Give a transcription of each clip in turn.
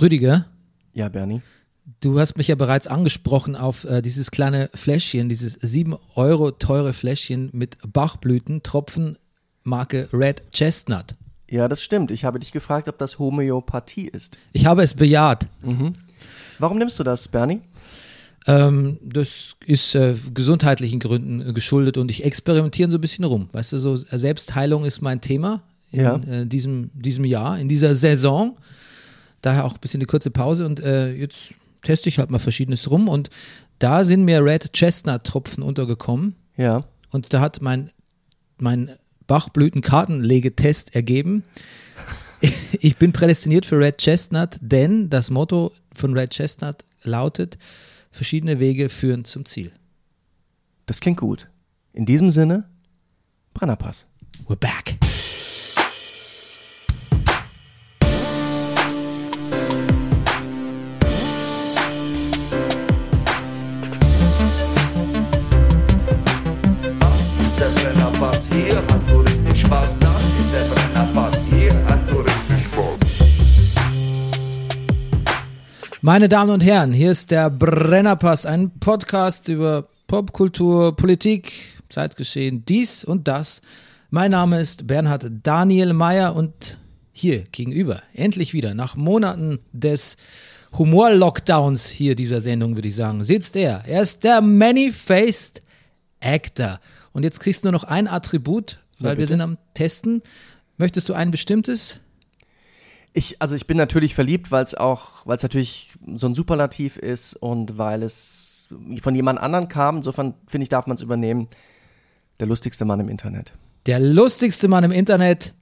Rüdiger, Ja, Bernie. du hast mich ja bereits angesprochen auf äh, dieses kleine Fläschchen, dieses 7 Euro teure Fläschchen mit Bachblütentropfen Marke Red Chestnut. Ja, das stimmt. Ich habe dich gefragt, ob das Homöopathie ist. Ich habe es bejaht. Warum nimmst du das, Bernie? Ähm, das ist äh, gesundheitlichen Gründen äh, geschuldet und ich experimentiere so ein bisschen rum. Weißt du, so Selbstheilung ist mein Thema in Ja. äh, diesem, diesem Jahr, in dieser Saison. Daher auch ein bisschen eine kurze Pause und äh, jetzt teste ich halt mal verschiedenes rum und da sind mir Red Chestnut Tropfen untergekommen Ja. und da hat mein, mein Bachblütenkartenlegetest ergeben. Ich bin prädestiniert für Red Chestnut, denn das Motto von Red Chestnut lautet: verschiedene Wege führen zum Ziel. Das klingt gut. In diesem Sinne, Brennerpass. We're back. Hier hast du richtig Spaß. Das ist der Brennerpass, hier hast du richtig Spaß. Meine Damen und Herren, hier ist der Brennerpass, ein Podcast über Popkultur, Politik, Zeitgeschehen, dies und das. Mein Name ist Bernhard Daniel Mayer und hier gegenüber, endlich wieder, nach Monaten des Humor-Lockdowns hier dieser Sendung, würde ich sagen, sitzt er. Er ist der Many-Faced Actor. Und jetzt kriegst du nur noch ein Attribut, weil wir sind am Testen. Möchtest du ein bestimmtes? Ich, also ich bin natürlich verliebt, weil es auch, weil es natürlich so ein Superlativ ist und weil es von jemand anderen kam. Insofern finde ich, darf man es übernehmen. Der lustigste Mann im Internet. Der lustigste Mann im Internet,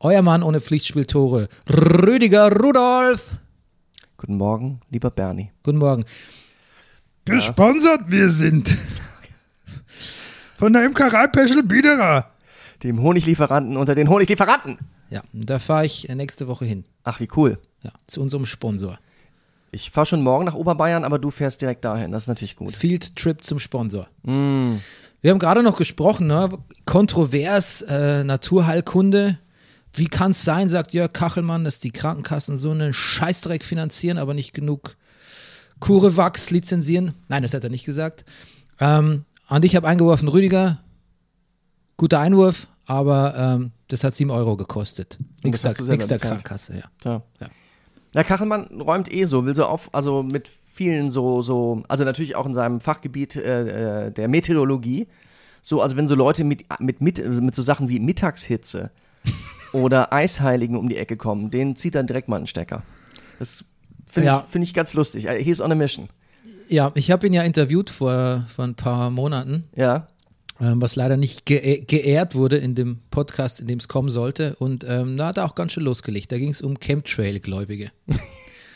euer Mann ohne Pflichtspieltore, Rüdiger Rudolf. Guten Morgen, lieber Bernie. Guten Morgen. Gesponsert wir sind. Von der Imkerei Peschel Biederer. Dem Honiglieferanten unter den Honiglieferanten. Ja, da fahre ich äh, nächste Woche hin. Ach, wie cool. Ja, zu unserem Sponsor. Ich fahre schon morgen nach Oberbayern, aber du fährst direkt dahin. Das ist natürlich gut. Field Trip zum Sponsor. Wir haben gerade noch gesprochen, ne? kontrovers, äh, Naturheilkunde. Wie kann es sein, sagt Jörg Kachelmann, dass die Krankenkassen so einen Scheißdreck finanzieren, aber nicht genug Curevax lizenzieren? Nein, das hat er nicht gesagt. Ähm, an dich habe eingeworfen, Rüdiger. Guter Einwurf, aber ähm, das hat 7 Euro gekostet. Nix der, du selber nix der. Krankenkasse, ja. Ja. Ja. Ja, Kachelmann räumt eh so, will so auf, also mit vielen so, so, also natürlich auch in seinem Fachgebiet äh, äh, der Meteorologie. So, also wenn so Leute mit, mit, mit, mit so Sachen wie Mittagshitze oder Eisheiligen um die Ecke kommen, denen zieht dann direkt mal einen Stecker. Das finde Ja. ich, find ich ganz lustig. Äh, He's on a mission. Ja, ich habe ihn ja interviewt vor, vor ein paar Monaten. Ja. ähm, was leider nicht ge geehrt wurde in dem Podcast, in dem es kommen sollte. Und ähm, da hat er auch ganz schön losgelegt. Da ging es um Chemtrail-Gläubige.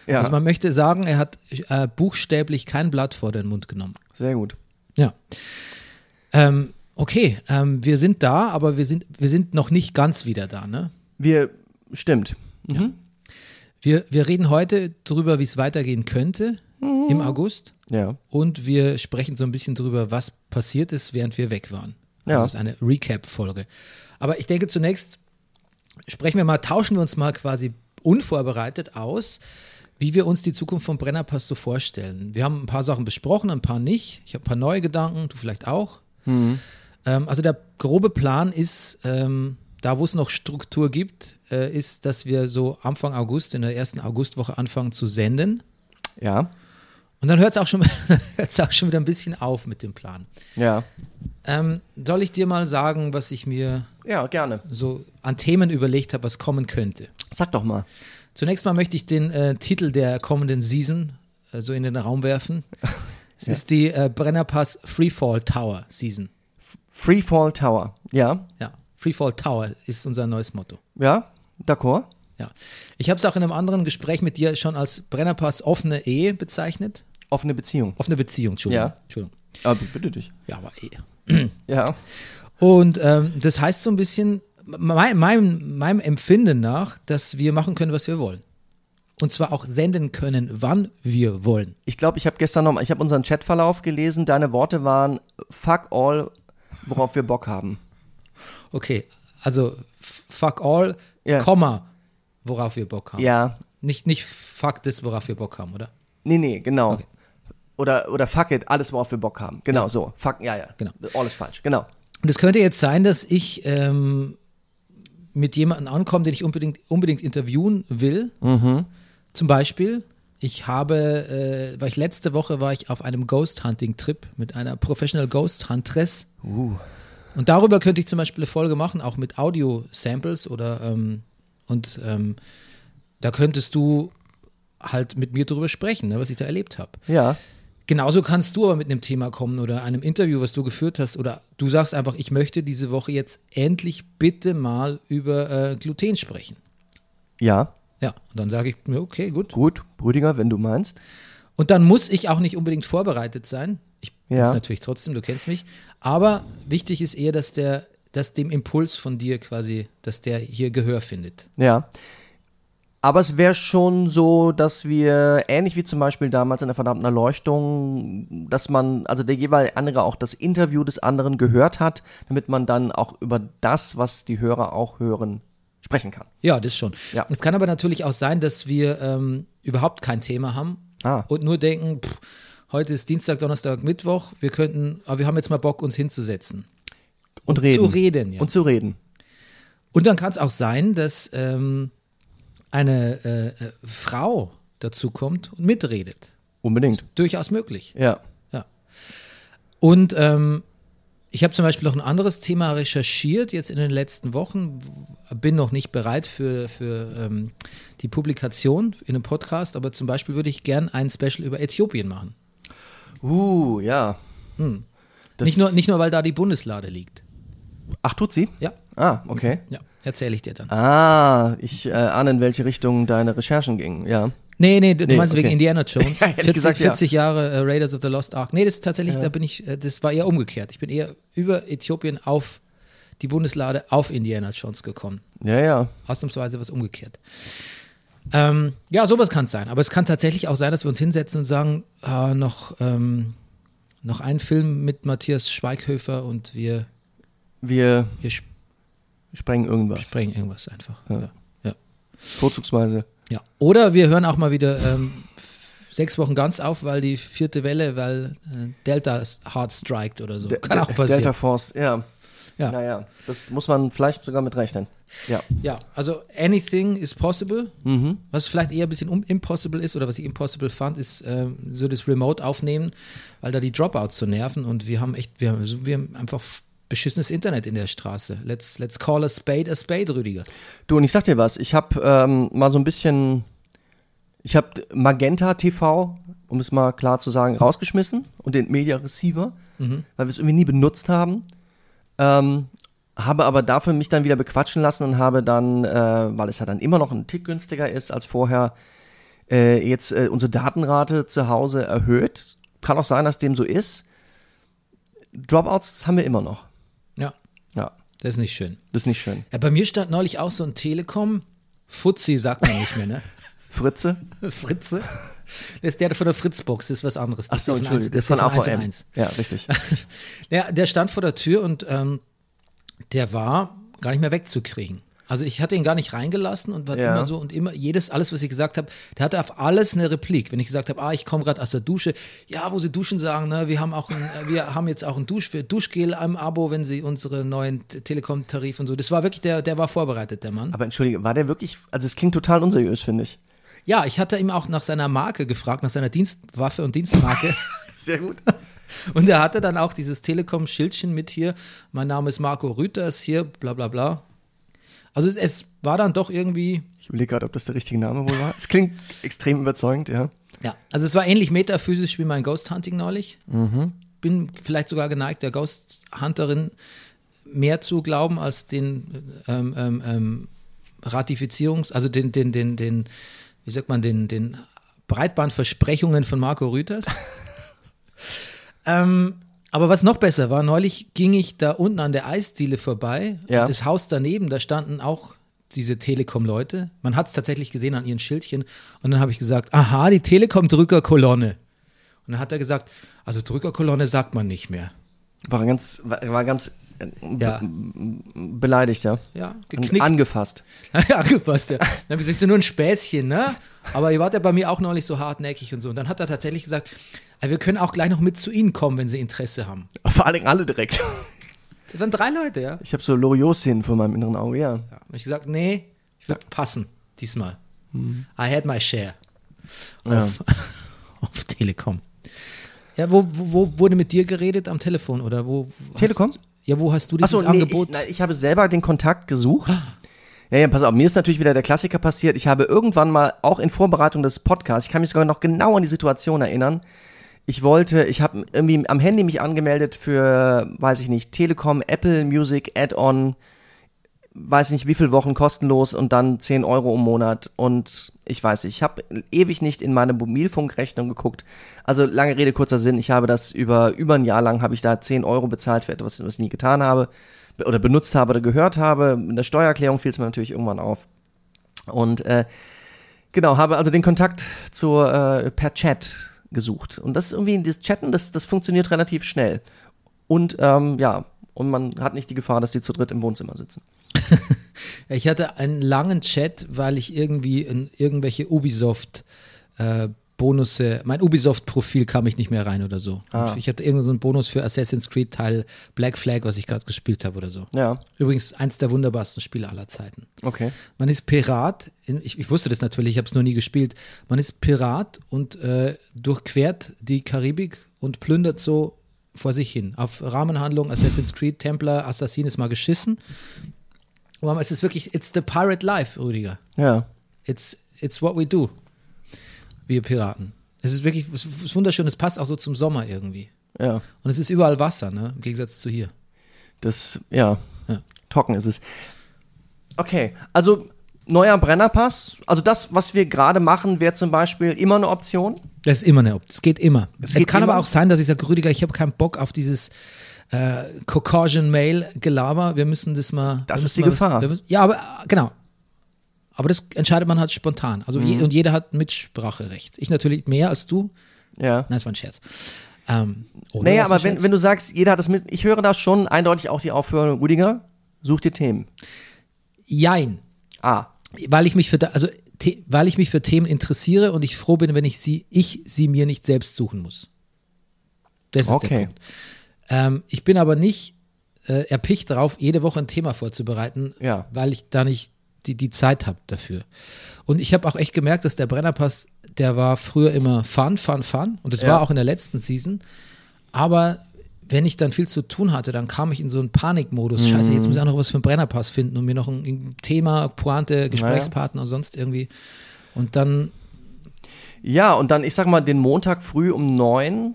Ja, Also man möchte sagen, er hat äh, buchstäblich kein Blatt vor den Mund genommen. sehr gut. Ja. Ähm, okay, ähm, wir sind da, aber wir sind, wir sind noch nicht ganz wieder da. Ne? Wir, stimmt. Mhm. Wir, wir reden heute darüber, wie es weitergehen könnte im August. Ja. Und wir sprechen so ein bisschen drüber, was passiert ist, während wir weg waren. Ja. Also es ist eine Recap-Folge. Aber ich denke zunächst sprechen wir mal, tauschen wir uns mal quasi unvorbereitet aus, wie wir uns die Zukunft vom Brennerpass so vorstellen. Wir haben ein paar Sachen besprochen, ein paar nicht. Ich habe ein paar neue Gedanken, du vielleicht auch. Ähm, also der grobe Plan ist, ähm, da wo es noch Struktur gibt, äh, ist, dass wir so Anfang August, in der ersten Augustwoche anfangen zu senden. Ja. Und dann hört es auch, schon- auch schon wieder ein bisschen auf mit dem Plan. Ja. Ähm, soll ich dir mal sagen, was ich mir Ja, gerne. so an Themen überlegt habe, was kommen könnte? Sag doch mal. Zunächst mal möchte ich den äh, Titel der kommenden Season äh, so in den Raum werfen. Es ist die äh, Brennerpass Freefall Tower Season. Freefall Tower. Ja. Ja, Freefall Tower ist unser neues Motto. Ja. D'accord. Ja. Ich habe es auch in einem anderen Gespräch mit dir schon als Brennerpass offene Ehe bezeichnet. Offene Beziehung. Offene Beziehung, Entschuldigung. Ja. Entschuldigung. Aber bitte dich. Ja, aber Ehe. Ja. Und ähm, das heißt so ein bisschen, mein, meinem, meinem Empfinden nach, dass wir machen können, was wir wollen. Und zwar auch senden können, wann wir wollen. Ich glaube, ich habe gestern noch mal, ich habe unseren Chatverlauf gelesen. Deine Worte waren fuck all, worauf wir Bock haben. Okay, also fuck all, Ja. Komma, worauf wir Bock haben. Ja, Nicht, nicht Fakt ist, worauf wir Bock haben, oder? Nee, nee, genau. Okay. Oder, oder fuck it, alles, worauf wir Bock haben. Genau, so. Fuck, ja, ja. Genau. Alles falsch, genau. Und es könnte jetzt sein, dass ich ähm, mit jemandem ankomme, den ich unbedingt, unbedingt interviewen will. Zum Beispiel, ich habe, äh, war ich letzte Woche war ich auf einem Ghost Hunting Trip mit einer Professional Ghost Huntress. Und darüber könnte ich zum Beispiel eine Folge machen, auch mit Audio-Samples oder ähm, und ähm, da könntest du halt mit mir darüber sprechen, ne, was ich da erlebt habe. Ja. Genauso kannst du aber mit einem Thema kommen oder einem Interview, was du geführt hast, oder du sagst einfach, ich möchte diese Woche jetzt endlich bitte mal über äh, Gluten sprechen. Ja. Ja, und dann sage ich mir, okay, gut. Gut, Brüdiger, wenn du meinst. Und dann muss ich auch nicht unbedingt vorbereitet sein. Ich bin es Ja. natürlich trotzdem, du kennst mich. Aber wichtig ist eher, dass der, dass dem Impuls von dir quasi, dass der hier Gehör findet. Ja. Aber es wäre schon so, dass wir, ähnlich wie zum Beispiel damals in der verdammten Erleuchtung, dass man, also der jeweilige andere auch das Interview des anderen gehört hat, damit man dann auch über das, was die Hörer auch hören, sprechen kann. Ja, das schon. Ja. Es kann aber natürlich auch sein, dass wir ähm, überhaupt kein Thema haben Ah. und nur denken, pff, heute ist Dienstag, Donnerstag, Mittwoch, wir könnten, aber wir haben jetzt mal Bock, uns hinzusetzen. Und Und reden. zu reden, ja. Und zu reden. Und dann kann es auch sein, dass ähm, eine äh, äh, Frau dazu kommt und mitredet. Unbedingt. Durchaus möglich. Ja. Ja. Und ähm, ich habe zum Beispiel noch ein anderes Thema recherchiert, jetzt in den letzten Wochen. Bin noch nicht bereit für, für ähm, die Publikation in einem Podcast, aber zum Beispiel würde ich gern ein Special über Äthiopien machen. Uh, ja. Hm. Nicht nur, nicht nur, weil da die Bundeslade liegt. Ach, tut sie? Ja, Ah, okay. ja, erzähle ich dir dann. Ah, ich äh, ahne, in welche Richtung deine Recherchen gingen, ja. Nee, nee, du Nee, meinst wegen okay. Indiana Jones. Ja, hätte ich 40, gesagt, ja. 40 Jahre äh, Raiders of the Lost Ark. Nee, das ist tatsächlich, da bin ich, äh, das war eher umgekehrt. Ich bin eher über Äthiopien auf die Bundeslade auf Indiana Jones gekommen. Ja, ja. Ausnahmsweise was umgekehrt. Ähm, ja, sowas kann es sein. Aber es kann tatsächlich auch sein, dass wir uns hinsetzen und sagen, ah, noch, ähm, noch ein Film mit Matthias Schweighöfer und wir, Wir wir sp- sprengen irgendwas. sprengen irgendwas einfach. Ja. Ja. Ja. Vorzugsweise. Ja. Oder wir hören auch mal wieder ähm, sechs Wochen ganz auf, weil die vierte Welle, weil äh, Delta hard strikt oder so. De- Kann auch passieren. Delta Force, ja. Ja. Naja, das muss man vielleicht sogar mit rechnen. Ja. Ja, also anything is possible. Mhm. Was vielleicht eher ein bisschen impossible ist oder was ich impossible fand, ist ähm, so das Remote aufnehmen, weil da die Dropouts so nerven und wir haben echt, wir wir haben einfach beschissenes Internet in der Straße. Let's, let's call a spade a spade, Rüdiger. Du, und ich sag dir was, ich habe ähm, mal so ein bisschen, ich habe Magenta TV, um es mal klar zu sagen, rausgeschmissen und den Media Receiver, weil wir es irgendwie nie benutzt haben. Ähm, habe aber dafür mich dann wieder bequatschen lassen und habe dann, äh, weil es ja dann immer noch ein Tick günstiger ist als vorher, äh, jetzt äh, unsere Datenrate zu Hause erhöht. Kann auch sein, dass dem so ist. Dropouts haben wir immer noch. Das ist nicht schön. das ist nicht schön. Ja, bei mir stand neulich auch so ein Telekom. Fuzzi sagt man nicht mehr, ne? Fritze? Fritze? Das ist der von der Fritzbox, das ist was anderes. Das ist der von eins- Entschuldigung, das ist der von 1 und AVM. 1. Ja, richtig. Ja, der stand vor der Tür und ähm, der war gar nicht mehr wegzukriegen. Also ich hatte ihn gar nicht reingelassen und war Ja. immer so und immer jedes, alles, was ich gesagt habe, der hatte auf alles eine Replik. Wenn ich gesagt habe, ah, ich komme gerade aus der Dusche, ja, wo sie duschen sagen, ne, wir haben auch ein, äh, wir haben jetzt auch ein Dusch für Duschgel im Abo, wenn sie unsere neuen Telekom-Tarif und so. Das war wirklich der, der war vorbereitet, der Mann. Aber entschuldige, war der wirklich, also es klingt total unseriös, finde ich. Ja, ich hatte ihm auch nach seiner Marke gefragt, nach seiner Dienstwaffe und Dienstmarke. Sehr gut. Und er hatte dann auch dieses Telekom-Schildchen mit hier. Mein Name ist Marco Rüters, hier, bla bla bla. Also es, war dann doch irgendwie, Ich überlege gerade, ob das der richtige Name wohl war. Es klingt extrem überzeugend, ja. ja, also es war ähnlich metaphysisch wie mein Ghost Hunting neulich. Bin vielleicht sogar geneigt, der Ghost Hunterin mehr zu glauben als den ähm, ähm, ähm, Ratifizierungs-, also den, den, den, den, wie sagt man, den, den Breitbandversprechungen von Marco Rüters. ähm, aber was noch besser war, neulich ging ich da unten an der Eisdiele vorbei. Ja. Und das Haus daneben, da standen auch diese Telekom-Leute. Man hat es tatsächlich gesehen an ihren Schildchen. Und dann habe ich gesagt, aha, die Telekom-Drückerkolonne. Und dann hat er gesagt, also Drückerkolonne sagt man nicht mehr. War ganz, war, war ganz Ja. beleidigt, ja. Ja, geknickt. Angefasst. Ja, angepasst, ja. Dann ich gesagt, nur ein Späßchen, ne? Aber ihr wart ja bei mir auch neulich so hartnäckig und so. Und dann hat er tatsächlich gesagt, "Ah, wir können auch gleich noch mit zu Ihnen kommen, wenn Sie Interesse haben. Vor allen Dingen alle direkt. Das waren drei Leute, ja. Ich habe so Loriot-Szenen vor meinem inneren Auge, ja. ja. Und ich gesagt, nee, ich würde passen diesmal. I had my share. Auf, auf Telekom. Ja, wo, wo, wo wurde mit dir geredet am Telefon oder wo? hast- Telekom? ja, wo hast du dieses Achso, nee, Angebot? ich, na, ich habe selber den Kontakt gesucht. Ja, ja, pass auf, mir ist natürlich wieder der Klassiker passiert. Ich habe irgendwann mal, auch in Vorbereitung des Podcasts, ich kann mich sogar noch genau an die Situation erinnern. Ich wollte, ich habe irgendwie am Handy mich angemeldet für, weiß ich nicht, Telekom, Apple Music Add-on, weiß nicht wie viele Wochen kostenlos und dann 10 Euro im Monat. Und ich weiß ich habe ewig nicht in meine Mobilfunkrechnung geguckt. Also lange Rede, kurzer Sinn, ich habe das über, über ein Jahr lang, habe ich da 10 Euro bezahlt für etwas, was ich nie getan habe be- oder benutzt habe oder gehört habe. In der Steuererklärung fiel es mir natürlich irgendwann auf. Und äh, genau, habe also den Kontakt zur, äh, per Chat gesucht. Und das ist irgendwie, das Chatten, das, das funktioniert relativ schnell. Und ähm, ja, und man hat nicht die Gefahr, dass die zu dritt im Wohnzimmer sitzen. Ich hatte einen langen Chat, weil ich irgendwie in irgendwelche Ubisoft äh, Bonusse, mein Ubisoft-Profil kam ich nicht mehr rein oder so. Ah. Ich hatte irgendeinen so einen Bonus für Assassin's Creed Teil Black Flag, was ich gerade gespielt habe oder so. Ja, Übrigens eins der wunderbarsten Spiele aller Zeiten. okay. Man ist Pirat, in, ich, ich wusste das natürlich, ich habe es noch nie gespielt. Man ist Pirat und äh, durchquert die Karibik und plündert so vor sich hin. Auf Rahmenhandlung, Assassin's Creed, Templar, Assassin ist mal geschissen. Aber es ist wirklich, it's the pirate life, Rüdiger. Ja. It's, it's what we do. Wir Piraten. Es ist wirklich es ist wunderschön, es passt auch so zum Sommer irgendwie. Ja. Und es ist überall Wasser, ne? Im Gegensatz zu hier. Das, ja. Ja. Trocken ist es. Okay, also neuer Brennerpass. Also das, was wir gerade machen, wäre zum Beispiel immer eine Option. Das ist immer eine Option. Es geht immer. Es Es, geht kann aber immer? auch sein, dass ich sage, Rüdiger, ich habe keinen Bock auf dieses äh, Caucasian-Mail-Gelaber. Wir müssen das mal. Das ist die mal Gefahr. wir müssen, ja, aber äh, genau. Aber das entscheidet man halt spontan. Also Mhm. je, und jeder hat Mitspracherecht. Ich natürlich mehr als du. Ja. Nein, es war ein Scherz. Ähm, Naja, war's aber wenn, wenn du sagst, jeder hat das mit, ich höre da schon eindeutig auch die Aufführung, Rudiger, such dir Themen. Jein. Ah, weil ich mich für da, also weil ich mich für Themen interessiere und ich froh bin, wenn ich sie ich sie mir nicht selbst suchen muss. Das ist der Okay. Punkt. Ähm, ich bin aber nicht äh, erpicht darauf, jede Woche ein Thema vorzubereiten, Ja. weil ich da nicht die, die Zeit habe dafür. Und ich habe auch echt gemerkt, dass der Brennerpass, der war früher immer Fun, Fun, Fun und das Ja. war auch in der letzten Season. Aber wenn ich dann viel zu tun hatte, dann kam ich in so einen Panikmodus. Mhm. Scheiße, jetzt muss ich auch noch was für einen Brennerpass finden und mir noch ein, ein Thema, Pointe, Gesprächspartner und sonst irgendwie. Und dann, Ja, und dann, ich sag mal, den Montag früh um neun,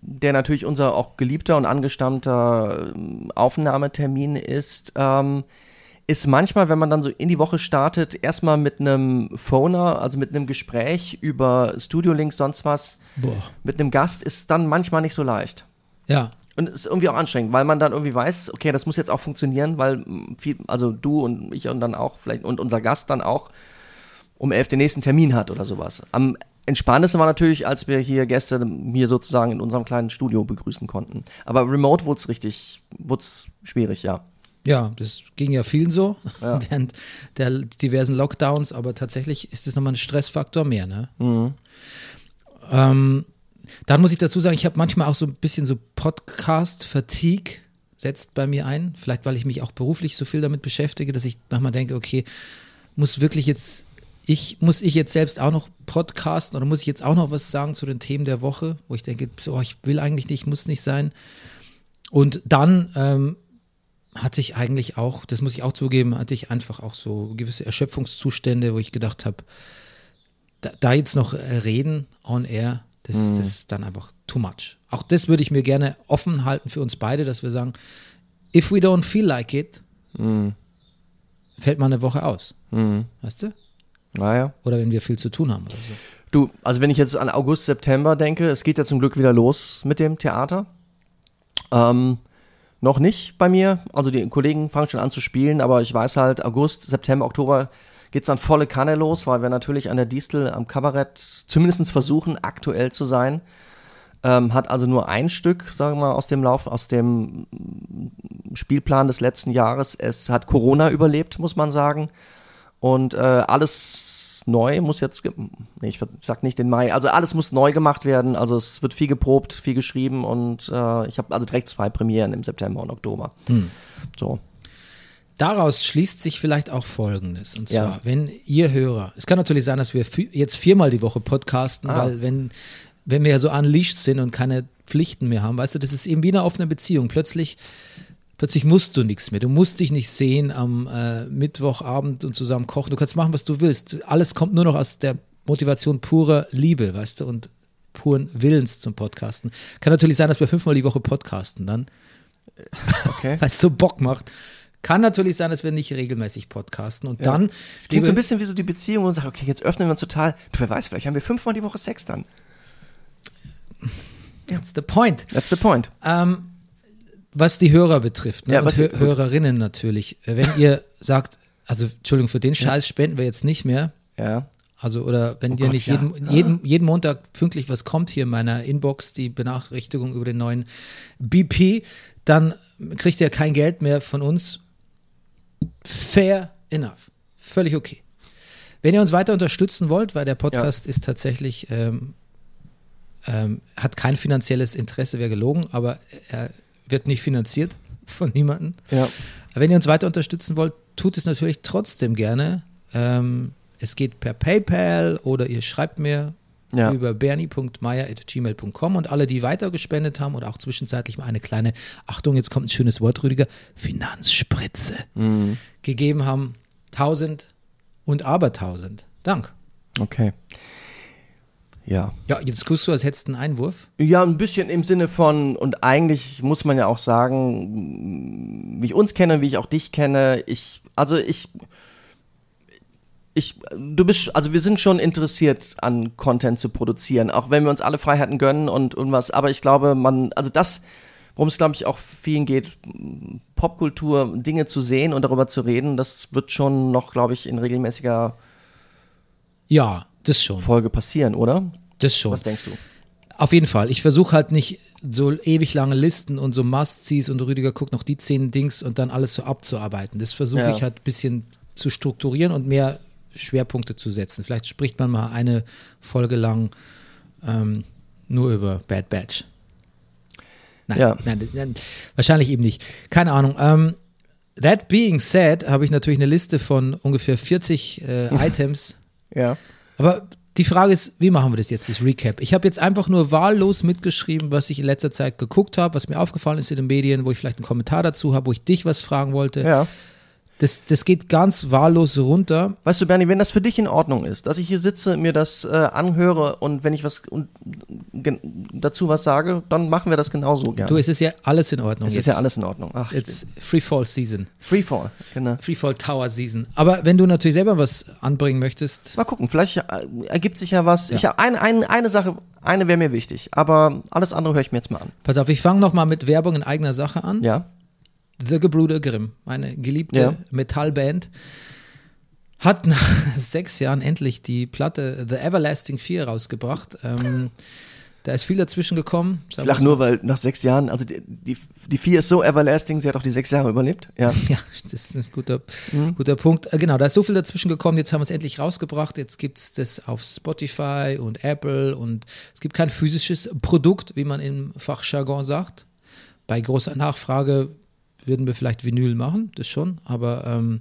der natürlich unser auch geliebter und angestammter ähm, Aufnahmetermin ist, ähm, ist manchmal, wenn man dann so in die Woche startet, erstmal mit einem Phoner, also mit einem Gespräch über Studio-Links, sonst was, boah, mit einem Gast, ist dann manchmal nicht so leicht. ja, Und es ist irgendwie auch anstrengend, weil man dann irgendwie weiß, okay, das muss jetzt auch funktionieren, weil viel, also du und ich und dann auch vielleicht und unser Gast dann auch um elf den nächsten Termin hat oder sowas. Am entspannendsten war natürlich, als wir hier Gäste hier sozusagen in unserem kleinen Studio begrüßen konnten. Aber remote wurde es richtig, wurde es schwierig, ja. Ja, das ging ja vielen so Ja. während der diversen Lockdowns, aber tatsächlich ist das nochmal ein Stressfaktor mehr, ne? Mhm. Ähm, dann muss ich dazu sagen, ich habe manchmal auch so ein bisschen so Podcast-Fatigue setzt bei mir ein. Vielleicht, weil ich mich auch beruflich so viel damit beschäftige, dass ich manchmal denke, okay, muss wirklich jetzt, ich, muss ich jetzt selbst auch noch podcasten oder muss ich jetzt auch noch was sagen zu den Themen der Woche, wo ich denke, so, ich will eigentlich nicht, muss nicht sein. Und dann ähm, hatte ich eigentlich auch, das muss ich auch zugeben, hatte ich einfach auch so gewisse Erschöpfungszustände, wo ich gedacht habe, da, da jetzt noch äh, reden on air, das, das ist dann einfach too much. Auch das würde ich mir gerne offen halten für uns beide, dass wir sagen, if we don't feel like it, fällt mal eine Woche aus. Weißt du? Naja. Oder wenn wir viel zu tun haben oder so. Du, also wenn ich jetzt an August, September denke, es geht ja zum Glück wieder los mit dem Theater. Ähm, noch nicht bei mir. Also die Kollegen fangen schon an zu spielen, aber ich weiß halt, August, September, Oktober geht's dann volle Kanne los, weil wir natürlich an der Distel am Kabarett zumindest versuchen, aktuell zu sein. Ähm, hat also nur ein Stück, sagen wir mal, aus dem Lauf, aus dem Spielplan des letzten Jahres. Es hat Corona überlebt, muss man sagen. Und äh, alles neu muss jetzt, nee, ich sag nicht den Mai, also alles muss neu gemacht werden. Also es wird viel geprobt, viel geschrieben und äh, ich habe also direkt zwei Premieren im September und Oktober. So. Daraus schließt sich vielleicht auch Folgendes. Und zwar, Ja. wenn ihr Hörer, es kann natürlich sein, dass wir jetzt viermal die Woche podcasten, Ah. weil wenn, wenn wir ja so unleashed sind und keine Pflichten mehr haben, weißt du, das ist eben wie eine offene Beziehung. Plötzlich, plötzlich musst du nichts mehr. Du musst dich nicht sehen am äh, Mittwochabend und zusammen kochen. Du kannst machen, was du willst. Alles kommt nur noch aus der Motivation purer Liebe, weißt du, und puren Willens zum Podcasten. Kann natürlich sein, dass wir fünfmal die Woche podcasten dann Okay. weil es so Bock macht. Kann natürlich sein, dass wir nicht regelmäßig podcasten und dann. Es klingt so ein bisschen wie so die Beziehung und sagt, okay, jetzt öffnen wir uns total. Du, wer weiß, vielleicht haben wir fünfmal die Woche Sex dann. That's the point. That's the point. Ähm, was die Hörer betrifft, ne? Ja, was- Hö gut. Hörerinnen natürlich. Äh, Wenn ihr sagt, also Entschuldigung, für den Scheiß spenden wir jetzt nicht mehr. Ja. Also, oder wenn Oh dir Gott, nicht ja. jeden, jeden, jeden Montag pünktlich was kommt hier in meiner Inbox, die Benachrichtigung über den neuen BP, dann kriegt ihr kein Geld mehr von uns. Fair enough. Völlig okay. Wenn ihr uns weiter unterstützen wollt, weil der Podcast ist tatsächlich, ähm, ähm, hat kein finanzielles Interesse, wäre gelogen, aber er wird nicht finanziert von niemandem. Ja. Wenn ihr uns weiter unterstützen wollt, tut es natürlich trotzdem gerne. Ähm, es geht per PayPal oder ihr schreibt mir Ja. über bernie.meier.gmail.com und alle, die weiter gespendet haben oder auch zwischenzeitlich mal eine kleine, Achtung, jetzt kommt ein schönes Wort, Rüdiger, Finanzspritze gegeben haben. Tausend und abertausend. Dank. Okay. Ja. Ja, jetzt guckst du, als hättest du einen Einwurf. Ja, ein bisschen im Sinne von, und eigentlich muss man ja auch sagen, wie ich uns kenne, wie ich auch dich kenne, ich, also ich, ich, du bist, also wir sind schon interessiert an Content zu produzieren, auch wenn wir uns alle Freiheiten gönnen und, und was, aber ich glaube, man, also das, worum es glaube ich auch vielen geht, Popkultur, Dinge zu sehen und darüber zu reden, das wird schon noch, glaube ich, in regelmäßiger Ja, das schon. Folge passieren, oder? Das schon. Was denkst du? Auf jeden Fall. Ich versuche halt nicht so ewig lange Listen und so Must-Sees und Rüdiger guckt noch die zehn Dings und dann alles so abzuarbeiten. Das versuche Ja. ich halt ein bisschen zu strukturieren und mehr Schwerpunkte zu setzen. Vielleicht spricht man mal eine Folge lang ähm, nur über Bad Batch. Nein, Ja. nein, nein, wahrscheinlich eben nicht. Keine Ahnung. Ähm, that being said, habe ich natürlich eine Liste von ungefähr 40 äh, Items. Ja. Aber die Frage ist, wie machen wir das jetzt, das Recap? Ich habe jetzt einfach nur wahllos mitgeschrieben, was ich in letzter Zeit geguckt habe, was mir aufgefallen ist in den Medien, wo ich vielleicht einen Kommentar dazu habe, wo ich dich was fragen wollte. Ja. Das, das geht ganz wahllos runter. Weißt du, Bernie, wenn das für dich in Ordnung ist, dass ich hier sitze, mir das äh, anhöre und wenn ich was und, dazu was sage, dann machen wir das genauso gerne. Du, es ist ja alles in Ordnung. es jetzt. ist ja alles in Ordnung. Ach, Jetzt Free Fall Season. Freefall, genau. Free Fall Tower Season. Aber wenn du natürlich selber was anbringen möchtest, Mal gucken, vielleicht äh, ergibt sich ja was. Ja. Ich habe ein, ein, eine Sache, eine wäre mir wichtig, aber alles andere höre ich mir jetzt mal an. pass auf, ich fange nochmal mit Werbung in eigener Sache an. Ja? The Gebrüder Grimm, meine geliebte Ja. Metallband, hat nach sechs Jahren endlich die Platte The Everlasting 4 rausgebracht. Ähm, da ist viel dazwischen gekommen. Ich lache nur, weil nach sechs Jahren, also die, die, die vier ist so everlasting, sie hat auch die sechs Jahre überlebt. Ja. Ja, das ist ein guter, Mhm. guter Punkt. Äh, Genau, da ist so viel dazwischen gekommen. Jetzt haben wir es endlich rausgebracht. Jetzt gibt es das auf Spotify und Apple und es gibt kein physisches Produkt, wie man im Fachjargon sagt. Bei großer Nachfrage würden wir vielleicht Vinyl machen, das schon, aber ähm,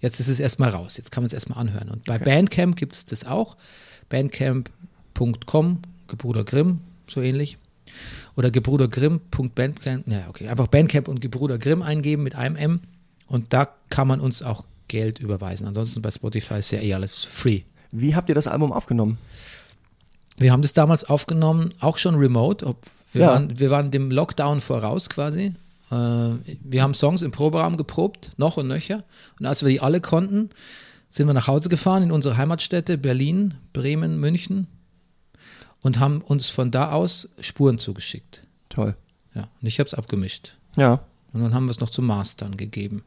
jetzt ist es erstmal raus. Jetzt kann man es erstmal anhören. Und bei Bandcamp gibt es das auch. Bandcamp.com, Gebruder Grimm, so ähnlich. Oder gebrudergrimm.bandcamp, naja, okay, einfach Bandcamp und Gebruder Grimm eingeben mit einem M und da kann man uns auch Geld überweisen. Ansonsten bei Spotify ist ja eh alles free. Wie habt ihr das Album aufgenommen? Wir haben das damals aufgenommen, auch schon remote. Ob, wir, Ja. waren, wir waren dem Lockdown voraus quasi. Äh, wir haben Songs im Proberaum geprobt, noch und nöcher. Und als wir die alle konnten, sind wir nach Hause gefahren in unsere Heimatstädte Berlin, Bremen, München und haben uns von da aus Spuren zugeschickt. Toll. Ja, und ich habe es abgemischt. Ja. Und dann haben wir es noch zum Mastern gegeben.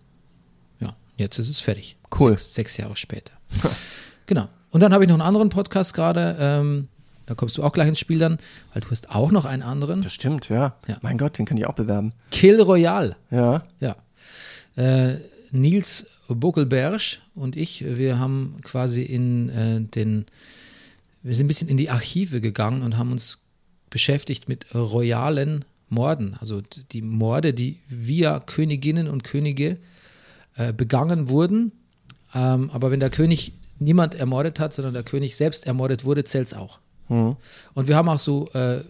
Ja, jetzt ist es fertig. Cool. Sechs, sechs Jahre später. genau. Und dann habe ich noch einen anderen Podcast gerade. Ähm, da kommst du auch gleich ins Spiel dann, weil du hast auch noch einen anderen. Das stimmt, ja. Ja. Mein Gott, den kann ich auch bewerben. Kill Royale. Ja. Ja. Äh, Nils Bokelberg und ich, wir haben quasi in äh, den, wir sind ein bisschen in die Archive gegangen und haben uns beschäftigt mit royalen Morden. Also die Morde, die via Königinnen und Könige äh, begangen wurden. Ähm, aber wenn der König niemand ermordet hat, sondern der König selbst ermordet wurde, zählt es auch. Und wir haben auch so äh,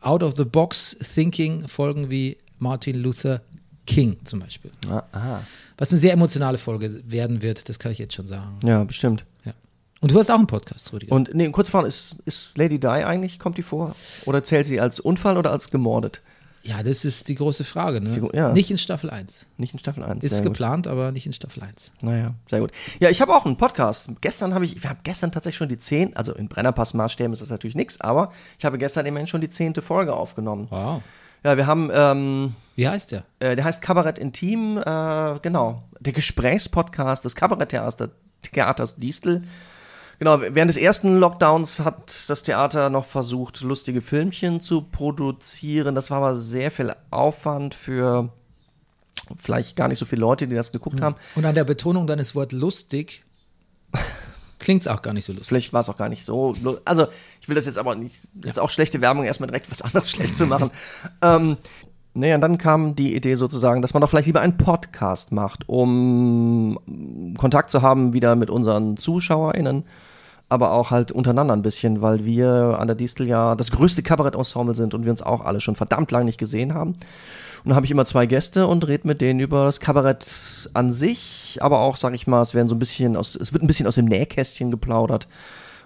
Out-of-the-Box-Thinking-Folgen wie Martin Luther King zum Beispiel. Ah, ah. Was eine sehr emotionale Folge werden wird, das kann ich jetzt schon sagen. Ja, bestimmt. Ja. Und du hast auch einen Podcast, Rüdiger. Und nee, kurz fragen, ist, ist Lady Di eigentlich, kommt die vor? Oder zählt sie als Unfall oder als gemordet? Ja, das ist die große Frage. Ne? Ja. Nicht in Staffel 1. Nicht in Staffel 1. Ist gut. geplant, aber nicht in Staffel 1. Naja, sehr gut. Ja, ich habe auch einen Podcast. Gestern habe ich, wir haben gestern tatsächlich schon die 10, also in Brennerpass-Maßstäben ist das natürlich nichts, aber ich habe gestern immerhin schon die zehnte Folge aufgenommen. Wow. Ja, wir haben, ähm, Wie heißt der? äh, der heißt Kabarett Intim, äh, genau, der Gesprächspodcast des Kabaretttheaters Theaters Distel. Genau, während des ersten Lockdowns hat das Theater noch versucht, lustige Filmchen zu produzieren. Das war aber sehr viel Aufwand für vielleicht gar nicht so viele Leute, die das geguckt haben. Und an der Betonung deines Wort lustig klingt es auch gar nicht so lustig. Vielleicht war es auch gar nicht so. Also, ich will das jetzt aber nicht, jetzt auch schlechte Werbung erstmal direkt was anderes schlecht zu machen. ähm, naja, und dann kam die Idee sozusagen, dass man doch vielleicht lieber einen Podcast macht, um Kontakt zu haben wieder mit unseren ZuschauerInnen, aber auch halt untereinander ein bisschen, weil wir an der Distel ja das größte Kabarett-Ensemble sind und wir uns auch alle schon verdammt lange nicht gesehen haben. Und dann habe ich immer zwei Gäste und rede mit denen über das Kabarett an sich, aber auch, sag ich mal, es werden so ein bisschen aus, es wird ein bisschen aus dem Nähkästchen geplaudert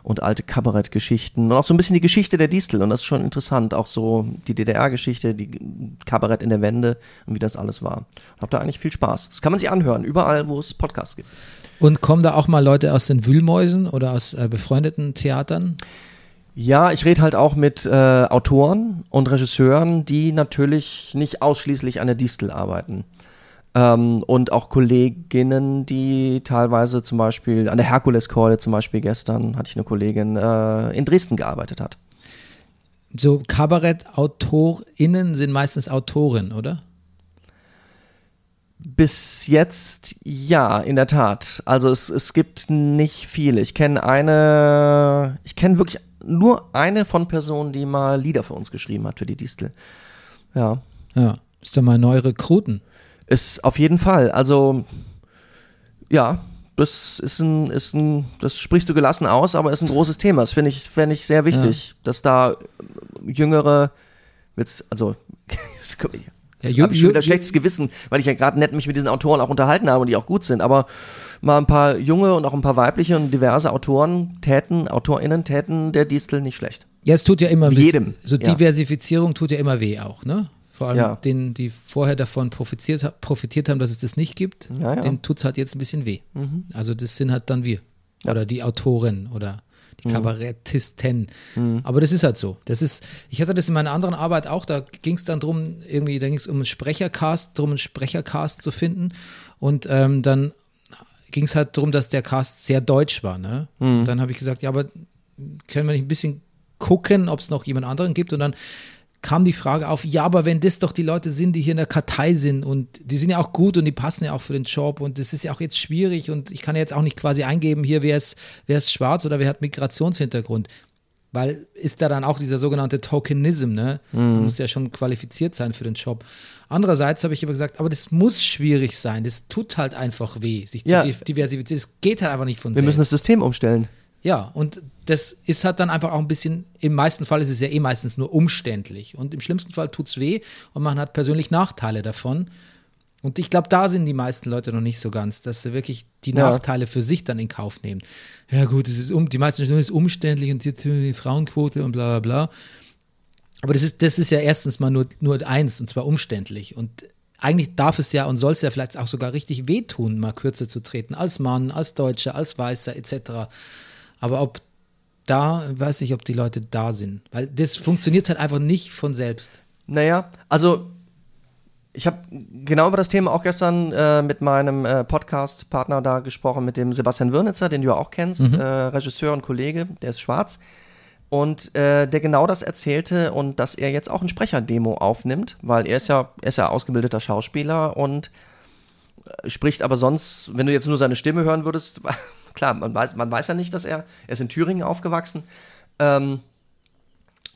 und alte Kabarettgeschichten und auch so ein bisschen die Geschichte der Distel und das ist schon interessant, auch so die DDR-Geschichte, die Kabarett in der Wende und wie das alles war. Hab da eigentlich viel Spaß. Das kann man sich anhören, überall, wo es Podcasts gibt. Und kommen da auch mal Leute aus den Wühlmäusen oder aus äh, befreundeten Theatern? Ja, ich rede halt auch mit äh, Autoren und Regisseuren, die natürlich nicht ausschließlich an der Distel arbeiten. Ähm, und auch Kolleginnen, die teilweise zum Beispiel an der Herkuleskeule zum Beispiel gestern hatte ich eine Kollegin äh, in Dresden gearbeitet hat. So Kabarettautorinnen sind meistens Autoren, oder? Bis jetzt ja, in der Tat. Also es, es gibt nicht viele. Ich kenne eine, ich kenne wirklich nur eine von Personen, die mal Lieder für uns geschrieben hat für die Distel. Ja. Ja. Ist da mal neu Rekruten. Ist auf jeden Fall. Also, ja, das ist ein, ist ein, das sprichst du gelassen aus, aber ist ein großes Thema. Das finde ich, finde ich sehr wichtig, dass da jüngere, jetzt, also, Ja, habe ich schon wieder schlechtes Gewissen, weil ich ja gerade nett mich mit diesen Autoren auch unterhalten habe und die auch gut sind, aber mal ein paar junge und auch ein paar weibliche und diverse Autoren täten, AutorInnen täten der Distel nicht schlecht. Ja, es tut ja immer bis- jedem, So ja. Diversifizierung tut ja immer weh auch, ne? Vor allem Ja. denen, die vorher davon profitiert, profitiert haben, dass es das nicht gibt, Ja, ja. denen tut es halt jetzt ein bisschen weh. Also das sind halt dann wir. Oder die Autorin oder die Kabarettisten. Aber das ist halt so. Das ist, ich hatte das in meiner anderen Arbeit auch, da ging es dann drum, irgendwie, da ging es um einen Sprechercast, drum einen Sprechercast zu finden. Und ähm, dann ging es halt darum, dass der Cast sehr deutsch war. Ne? Und dann habe ich gesagt, ja, aber können wir nicht ein bisschen gucken, ob es noch jemand anderen gibt? Und dann kam die Frage auf, ja, aber wenn das doch die Leute sind, die hier in der Kartei sind und die sind ja auch gut und die passen ja auch für den Job und das ist ja auch jetzt schwierig und ich kann ja jetzt auch nicht quasi eingeben, hier, wer ist, wer ist schwarz oder wer hat Migrationshintergrund. Weil ist da dann auch dieser sogenannte Tokenism, ne? Man muss ja schon qualifiziert sein für den Job. Andererseits habe ich aber gesagt, aber das muss schwierig sein. Das tut halt einfach weh, sich Ja. zu div- diversifizieren. Das geht halt einfach nicht von Wir selbst. müssen das System umstellen. Ja, und das ist halt dann einfach auch ein bisschen, im meisten Fall ist es ja eh meistens nur umständlich. Und im schlimmsten Fall tut es weh und man hat persönlich Nachteile davon. Und ich glaube, da sind die meisten Leute noch nicht so ganz, dass sie wirklich die Ja. Nachteile für sich dann in Kauf nehmen. Ja, gut, es ist um, die meisten es ist umständlich und die, die Frauenquote und bla bla bla. Aber das ist, das ist ja erstens mal nur, nur eins, und zwar umständlich. Und eigentlich darf es ja und soll es ja vielleicht auch sogar richtig wehtun, mal kürzer zu treten, als Mann, als Deutscher, als Weißer, etc. Aber ob da, weiß ich, ob die Leute da sind. Weil das funktioniert halt einfach nicht von selbst. Naja, also ich habe genau über das Thema auch gestern äh, mit meinem äh, Podcast-Partner da gesprochen, mit dem Sebastian Wirnitzer, den du ja auch kennst, äh, Regisseur und Kollege, der ist schwarz. und äh, der genau das erzählte und dass er jetzt auch ein Sprecherdemo aufnimmt, weil er ist ja, er ist ja ausgebildeter Schauspieler und äh, spricht aber sonst, wenn du jetzt nur seine Stimme hören würdest, klar, man weiß, man weiß ja nicht, dass er, er ist in Thüringen aufgewachsen. Ähm,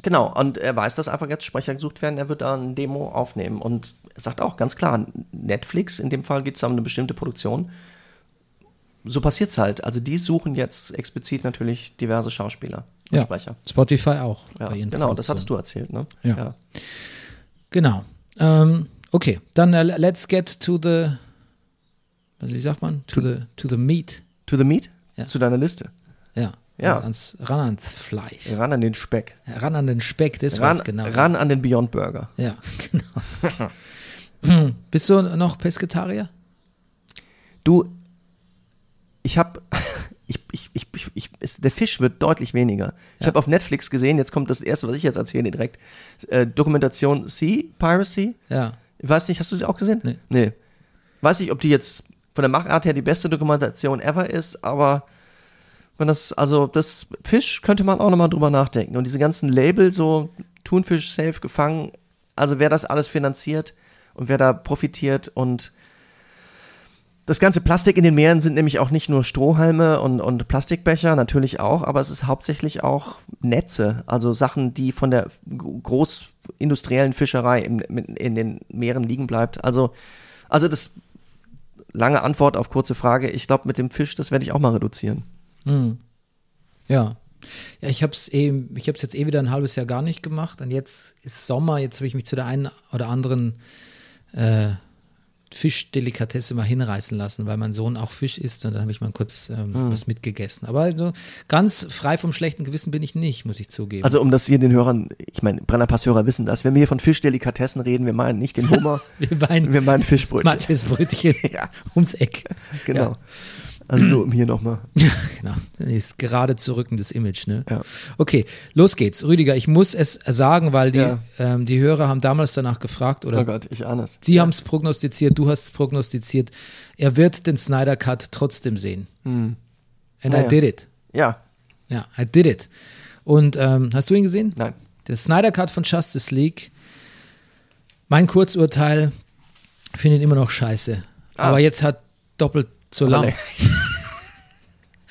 genau, und er weiß, dass einfach jetzt Sprecher gesucht werden, er wird da eine Demo aufnehmen und er sagt auch ganz klar, Netflix, in dem Fall geht es um eine bestimmte Produktion. So passiert es halt. Also die suchen jetzt explizit natürlich diverse Schauspieler und Ja. Sprecher. Spotify auch. Ja, genau, das hattest du erzählt, ne? Ja. Genau. Ähm, okay, dann äh, let's get to the, was wie sagt man? To the, to the meat. To the meat? Ja. Zu deiner Liste. Ja. Ja. Also ans, ran ans Fleisch. Ran an den Speck. Ran an den Speck, das Ran, war's genau. ran an den Beyond Burger. Ja, genau. Bist du noch Pesketarier? Du, ich habe, ich, ich, ich, ich, der Fisch wird deutlich weniger. Ich Ja. habe auf Netflix gesehen, jetzt kommt das erste, was ich jetzt erzähle direkt, äh, Dokumentation Sea Piracy. Ja. Ich weiß nicht, hast du sie auch gesehen? Nee. Nee. Weiß nicht, ob die jetzt von der Machart her die beste Dokumentation ever ist, aber wenn das, also das Fisch könnte man auch nochmal drüber nachdenken. Und diese ganzen Label, so Thunfisch safe gefangen, also wer das alles finanziert und wer da profitiert und das ganze Plastik in den Meeren sind nämlich auch nicht nur Strohhalme und, und Plastikbecher, natürlich auch, aber es ist hauptsächlich auch Netze, also Sachen, die von der großindustriellen Fischerei in, in den Meeren liegen bleibt. Also, also das lange Antwort auf kurze Frage. Ich glaube, mit dem Fisch, das werde ich auch mal reduzieren. Hm. Ja. Ja, ich habe es eh, ich hab's jetzt eh wieder ein halbes Jahr gar nicht gemacht und jetzt ist Sommer, jetzt habe ich mich zu der einen oder anderen äh, Fischdelikatesse mal hinreißen lassen, weil mein Sohn auch Fisch isst und dann habe ich mal kurz ähm, Hm. was mitgegessen. Aber also ganz frei vom schlechten Gewissen bin ich nicht, muss ich zugeben. Also, um das hier den Hörern, ich meine, Brennerpass-Hörer wissen das, wenn wir hier von Fischdelikatessen reden, wir meinen nicht den Hummer, wir meinen, wir meinen Fischbrötchen. Matthias Brötchen Ja. ums Eck. Genau. Ja. Also nur um hier nochmal. Genau, das ist gerade zurückendes Image, ne? Ja. Okay, los geht's. Rüdiger, ich muss es sagen, weil die, Ja. ähm, die Hörer haben damals danach gefragt oder Oh Gott, ich ahne es. sie haben es prognostiziert, du hast es prognostiziert. Er wird den Snyder Cut trotzdem sehen. And I Naja. did it. Ja, Ja, I did it. Und ähm, hast du ihn gesehen? nein. Der Snyder Cut von Justice League. Mein Kurzurteil finde ihn immer noch scheiße. Ah. Aber jetzt hat doppelt so lang.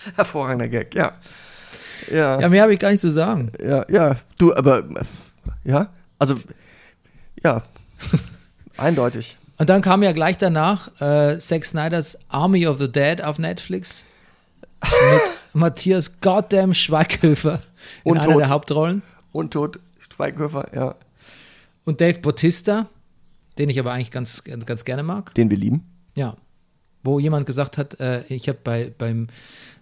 Hervorragender Gag, ja. Ja, Ja, mehr habe ich gar nicht zu sagen. ja, ja. Du, aber, ja, also, ja, eindeutig. Und dann kam ja gleich danach äh, Zack Snyders Army of the Dead auf Netflix mit Matthias Goddamn Schweighöfer in Und einer tot. der Hauptrollen Untot, Schweighöfer, ja. und Dave Bautista, den ich aber eigentlich ganz, ganz gerne mag. Den wir lieben. Ja, wo jemand gesagt hat, äh, ich habe bei, beim,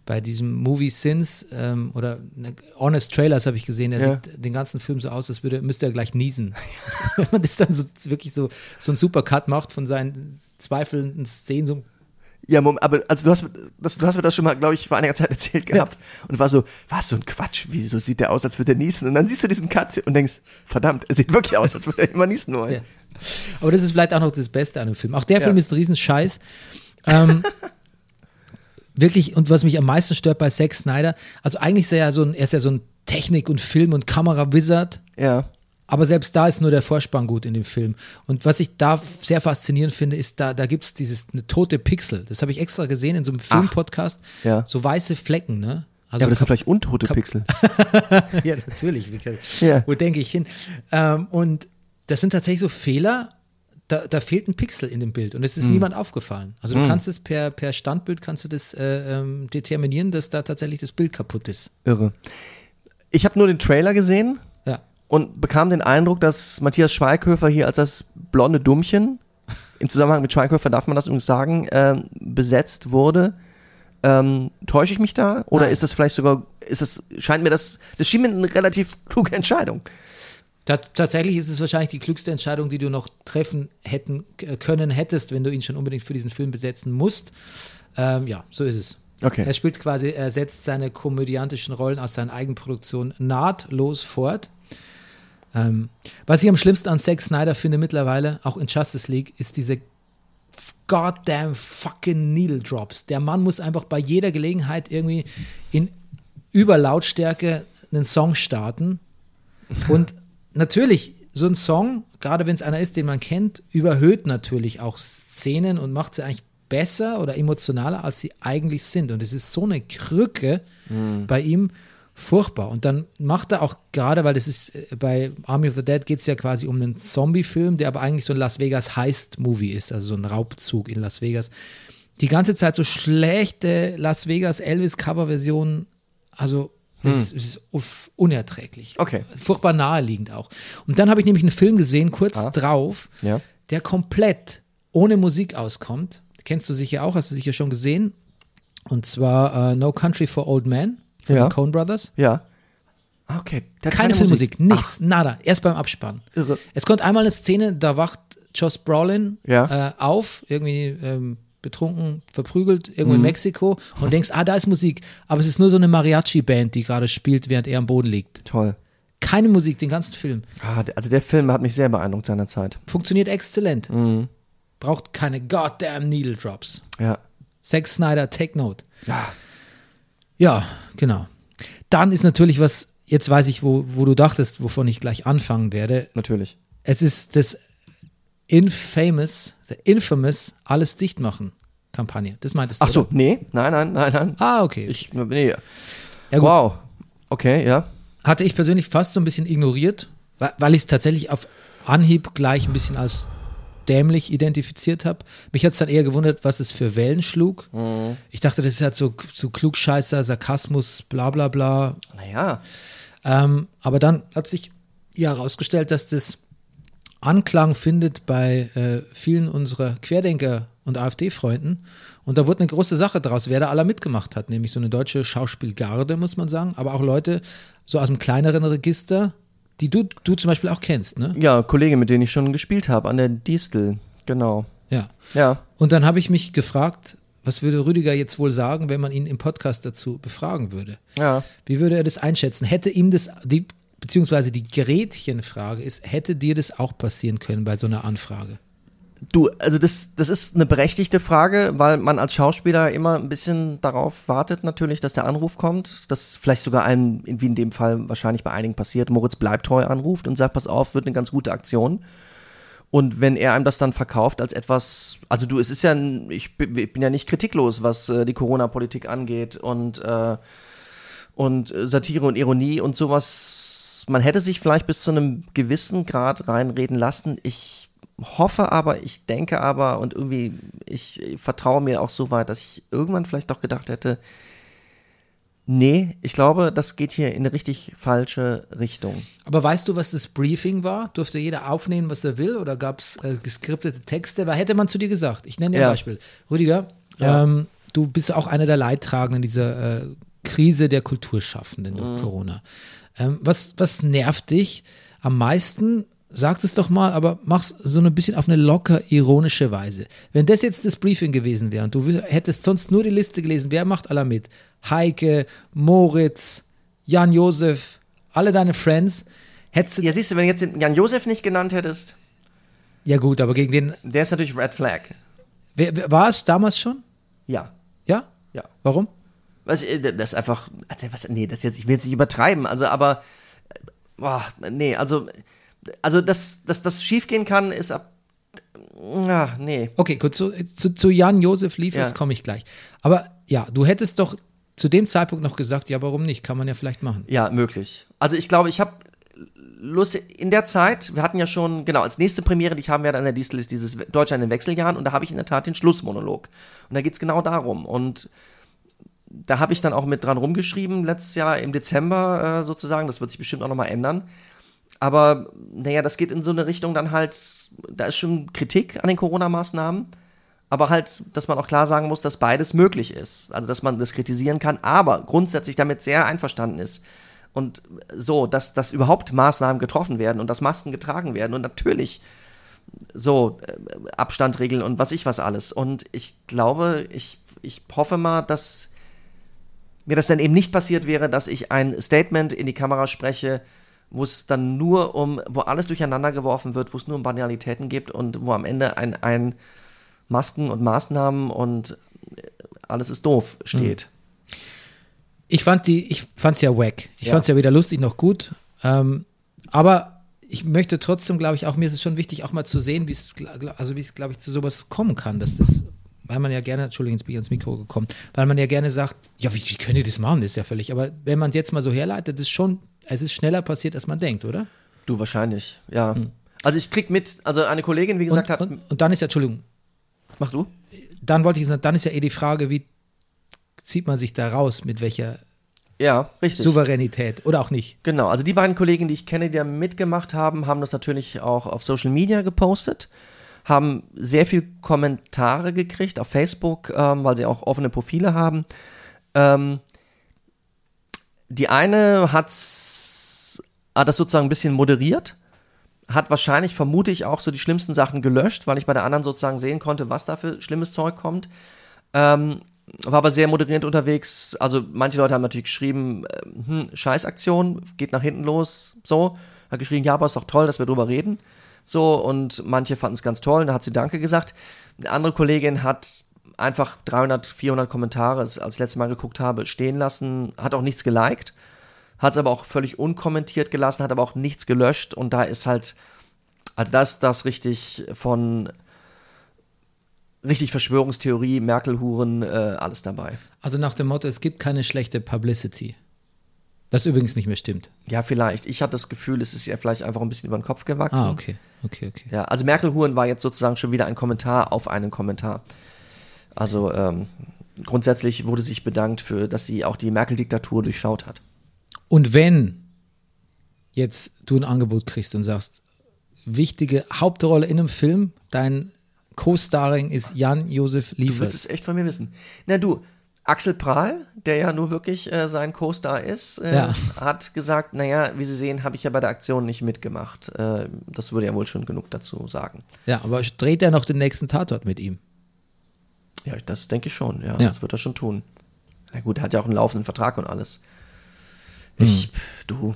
bei diesem Movie Sins ähm, oder ne, Honest Trailers habe ich gesehen, er Ja. sieht den ganzen Film so aus, als würde, müsste er gleich niesen. Wenn man das dann so wirklich so, so einen Supercut macht von seinen zweifelnden Szenen, so Ja, aber also du hast, das, du hast mir das schon mal, glaube ich, vor einiger Zeit erzählt gehabt. Und war so, was, so ein Quatsch, wieso sieht der aus, als würde er niesen? Und dann siehst du diesen Cut und denkst, verdammt, er sieht wirklich aus, als würde er immer niesen wollen. Ja. Aber das ist vielleicht auch noch das Beste an dem Film. Auch der Ja. Film ist ein Riesenscheiß. Ähm, wirklich, und was mich am meisten stört bei Zack Snyder, also eigentlich ist er ja so ein, er ist ja so ein Technik- und Film- und Kamera-Wizard, Ja. aber selbst da ist nur der Vorspann gut in dem Film. Und was ich da sehr faszinierend finde, ist, da, da gibt es dieses eine tote Pixel. Das habe ich extra gesehen in so einem Filmpodcast. Ja. So weiße Flecken, ne? Also ja, aber das sind vielleicht untote Pixel. ja, natürlich. Ja. Wo denke ich hin? Ähm, und das sind tatsächlich so Fehler, da, da fehlt ein Pixel in dem Bild und es ist niemand aufgefallen. Also du kannst es per, per Standbild kannst du das äh, ähm, determinieren, dass da tatsächlich das Bild kaputt ist. Irre. Ich habe nur den Trailer gesehen Ja. und bekam den Eindruck, dass Matthias Schweighöfer hier als das blonde Dummchen, im Zusammenhang mit Schweighöfer darf man das übrigens sagen, ähm, besetzt wurde. Ähm, täusche ich mich da? Oder Nein. ist das vielleicht sogar, ist das, scheint mir das, das schien mir eine relativ kluge Entscheidung. Ta tatsächlich ist es wahrscheinlich die klügste Entscheidung, die du noch treffen hätten k- können hättest, wenn du ihn schon unbedingt für diesen Film besetzen musst. Ähm, ja, so ist es. Okay. Er spielt quasi, er setzt seine komödiantischen Rollen aus seinen Eigenproduktionen nahtlos fort. Ähm, was ich am schlimmsten an Zack Snyder finde mittlerweile, auch in Justice League, ist diese goddamn fucking Needle Drops. Der Mann muss einfach bei jeder Gelegenheit irgendwie in Überlautstärke einen Song starten und natürlich so ein Song, gerade wenn es einer ist, den man kennt, überhöht natürlich auch Szenen und macht sie eigentlich besser oder emotionaler, als sie eigentlich sind. Und es ist so eine Krücke bei ihm furchtbar. Und dann macht er auch gerade, weil das ist äh, bei Army of the Dead geht es ja quasi um einen Zombie-Film, der aber eigentlich so ein Las Vegas Heist-Movie ist, also so ein Raubzug in Las Vegas. Die ganze Zeit so schlechte Las Vegas Elvis-Cover-Versionen, also es ist uff- unerträglich. Okay. Furchtbar naheliegend auch. Und dann habe ich nämlich einen Film gesehen, kurz Ah. drauf, Ja. der komplett ohne Musik auskommt. Kennst du sicher auch, hast du sicher schon gesehen. Und zwar äh, No Country for Old Men von Ja. den Coen Brothers. Ja. Ah, okay. Hat Keine, Filmmusik, Musik. nichts, nada, erst beim Abspann. Irre. Es kommt einmal eine Szene, da wacht Josh Brolin Ja. äh, auf, irgendwie ähm, betrunken, verprügelt, irgendwo Mhm. in Mexiko und denkst, ah, da ist Musik. Aber es ist nur so eine Mariachi-Band, die gerade spielt, während er am Boden liegt. Toll. Keine Musik, den ganzen Film. Ah, also der Film hat mich sehr beeindruckt seinerzeit. Funktioniert exzellent. Mhm. Braucht keine goddamn Needle Drops. Ja. Zack Snyder, take note. Ja, genau. Dann ist natürlich was, jetzt weiß ich, wo, wo du dachtest, wovon ich gleich anfangen werde. Natürlich. Es ist das infamous, the infamous alles dicht machen Kampagne. Das meintest du? Ach so, oder? nee. Nein, nein, nein, nein. Ah, okay. Ich, nee. ja. Wow. Okay, ja. Hatte ich persönlich fast so ein bisschen ignoriert, weil, ich es tatsächlich auf Anhieb gleich ein bisschen als dämlich identifiziert habe. Mich hat es dann eher gewundert, was es für Wellen schlug. Ich dachte, das ist halt so, so Klugscheißer, Sarkasmus, bla bla bla. Naja. Ähm, aber dann hat sich ja herausgestellt, dass das Anklang findet bei äh, vielen unserer Querdenker und AfD-Freunden. Und da wurde eine große Sache draus, wer da aller mitgemacht hat, nämlich so eine deutsche Schauspielgarde, muss man sagen, aber auch Leute so aus dem kleineren Register, die du, du zum Beispiel auch kennst, ne? Ja, Kollege, mit denen ich schon gespielt habe, an der Distel. Genau. Ja. Ja. Und dann habe ich mich gefragt, was würde Rüdiger jetzt wohl sagen, wenn man ihn im Podcast dazu befragen würde? Ja. Wie würde er das einschätzen? Hätte ihm das, die, beziehungsweise die Gretchenfrage ist, hätte dir das auch passieren können bei so einer Anfrage? Du, also das, das ist eine berechtigte Frage, weil man als Schauspieler immer ein bisschen darauf wartet, natürlich, dass der Anruf kommt. Dass vielleicht sogar einem, wie in dem Fall wahrscheinlich bei einigen passiert, Moritz Bleibtreu anruft und sagt, pass auf, wird eine ganz gute Aktion. Und wenn er einem das dann verkauft als etwas, also du, es ist ja, ich bin, ja nicht kritiklos, was äh, die Corona-Politik angeht und, äh, und Satire und Ironie und sowas. Man hätte sich vielleicht bis zu einem gewissen Grad reinreden lassen. Ich hoffe aber, ich denke aber und irgendwie, ich vertraue mir auch so weit, dass ich irgendwann vielleicht doch gedacht hätte, nee, ich glaube, das geht hier in eine richtig falsche Richtung. Aber weißt du, was das Briefing war? Durfte jeder aufnehmen, was er will? Oder gab es äh, geskriptete Texte? Was hätte man zu dir gesagt? Ich nenne dir Ja. ein Beispiel. Rüdiger, Ja. ähm, du bist auch einer der Leidtragenden dieser äh, Krise der Kulturschaffenden Mhm. durch Corona. Ähm, was, was nervt dich am meisten? Sag es doch mal, aber mach's so ein bisschen auf eine locker ironische Weise. Wenn das jetzt das Briefing gewesen wäre und du hättest sonst nur die Liste gelesen, wer macht aller mit? Heike, Moritz, Jan Josef, alle deine Friends, hättest Ja, siehst du, wenn du jetzt den Jan Josef nicht genannt hättest, Ja, gut, aber gegen den. der ist natürlich Red Flag. War es damals schon? Ja, Ja? ja. Warum? Was, äh, das ist einfach, also was, nee, das jetzt, ich will jetzt nicht übertreiben, also aber, äh, boah, nee, also, also dass, dass das schiefgehen kann, ist ab, ja, nee. Okay, gut, zu, zu, zu Jan Josef Liefers Ja. komme ich gleich. Aber ja, du hättest doch zu dem Zeitpunkt noch gesagt, ja, warum nicht? Kann man ja vielleicht machen. Ja, möglich. Also ich glaube, ich habe Lust in der Zeit, wir hatten ja schon, genau, als nächste Premiere, die ich haben werde an der Distel, ist dieses Deutschland in den Wechseljahren und da habe ich in der Tat den Schlussmonolog. Und da geht es genau darum. Und da habe ich dann auch mit dran rumgeschrieben, letztes Jahr im Dezember äh, sozusagen, das wird sich bestimmt auch nochmal ändern. Aber naja, das geht in so eine Richtung dann halt, da ist schon Kritik an den Corona-Maßnahmen, aber halt, dass man auch klar sagen muss, dass beides möglich ist. Also, dass man das kritisieren kann, aber grundsätzlich damit sehr einverstanden ist. Und so, dass, dass überhaupt Maßnahmen getroffen werden und dass Masken getragen werden und natürlich so äh, Abstand regeln und was ich was alles. Und ich glaube, ich, ich hoffe mal, dass mir das dann eben nicht passiert wäre, dass ich ein Statement in die Kamera spreche, wo es dann nur um, wo alles durcheinander geworfen wird, wo es nur um Banalitäten gibt und wo am Ende ein, ein Masken und Maßnahmen und äh, alles ist doof steht. Ich fand die, ich fand's ja wack. Ich Ja. fand's ja weder lustig noch gut. Ähm, aber ich möchte trotzdem, glaube ich, auch mir ist es schon wichtig, auch mal zu sehen, wie es, also wie es, glaube ich, zu sowas kommen kann, dass das, weil man ja gerne, Entschuldigung, jetzt bin ich ans Mikro gekommen, weil man ja gerne sagt, ja, wie, wie können die das machen? Das ist ja völlig. Aber wenn man es jetzt mal so herleitet, ist schon, es ist schneller passiert, als man denkt, oder? Du wahrscheinlich, ja. Also ich krieg mit, also eine Kollegin, wie gesagt, und, hat. und, und dann ist ja, Entschuldigung, mach du? dann wollte ich sagen, dann ist ja eh die Frage, wie zieht man sich da raus, mit welcher Ja, richtig. Souveränität oder auch nicht. Genau, also die beiden Kollegen, die ich kenne, die da mitgemacht haben, haben das natürlich auch auf Social Media gepostet, haben sehr viel Kommentare gekriegt auf Facebook, ähm, weil sie auch offene Profile haben. Ähm, die eine hat's, hat das sozusagen ein bisschen moderiert, hat wahrscheinlich, vermute ich, auch so die schlimmsten Sachen gelöscht, weil ich bei der anderen sozusagen sehen konnte, was da für schlimmes Zeug kommt. Ähm, war aber sehr moderierend unterwegs. Also manche Leute haben natürlich geschrieben, äh, hm, Scheißaktion, geht nach hinten los, so. Hat geschrieben, ja, aber ist doch toll, dass wir drüber reden. So, und manche fanden es ganz toll, und da hat sie Danke gesagt. Eine andere Kollegin hat einfach 300, 400 Kommentare, als ich letztes Mal geguckt habe, stehen lassen, hat auch nichts geliked, hat es aber auch völlig unkommentiert gelassen, hat aber auch nichts gelöscht und da ist halt, also das, das richtig von richtig Verschwörungstheorie, Merkel-Huren, äh, alles dabei. Also nach dem Motto, es gibt keine schlechte Publicity. Das übrigens nicht mehr stimmt. Ja, vielleicht. Ich hatte das Gefühl, es ist ja vielleicht einfach ein bisschen über den Kopf gewachsen. Ah, okay. Okay, okay. Ja, also Merkel-Huren war jetzt sozusagen schon wieder ein Kommentar auf einen Kommentar. Also ähm, grundsätzlich wurde sich bedankt für, dass sie auch die Merkel-Diktatur durchschaut hat. Und wenn jetzt du ein Angebot kriegst und sagst, wichtige Hauptrolle in einem Film, dein Co-Starring ist Jan-Josef Du willst Liefers. es echt von mir wissen. Na du, Axel Prahl, der ja nur wirklich äh, sein Co-Star ist, äh, Ja. hat gesagt, naja, wie Sie sehen, habe ich ja bei der Aktion nicht mitgemacht. Äh, das würde ja wohl schon genug dazu sagen. Ja, aber dreht er noch den nächsten Tatort mit ihm? Ja, das denke ich schon, ja, Ja. Das wird er schon tun. Na gut, er hat ja auch einen laufenden Vertrag und alles. Ich, du.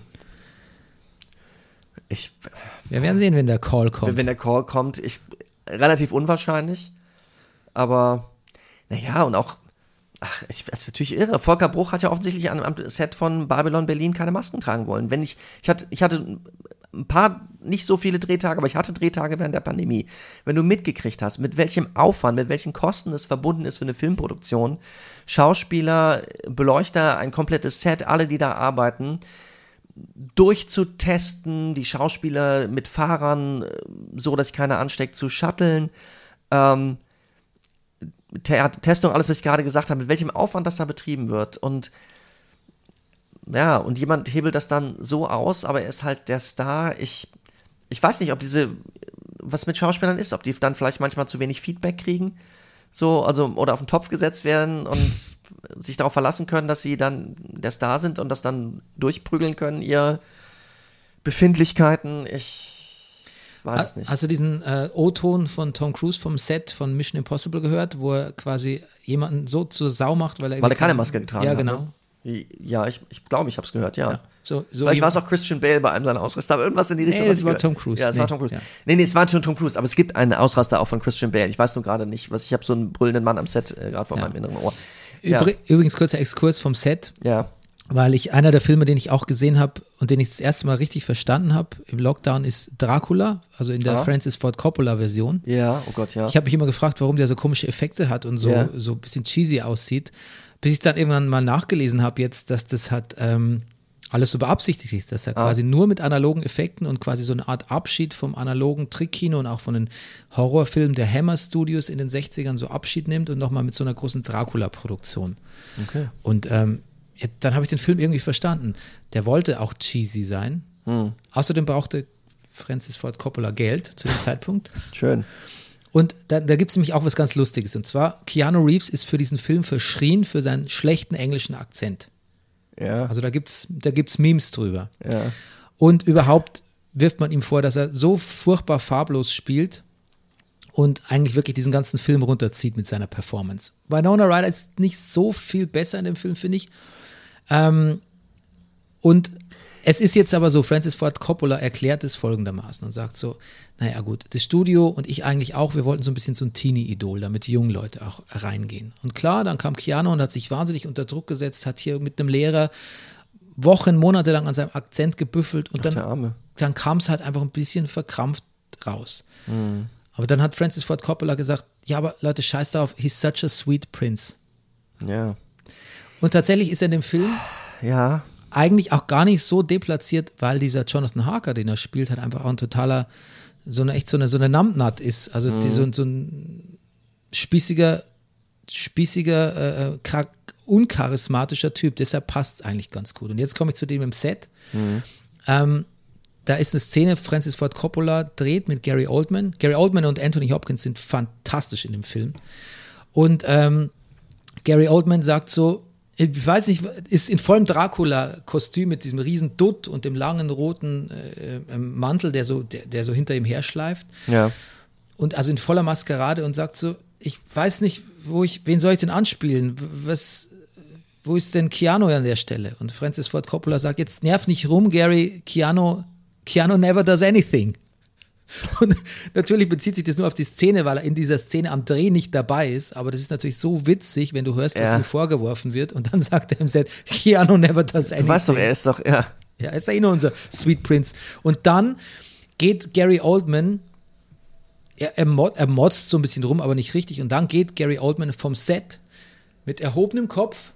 Ich, Wir werden sehen, wenn der Call kommt. wenn der Call kommt, ich, relativ unwahrscheinlich. Aber, naja, und auch, ach, ich, das ist natürlich irre. Volker Bruch hat ja offensichtlich am, am Set von Babylon Berlin keine Masken tragen wollen. Wenn ich, ich hatte, ich hatte ein paar, nicht so viele Drehtage, aber ich hatte Drehtage während der Pandemie. Wenn du mitgekriegt hast, mit welchem Aufwand, mit welchen Kosten es verbunden ist für eine Filmproduktion, Schauspieler, Beleuchter, ein komplettes Set, alle, die da arbeiten, durchzutesten, die Schauspieler mit Fahrern, äh, so dass keiner ansteckt, zu shutteln. Ähm, Te Testung, alles, was ich gerade gesagt habe, mit welchem Aufwand das da betrieben wird. Und ja, und jemand hebelt das dann so aus, aber er ist halt der Star. Ich, ich weiß nicht, ob diese, was mit Schauspielern ist, ob die dann vielleicht manchmal zu wenig Feedback kriegen. So, also, oder auf den Topf gesetzt werden und sich darauf verlassen können, dass sie dann der Star sind und das dann durchprügeln können, ihre Befindlichkeiten. Ich weiß es nicht. Hast du diesen äh, O-Ton von Tom Cruise vom Set von Mission Impossible gehört, wo er quasi jemanden so zur Sau macht, weil er, Weil er keine Maske getragen Ja, hat. genau. Ne? Ja, ich, ich glaube, ich habe es gehört, ja. So, so Vielleicht war es auch Christian Bale bei einem seiner Ausraster, aber irgendwas in die Richtung. Nee, es war gehört- Tom Cruise. Ja, es Nee, war Tom Cruise. ja. Nee, nee, es war schon Tom Cruise, aber es gibt einen Ausraster auch von Christian Bale. Ich weiß nur gerade nicht, was ich habe so einen brüllenden Mann am Set äh, gerade vor Ja. meinem inneren Ohr. Ja, Übri Übrigens kurzer Exkurs vom Set, ja. Weil ich einer der Filme, den ich auch gesehen habe und den ich das erste Mal richtig verstanden habe im Lockdown, ist Dracula, also in der Ah. Francis Ford Coppola Version. Ja, oh Gott, ja. Ich habe mich immer gefragt, warum der so komische Effekte hat und so, Ja. so ein bisschen cheesy aussieht, bis ich dann irgendwann mal nachgelesen habe jetzt, dass das hat ähm, alles so beabsichtigt ist, dass er Ah. quasi nur mit analogen Effekten und quasi so eine Art Abschied vom analogen Trickkino und auch von den Horrorfilmen der Hammer Studios in den 60ern so Abschied nimmt und nochmal mit so einer großen Dracula-Produktion. Okay. Und ähm, ja, dann habe ich den Film irgendwie verstanden. Der wollte auch cheesy sein. Hm. Außerdem brauchte Francis Ford Coppola Geld zu dem Zeitpunkt. Schön. Und da, da gibt es nämlich auch was ganz Lustiges. Und zwar, Keanu Reeves ist für diesen Film verschrien für seinen schlechten englischen Akzent. Ja. Also da gibt es da gibt's Memes drüber. ja. Und überhaupt wirft man ihm vor, dass er so furchtbar farblos spielt und eigentlich wirklich diesen ganzen Film runterzieht mit seiner Performance. Winona Ryder ist nicht so viel besser in dem Film, finde ich. Ähm, und Es ist jetzt aber so, Francis Ford Coppola erklärt es folgendermaßen und sagt so, naja gut, das Studio und ich eigentlich auch, wir wollten so ein bisschen so ein Teenie-Idol, damit die jungen Leute auch reingehen. Und klar, dann kam Keanu und hat sich wahnsinnig unter Druck gesetzt, hat hier mit einem Lehrer Wochen, Monate lang an seinem Akzent gebüffelt und der dann, dann kam es halt einfach ein bisschen verkrampft raus. Aber dann hat Francis Ford Coppola gesagt, ja, aber Leute, scheiß darauf, he's such a sweet prince. Ja. Und tatsächlich ist er in dem Film Ja. eigentlich auch gar nicht so deplatziert, weil dieser Jonathan Harker, den er spielt, halt einfach auch ein totaler, so eine echt so eine, so eine Numbnut ist. Also die, so, so ein spießiger, spießiger, äh, char- uncharismatischer Typ. Deshalb passt es eigentlich ganz gut. Und jetzt komme ich zu dem im Set. Ähm, da ist eine Szene, Francis Ford Coppola dreht mit Gary Oldman. Gary Oldman und Anthony Hopkins sind fantastisch in dem Film. Und ähm, Gary Oldman sagt so, ich weiß nicht, ist in vollem Dracula-Kostüm mit diesem riesen Dutt und dem langen roten äh, ähm, Mantel, der so, der, der so hinter ihm herschleift. Ja. Und also in voller Maskerade und sagt so, ich weiß nicht, wo ich, wen soll ich denn anspielen? Was, wo ist denn Keanu an der Stelle? Und Francis Ford Coppola sagt, jetzt nerv nicht rum, Gary, Keanu, Keanu never does anything. Und natürlich bezieht sich das nur auf die Szene, weil er in dieser Szene am Dreh nicht dabei ist. Aber das ist natürlich so witzig, wenn du hörst, was Ja. ihm vorgeworfen wird. Und dann sagt er im Set, Keanu never does anything. Du weißt doch, er ist doch, ja. Ja, ist ja eh nur unser Sweet Prince. Und dann geht Gary Oldman, er, er, mod, er motzt so ein bisschen rum, aber nicht richtig. Und dann geht Gary Oldman vom Set mit erhobenem Kopf,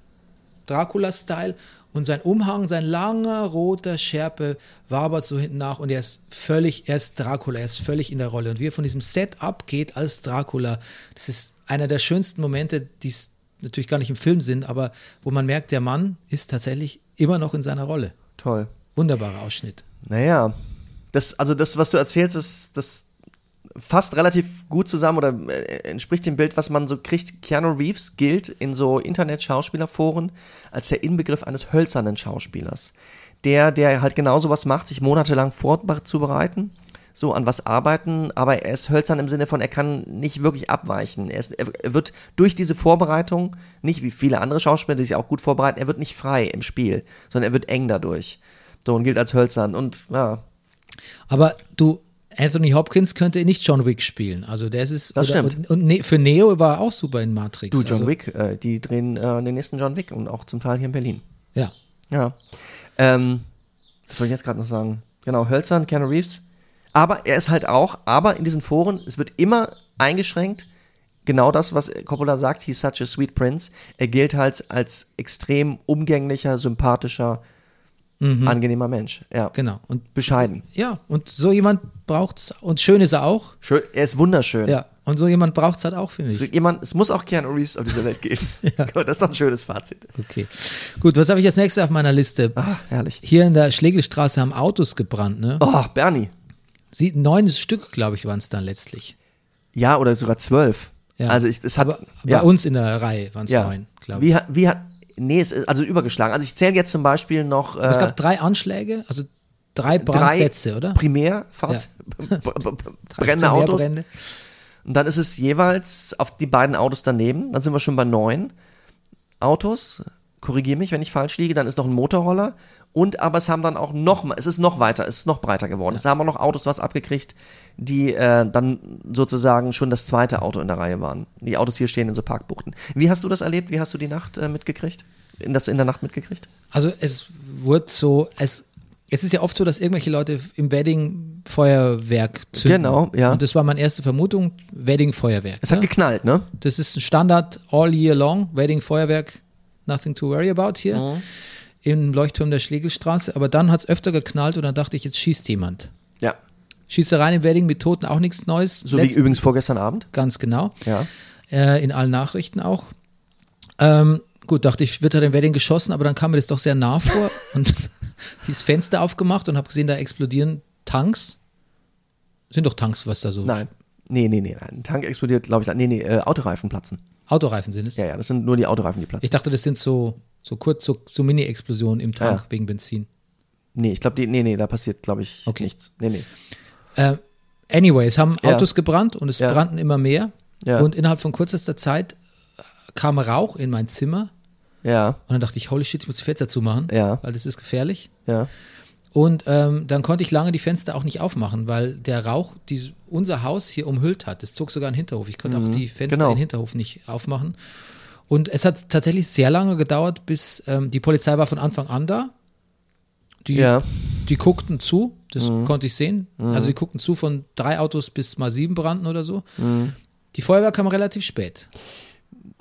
Dracula-Style, und sein Umhang, sein langer roter Schärpe wabert so hinten nach und er ist völlig, er ist Dracula, er ist völlig in der Rolle. Und wie er von diesem Set abgeht als Dracula, das ist einer der schönsten Momente, die es natürlich gar nicht im Film sind, aber wo man merkt, der Mann ist tatsächlich immer noch in seiner Rolle. Toll. Wunderbarer Ausschnitt. Naja, das, also das, was du erzählst, ist, das fasst relativ gut zusammen oder äh, entspricht dem Bild, was man so kriegt. Keanu Reeves gilt in so Internet-Schauspielerforen als der Inbegriff eines hölzernen Schauspielers. Der, der halt genau sowas macht, sich monatelang vorzubereiten, so an was arbeiten, aber er ist hölzern im Sinne von, er kann nicht wirklich abweichen. Er, ist, er wird durch diese Vorbereitung, nicht wie viele andere Schauspieler, die sich auch gut vorbereiten, er wird nicht frei im Spiel, sondern er wird eng dadurch. So und gilt als hölzern und ja, Aber du, Anthony Hopkins könnte nicht John Wick spielen. Also der ist es. Das oder, stimmt. Und, und ne, für Neo war er auch super in Matrix. Du, John also, Wick, äh, die drehen äh, den nächsten John Wick und auch zum Teil hier in Berlin. Ja. Ja. Ähm, was soll ich jetzt gerade noch sagen? Genau, Hölzern, Keanu Reeves. Aber er ist halt auch, aber in diesen Foren, es wird immer eingeschränkt, genau das, was Coppola sagt, he's such a sweet prince. Er gilt halt als extrem umgänglicher, sympathischer, angenehmer Mensch. Ja. Genau. Und Bescheiden. ja, und so jemand braucht's. Und schön ist er auch. Schön, er ist wunderschön. Ja. Und so jemand braucht's halt auch, finde So ich. jemand, es muss auch Keanu Reeves auf dieser Welt geben. Das ist doch ein schönes Fazit. Okay. Gut, was habe ich als nächstes auf meiner Liste? Ah, herrlich. Hier in der Schlegelstraße haben Autos gebrannt, ne? Oh, Bernie. Sie, neun Stück, glaube ich, waren es dann letztlich. Ja, oder sogar zwölf. Ja. Also ich, es hat, Aber ja. bei uns in der Reihe waren es ja. neun, glaube ich. Wie, wie hat, nee, es ist also übergeschlagen. Also ich zähle jetzt zum Beispiel noch Aber es äh, gab drei Anschläge, also drei Brandsätze, oder? Primär, Drei brennende Autos. Und dann ist es jeweils auf die beiden Autos daneben. Dann sind wir schon bei neun Autos. Korrigiere mich, wenn ich falsch liege. Dann ist noch ein Motorroller. Und aber es haben dann auch noch mal, es ist noch weiter, es ist noch breiter geworden. Es haben auch noch Autos was abgekriegt, die äh, dann sozusagen schon das zweite Auto in der Reihe waren. Die Autos hier stehen in so Parkbuchten. Wie hast du das erlebt? Wie hast du die Nacht äh, mitgekriegt? In das in der Nacht mitgekriegt? Also es wurde so, es, es ist ja oft so, dass irgendwelche Leute im Wedding Feuerwerk zünden. Genau, ja. Und das war meine erste Vermutung, Wedding Feuerwerk. Es hat ne? geknallt, ne? Das ist ein Standard all year long, Wedding Feuerwerk, nothing to worry about hier. Mhm. Im Leuchtturm der Schlegelstraße. Aber dann hat es öfter geknallt und dann dachte ich, jetzt schießt jemand. Ja. Schießereien im Wedding mit Toten auch nichts Neues. So Letzt- wie übrigens vorgestern Abend. Ganz genau. Ja. Äh, in allen Nachrichten auch. Ähm, gut, dachte ich, wird er im Wedding geschossen, aber dann kam mir das doch sehr nah vor und dieses Fenster aufgemacht und habe gesehen, da explodieren Tanks. Sind doch Tanks, was da so. Nein. Nee, nee, nee, nein. Ein Tank explodiert, glaube ich. Nee, nee, äh, Autoreifen platzen. Autoreifen sind es. Ja, ja, das sind nur die Autoreifen, die platzen. Ich dachte, das sind so, so kurz, so, so Mini-Explosionen im Tank Ja. wegen Benzin. Nee, ich glaube, nee, nee, da passiert, glaube ich, Okay. nichts. Nee, nee. Äh, anyway, es haben Ja. Autos gebrannt und es Ja. brannten immer mehr. Ja. Und innerhalb von kürzester Zeit äh, kam Rauch in mein Zimmer. Ja, Und dann dachte ich, holy shit, ich muss die Fenster zumachen, Ja. weil das ist gefährlich. ja. Und ähm, dann konnte ich lange die Fenster auch nicht aufmachen, weil der Rauch die, unser Haus hier umhüllt hat. Es zog sogar in den Hinterhof. Ich konnte auch die Fenster genau. in den Hinterhof nicht aufmachen. Und es hat tatsächlich sehr lange gedauert, bis ähm, die Polizei war von Anfang an da. Die, Ja. die guckten zu, das konnte ich sehen. Also die guckten zu von drei Autos bis mal sieben brannten oder so. Die Feuerwehr kam relativ spät.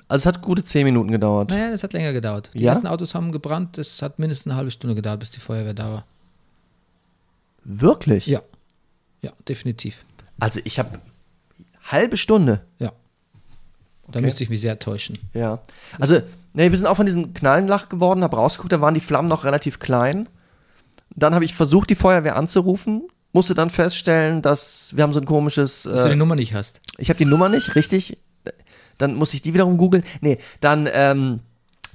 Also es hat gute zehn Minuten gedauert. Naja, das hat länger gedauert. Die Ja? ersten Autos haben gebrannt, das hat mindestens eine halbe Stunde gedauert, bis die Feuerwehr da war. Wirklich? Ja. Ja, definitiv. Also ich habe halbe Stunde. Ja. Da Okay. müsste ich mich sehr täuschen. Ja. Also, nee, wir sind auch von diesen Knallen lach geworden, habe rausgeguckt, da waren die Flammen noch relativ klein. Dann habe ich versucht, die Feuerwehr anzurufen, musste dann feststellen, dass wir haben so ein komisches. Dass du die Äh, Nummer nicht hast. ich habe die Nummer nicht, richtig. Dann muss ich die wiederum googeln. Nee, dann, ähm,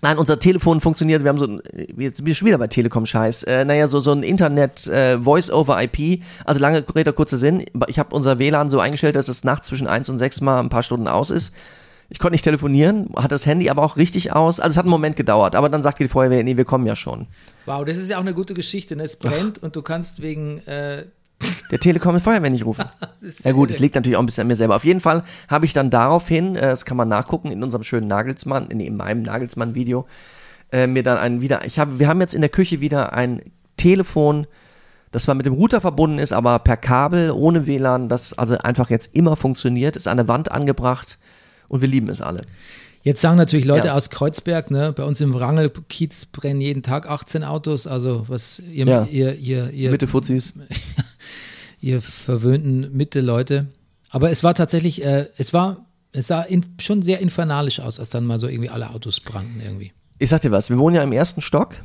nein, unser Telefon funktioniert. Wir haben so ein, jetzt bin ich schon wieder bei Telekom-Scheiß. Äh, naja, so, so ein Internet äh, Voice-over-IP. Also lange Rede, kurzer Sinn. Ich habe unser WLAN so eingestellt, dass es nachts zwischen 1 und 6 mal ein paar Stunden aus ist. Ich konnte nicht telefonieren, hat das Handy aber auch richtig aus. Also es hat einen Moment gedauert, aber dann sagte die Feuerwehr, nee, wir kommen ja schon. Wow, das ist ja auch eine gute Geschichte. Ne? Es brennt und du kannst wegen. Äh, Der Telekom die Feuerwehr nicht rufen. ist Ja gut, es liegt natürlich auch ein bisschen an mir selber. Auf jeden Fall habe ich dann daraufhin, äh, das kann man nachgucken in unserem schönen Nagelsmann, nee, in meinem Nagelsmann-Video, äh, mir dann ein wieder, ich habe, wir haben jetzt in der Küche wieder ein Telefon, das zwar mit dem Router verbunden ist, aber per Kabel, ohne WLAN, das also einfach jetzt immer funktioniert, ist an der Wand angebracht und wir lieben es alle. Jetzt sagen natürlich Leute Ja. aus Kreuzberg, ne, bei uns im Wrangel-Kiez brennen jeden Tag 18 Autos. Also, was ihr, Ja. ihr, ihr, ihr, Bitte Fuzis. ihr verwöhnten Mitte-Leute. Aber es war tatsächlich, äh, es war, es sah in, schon sehr infernalisch aus, als dann mal so irgendwie alle Autos brannten irgendwie. Ich sag dir was, wir wohnen ja im ersten Stock,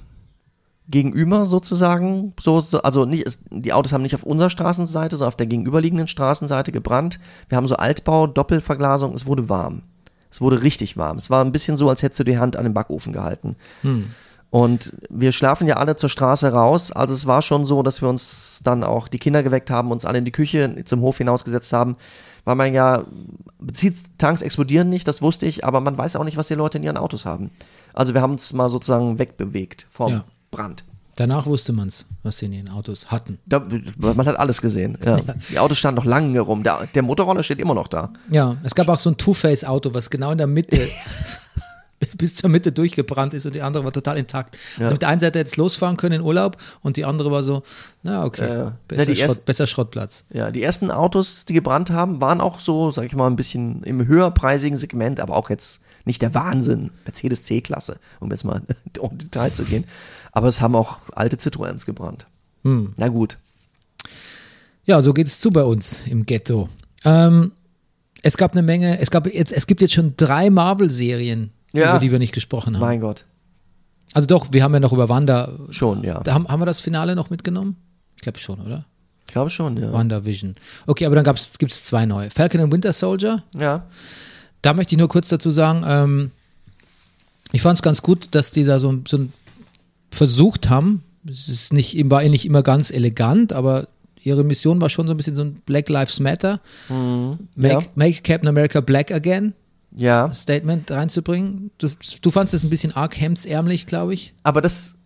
gegenüber sozusagen, so, so also nicht, es, die Autos haben nicht auf unserer Straßenseite, sondern auf der gegenüberliegenden Straßenseite gebrannt. Wir haben so Altbau, Doppelverglasung, es wurde warm. Es wurde richtig warm. Es war ein bisschen so, als hättest du die Hand an den Backofen gehalten. Und wir schlafen ja alle zur Straße raus. Also es war schon so, dass wir uns dann auch die Kinder geweckt haben, uns alle in die Küche zum Hof hinausgesetzt haben, weil man ja Tanks explodieren nicht, das wusste ich, aber man weiß auch nicht, was die Leute in ihren Autos haben. Also wir haben uns mal sozusagen wegbewegt vom Ja. Brand. Danach wusste man es, was sie in ihren Autos hatten. Da, man hat alles gesehen. Ja. Die Autos standen noch lange rum. Der, der Motorroller steht immer noch da. Ja, es gab auch so ein Two-Face-Auto, was genau in der Mitte bis, zur Mitte durchgebrannt ist und die andere war total intakt. Also mit der einen Seite hätte es losfahren können in Urlaub und die andere war so, na okay, Ja, ja. besser, Na, Schrott, erst- besser Schrottplatz. Ja, die ersten Autos, die gebrannt haben, waren auch so, sag ich mal, ein bisschen im höherpreisigen Segment, aber auch jetzt nicht der Wahnsinn. Mercedes C-Klasse, um jetzt mal um Detail zu gehen. Aber es haben auch alte Citroëns gebrannt. Na gut. Ja, so geht es zu bei uns im Ghetto. Ähm, es gab eine Menge, es gab jetzt, es gibt jetzt schon drei Marvel-Serien, Ja. über die wir nicht gesprochen haben. Mein Gott. Also doch, wir haben ja noch über Wanda. Schon, ja. Da haben, haben wir das Finale noch mitgenommen? Ich glaube schon, oder? Ich glaube schon, ja. WandaVision. Okay, aber dann gibt es zwei neue. Falcon and Winter Soldier. Ja. Da möchte ich nur kurz dazu sagen, ähm, ich fand es ganz gut, dass die da so, so versucht haben. Es ist nicht, war eh nicht immer ganz elegant, aber ihre Mission war schon so ein bisschen so ein Black Lives Matter. Make, ja. make Captain America Black Again Ja. Statement reinzubringen. Du, du fandest es ein bisschen arg hemdsärmlich, glaube ich. Aber das,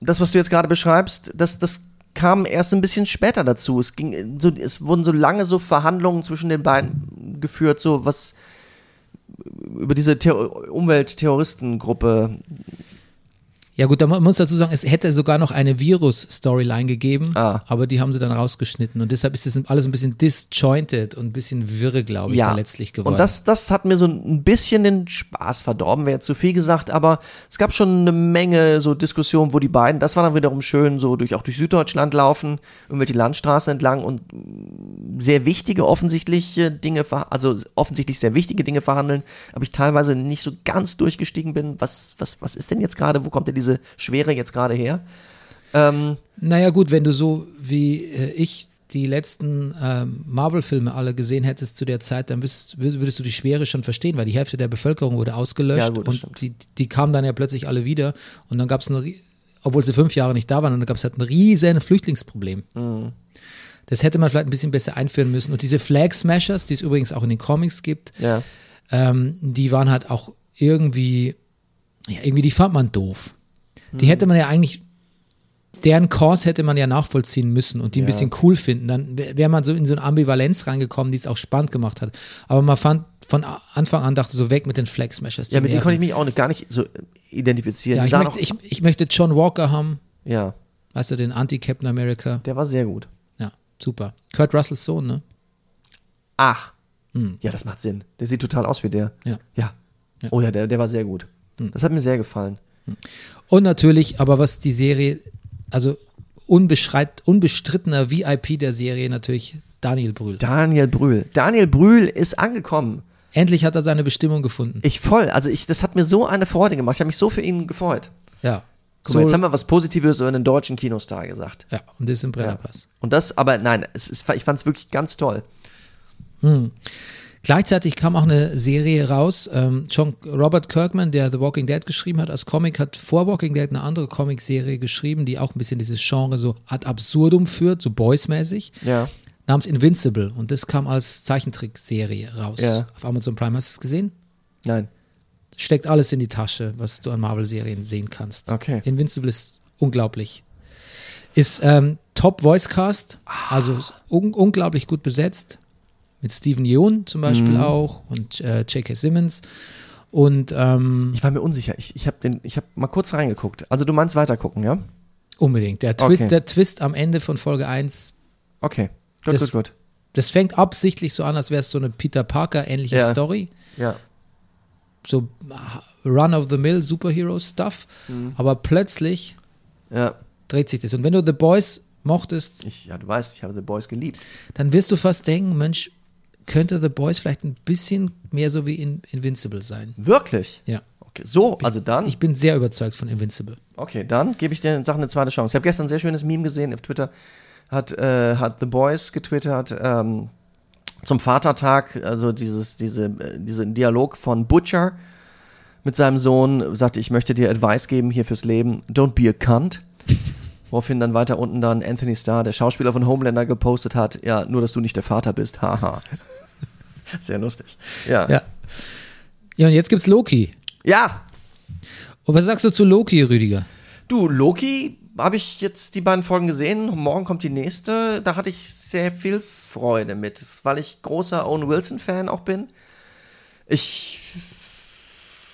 das, was du jetzt gerade beschreibst, das, das kam erst ein bisschen später dazu. Es ging so, es wurden so lange so Verhandlungen zwischen den beiden geführt, so was über diese Terror Umweltterroristengruppe. Ja gut, da mu- muss dazu sagen, es hätte sogar noch eine Virus-Storyline gegeben, Ah. aber die haben sie dann rausgeschnitten und deshalb ist das alles ein bisschen disjointed und ein bisschen wirre, glaube ich, da letztlich geworden. Und das, das hat mir so ein bisschen den Spaß verdorben, wäre jetzt zu viel gesagt, aber es gab schon eine Menge so Diskussionen, wo die beiden, das war dann wiederum schön, so durch auch durch Süddeutschland laufen, irgendwelche Landstraßen entlang und sehr wichtige offensichtliche Dinge, also offensichtlich sehr wichtige Dinge verhandeln, aber ich teilweise nicht so ganz durchgestiegen bin, was, was, was ist denn jetzt gerade, wo kommt denn diese Schwere jetzt gerade her? Ähm, Naja gut, wenn du so wie äh, ich die letzten ähm, Marvel-Filme alle gesehen hättest zu der Zeit, dann würdest, würdest du die Schwere schon verstehen, weil die Hälfte der Bevölkerung wurde ausgelöscht Ja, gut, und stimmt. die, die kamen dann ja plötzlich alle wieder und dann gab es eine, obwohl sie fünf Jahre nicht da waren, und dann gab es halt ein riesen Flüchtlingsproblem. Mhm. Das hätte man vielleicht ein bisschen besser einführen müssen. Und diese Flag Smashers, die es übrigens auch in den Comics gibt, ja. ähm, die waren halt auch irgendwie, ja, irgendwie, die fand man doof. Die hätte man ja eigentlich, deren Kurs hätte man ja nachvollziehen müssen und die ein Ja. bisschen cool finden. Dann wäre wär man so in so eine Ambivalenz reingekommen, die es auch spannend gemacht hat. Aber man fand von Anfang an dachte so weg mit den Flag Smashers. Ja, mit denen konnte ich mich auch gar nicht so identifizieren. ja, ich, möchte, ich, ich möchte John Walker haben, ja, weißt du, den Anti-Captain America. der war sehr gut. Ja, super. Kurt Russells Sohn, ne? Ach. Ja, das macht Sinn. Der sieht total aus wie der. Ja. Ja. Oh ja, der, der war sehr gut. Das hat mir sehr gefallen. Und natürlich, aber was die Serie, also unbestrittener VIP der Serie natürlich Daniel Brühl. Daniel Brühl. Daniel Brühl ist angekommen. Endlich hat er seine Bestimmung gefunden. Ich voll. Also ich, das hat mir so eine Freude gemacht. Ich habe mich so für ihn gefreut. Ja. Guck mal, jetzt haben wir was Positives über einen deutschen Kinostar gesagt. ja, und das ist im Ja. Brennerpass. Und das, aber nein, es ist, ich fand es wirklich ganz toll. Gleichzeitig kam auch eine Serie raus. Ähm, John Robert Kirkman, der The Walking Dead geschrieben hat, als Comic, hat vor Walking Dead eine andere Comicserie geschrieben, die auch ein bisschen dieses Genre so ad absurdum führt, so Boys-mäßig, Ja. namens Invincible. Und das kam als Zeichentrickserie raus Ja. auf Amazon Prime. Hast du es gesehen? Nein. Steckt alles in die Tasche, was du an Marvel-Serien sehen kannst. Okay. Invincible ist unglaublich. Ist ähm, Top Voice Cast, also ist un unglaublich gut besetzt. Mit Steven Yeun zum Beispiel Mhm. auch und äh, J.K. Simmons. Und ähm, Ich war mir unsicher. Ich, ich habe hab mal kurz reingeguckt. Also du meinst weitergucken, ja? unbedingt. Der Twist, Okay. der Twist am Ende von Folge 1, Okay. Gut, Das- gut, gut. das fängt absichtlich so an, als wäre es so eine Peter Parker-ähnliche Ja. Story. Ja. So Run-of-the-Mill Superhero-Stuff. Mhm. Aber plötzlich Ja. dreht sich das. Und wenn du The Boys mochtest, Ich, ja, du weißt, ich habe The Boys geliebt. dann wirst du fast denken, Mensch, könnte The Boys vielleicht ein bisschen mehr so wie in Invincible sein. Wirklich? Ja. Okay. So, also dann. Ich bin sehr überzeugt von Invincible. Okay, dann gebe ich den Sachen eine zweite Chance. Ich habe gestern ein sehr schönes Meme gesehen auf Twitter. Hat, äh, hat The Boys getwittert ähm, zum Vatertag, also dieses, diese, äh, diesen Dialog von Butcher mit seinem Sohn, sagte, ich möchte dir Advice geben hier fürs Leben. Don't be a cunt. Woraufhin dann weiter unten dann Anthony Starr, der Schauspieler von Homelander, gepostet hat, ja, nur dass du nicht der Vater bist. Haha. Sehr lustig. Ja. Ja. Ja, und jetzt gibt's Loki. ja, Und was sagst du zu Loki, Rüdiger? Du, Loki habe ich jetzt die beiden Folgen gesehen. Morgen kommt die nächste. Da hatte ich sehr viel Freude mit, weil ich großer Owen Wilson-Fan auch bin. Ich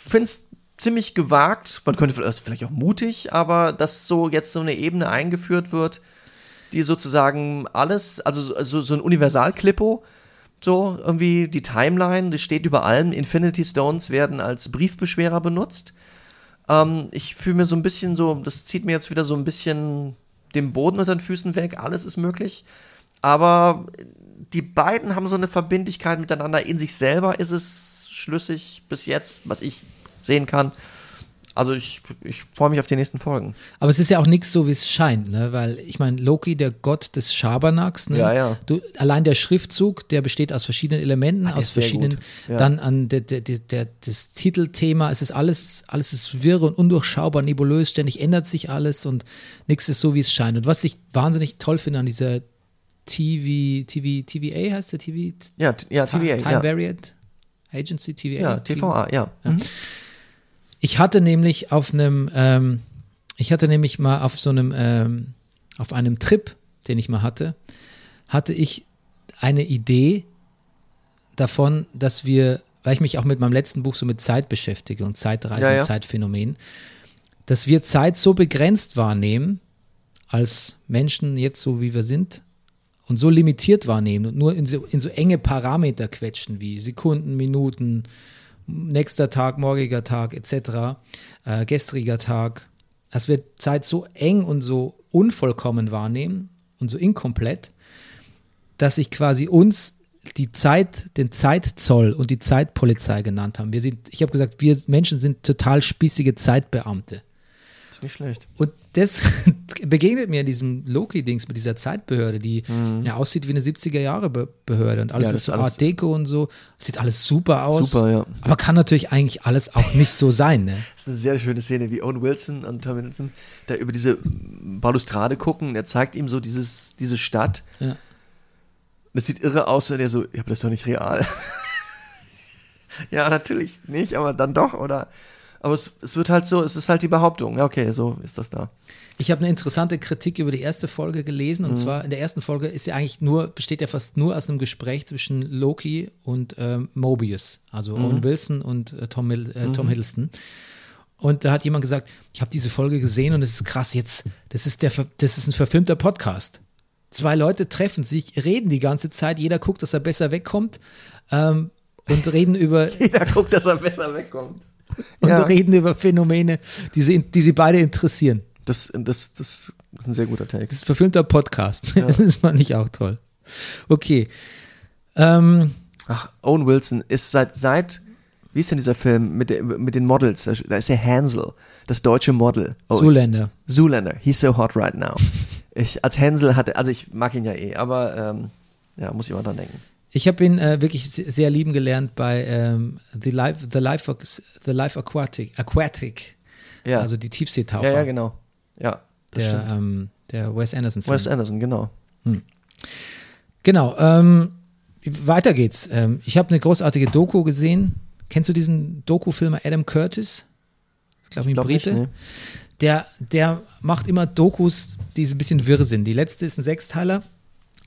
finde es ziemlich gewagt. Man könnte vielleicht- vielleicht auch mutig, aber dass so jetzt so eine Ebene eingeführt wird, die sozusagen alles, also so, so ein Universal-Klippo, so irgendwie die Timeline, die steht über allem. Infinity Stones werden als Briefbeschwerer benutzt. Ähm, ich fühle mir so ein bisschen so, das zieht mir jetzt wieder so ein bisschen den Boden unter den Füßen weg. Alles ist möglich. Aber die beiden haben so eine Verbindlichkeit miteinander. In sich selber ist es schlüssig bis jetzt, was ich sehen kann. Also ich, ich freue mich auf die nächsten Folgen. Aber es ist ja auch nichts so, wie es scheint, ne? Weil ich meine, Loki, der Gott des Schabernacks, ne? Ja, ja. Du, allein der Schriftzug, der besteht aus verschiedenen Elementen, der aus verschiedenen. Ja. dann an der, der, der, das Titelthema, es ist alles, alles ist wirr und undurchschaubar, nebulös, ständig ändert sich alles und nichts ist so, wie es scheint. Und was ich wahnsinnig toll finde an dieser TV, TV, TVA heißt der TV? Ja, ja TVA, Time ja. Variant Agency, TVA? Ja, TVA, ja. Mhm. Ich hatte nämlich auf einem, ähm, ich hatte nämlich mal auf so einem, ähm, auf einem Trip, den ich mal hatte, hatte ich eine Idee davon, dass wir, weil ich mich auch mit meinem letzten Buch so mit Zeit beschäftige und Zeitreisen, Ja, ja. Zeitphänomenen, dass wir Zeit so begrenzt wahrnehmen, als Menschen jetzt so wie wir sind, und so limitiert wahrnehmen und nur in so, in so enge Parameter quetschen wie Sekunden, Minuten, nächster Tag, morgiger Tag etc., äh, gestriger Tag, dass wir Zeit so eng und so unvollkommen wahrnehmen und so inkomplett, dass sich quasi uns die Zeit, den Zeitzoll und die Zeitpolizei genannt haben. Wir sind, ich habe gesagt, wir Menschen sind total spießige Zeitbeamte. Ist nicht schlecht. Und das begegnet mir in diesem Loki-Dings mit dieser Zeitbehörde, die ja aussieht wie eine 70er-Jahre-Behörde und alles Mhm. Ja, ist so alles- Art Deco und so. Sieht alles super aus. Super, ja. Aber kann natürlich eigentlich alles auch nicht so sein, ne? Das ist eine sehr schöne Szene, wie Owen Wilson und Tom Wilson da über diese Balustrade gucken. Er zeigt ihm so dieses, diese Stadt. Ja. Das sieht irre aus, und er so, ja, aber das ist doch nicht real. ja, natürlich nicht, aber dann doch, oder? Aber es, es wird halt so, es ist halt die Behauptung. Ja, okay, so ist das da. Ich habe eine interessante Kritik über die erste Folge gelesen. Mhm. Und zwar in der ersten Folge ist ja eigentlich nur, besteht ja fast nur aus einem Gespräch zwischen Loki und ähm, Mobius, also Mhm. Owen Wilson und äh, Tom, äh, Tom Hiddleston. Und da hat jemand gesagt, ich habe diese Folge gesehen und es ist krass, jetzt, das ist, der, das ist ein verfilmter Podcast. Zwei Leute treffen sich, reden die ganze Zeit, jeder guckt, dass er besser wegkommt ähm, und reden über Jeder guckt, dass er besser wegkommt. Und Ja. reden über Phänomene, die sie, die sie beide interessieren. Das, das, das ist ein sehr guter Take. Das ist ein verfilmter Podcast. Das fand ich auch toll. Okay. Ähm, Ach, Owen Wilson ist seit, seit, wie ist denn dieser Film mit, der, mit den Models? Da ist der Hansel, das deutsche Model. Oh, Zuländer. Zoolander, he's so hot right now. Ich, als Hansel hatte, also ich mag ihn ja eh, aber ähm, ja, muss ich mal dran denken. Ich habe ihn äh, wirklich se- sehr lieben gelernt bei ähm, The Life, The Life, The Life Aquatic, Aquatic, Ja, also die Tiefseetaucher, ja, ja, genau. Ja, das der, stimmt. ähm, der Wes Anderson Film. Wes Anderson, genau. Genau. Ähm, weiter geht's. Ähm, ich habe eine großartige Doku gesehen. Kennst du diesen Doku-Filmer Adam Curtis? Ich glaube, ein Glaub nicht, Brite. nee. der, der macht immer Dokus, die so ein bisschen wirr sind. Die letzte ist ein Sechsteiler,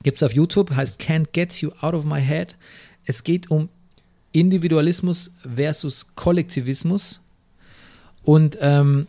gibt es auf YouTube, heißt Can't Get You Out of My Head. Es geht um Individualismus versus Kollektivismus und ähm,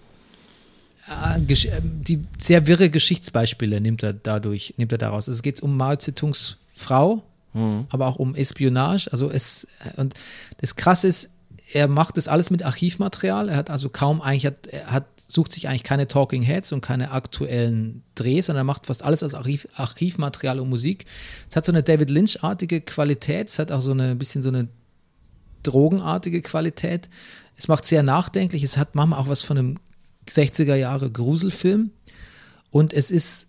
äh, ähm, die sehr wirre Geschichtsbeispiele nimmt er dadurch, nimmt er daraus. Also es geht um Mao Zedongs Frau, aber auch um Espionage. Also es und das Krasse ist, er macht das alles mit Archivmaterial. Er hat also kaum eigentlich, hat, er hat, sucht sich eigentlich keine Talking Heads und keine aktuellen Drehs, sondern er macht fast alles als Archiv, Archivmaterial und Musik. Es hat so eine David Lynch-artige Qualität. Es hat auch so eine ein bisschen so eine drogenartige Qualität. Es macht sehr nachdenklich. Es hat manchmal auch was von einem 60er Jahre Gruselfilm. Und es ist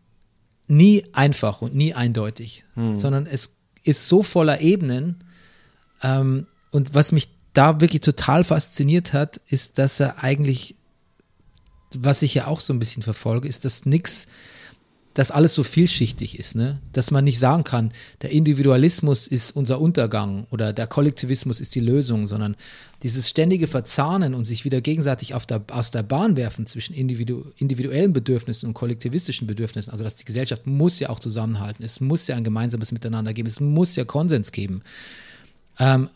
nie einfach und nie eindeutig, sondern es ist so voller Ebenen. Ähm, und was mich da wirklich total fasziniert hat, ist, dass er eigentlich, was ich ja auch so ein bisschen verfolge, ist, dass nix, dass alles so vielschichtig ist, ne? Dass man nicht sagen kann, der Individualismus ist unser Untergang oder der Kollektivismus ist die Lösung, sondern dieses ständige Verzahnen und sich wieder gegenseitig der, aus der Bahn werfen zwischen individu individuellen Bedürfnissen und kollektivistischen Bedürfnissen, also dass die Gesellschaft muss ja auch zusammenhalten, es muss ja ein gemeinsames Miteinander geben, es muss ja Konsens geben. Ähm,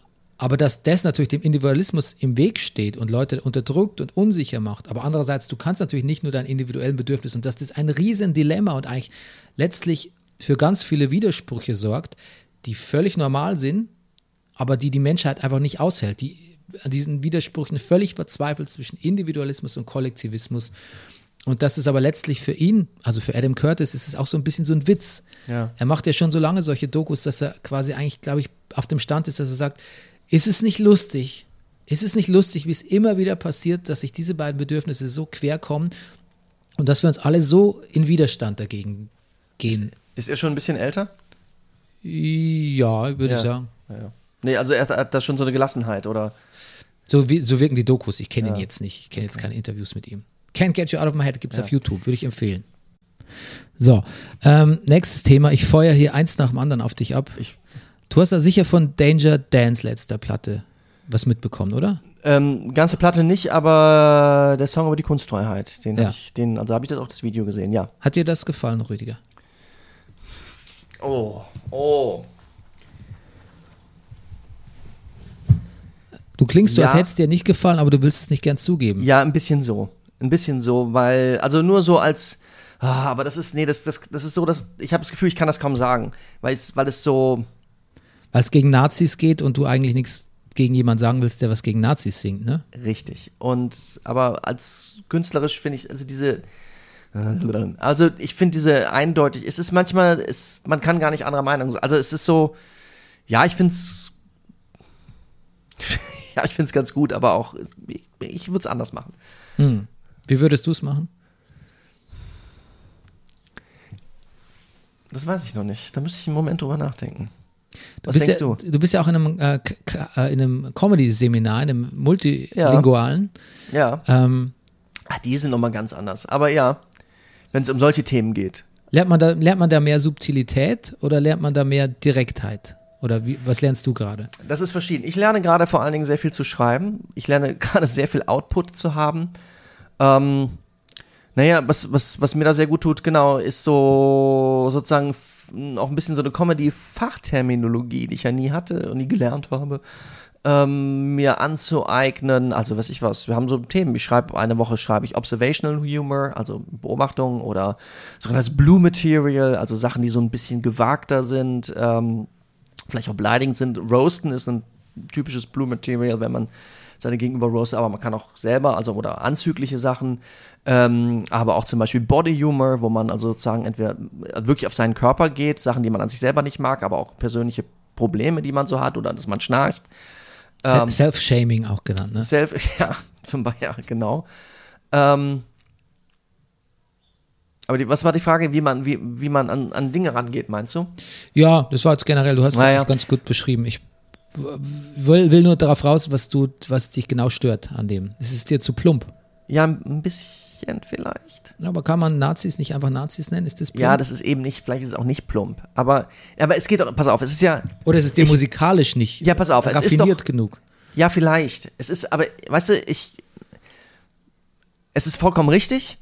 aber dass das natürlich dem Individualismus im Weg steht und Leute unterdrückt und unsicher macht. Aber andererseits, du kannst natürlich nicht nur deinen individuellen Bedürfnis und dass das ein riesen Dilemma und eigentlich letztlich für ganz viele Widersprüche sorgt, die völlig normal sind, aber die die Menschheit einfach nicht aushält, die an diesen Widersprüchen völlig verzweifelt zwischen Individualismus und Kollektivismus. Und das ist aber letztlich für ihn, also für Adam Curtis, ist es auch so ein bisschen so ein Witz. Ja. Er macht ja schon so lange solche Dokus, dass er quasi eigentlich, glaube ich, auf dem Stand ist, dass er sagt, ist es nicht lustig? Ist es nicht lustig, wie es immer wieder passiert, dass sich diese beiden Bedürfnisse so quer kommen und dass wir uns alle so in Widerstand dagegen gehen? Ist er schon ein bisschen älter? Ja, würde ich sagen. Ja, ja. Nee, also er hat, da schon so eine Gelassenheit, oder? So, wie, so wirken die Dokus. Ich kenne ihn jetzt nicht. Ich kenne jetzt keine Interviews mit ihm. Can't Get You Out of My Head gibt es auf YouTube. Würde ich empfehlen. So, ähm, nächstes Thema. Ich feuer hier eins nach dem anderen auf dich ab. Ich- du hast da sicher von Danger Dance letzter Platte was mitbekommen, oder? Ähm, ganze Platte nicht, aber der Song über die Kunstfreiheit, den Ja. habe ich, den, also habe ich das auch das Video gesehen, ja. Hat dir das gefallen, Rüdiger? Oh, oh. Du klingst so, als Ja. hätte es dir nicht gefallen, aber du willst es nicht gern zugeben. Ja, ein bisschen so. Ein bisschen so, weil, also nur so als, ah, aber das ist, nee, das, das, das ist so, dass, ich habe das Gefühl, ich kann das kaum sagen, weil es, weil es so, Weil es gegen Nazis geht und du eigentlich nichts gegen jemanden sagen willst, der was gegen Nazis singt, ne? richtig. Und, aber als künstlerisch finde ich, also diese, also ich finde diese eindeutig, es ist manchmal, es, man kann gar nicht anderer Meinung sein. Also es ist so, ja, ich finde es, ja, ich finde es ganz gut, aber auch, ich, ich würde es anders machen. Hm. Wie würdest du es machen? Das weiß ich noch nicht. Da müsste ich einen Moment drüber nachdenken. Du Was bist denkst ja, du? Du bist ja auch in einem, äh, äh, in einem Comedy-Seminar, in einem multilingualen. Ja. Ähm, Ah, die sind nochmal ganz anders. Aber ja, wenn es um solche Themen geht. lernt, man da, lernt man da mehr Subtilität oder lernt man da mehr Direktheit? Oder wie, was lernst du gerade? Das ist verschieden. Ich lerne gerade vor allen Dingen sehr viel zu schreiben. Ich lerne gerade sehr viel Output zu haben. Ähm, naja, was, was, was mir da sehr gut tut, genau, ist so sozusagen auch ein bisschen so eine Comedy-Fachterminologie, die ich ja nie hatte und nie gelernt habe, ähm, mir anzueignen. Also, weiß ich was, wir haben so Themen. Ich schreibe, eine Woche schreibe ich Observational Humor, also Beobachtungen oder sogenanntes Blue Material, also Sachen, die so ein bisschen gewagter sind, ähm, vielleicht auch beleidigend sind. Roasten ist ein typisches Blue Material, wenn man seine Gegenüber roastet, aber man kann auch selber, also oder anzügliche Sachen, ähm, aber auch zum Beispiel Body Humor, wo man also sozusagen entweder wirklich auf seinen Körper geht, Sachen, die man an sich selber nicht mag, aber auch persönliche Probleme, die man so hat oder dass man schnarcht. Ähm, Self-Shaming auch genannt, ne? Self, ja, zum Beispiel, ja, genau. Ähm, aber die, was war die Frage, wie man, wie, wie man an, an Dinge rangeht, meinst du? Ja, das war jetzt generell, du hast es Naja. ganz gut beschrieben. Ich will, will nur darauf raus, was du, was dich genau stört an dem. Es ist dir zu plump. Ja, ein bisschen vielleicht. Aber kann man Nazis nicht einfach Nazis nennen? Ist das plump? Ja, das ist eben nicht, vielleicht ist es auch nicht plump. Aber, aber es geht doch, pass auf, es ist ja, Oder ist es dir musikalisch nicht Ja, pass auf, es ist raffiniert doch- genug? ja, vielleicht. Es ist, aber, weißt du, ich, es ist vollkommen richtig.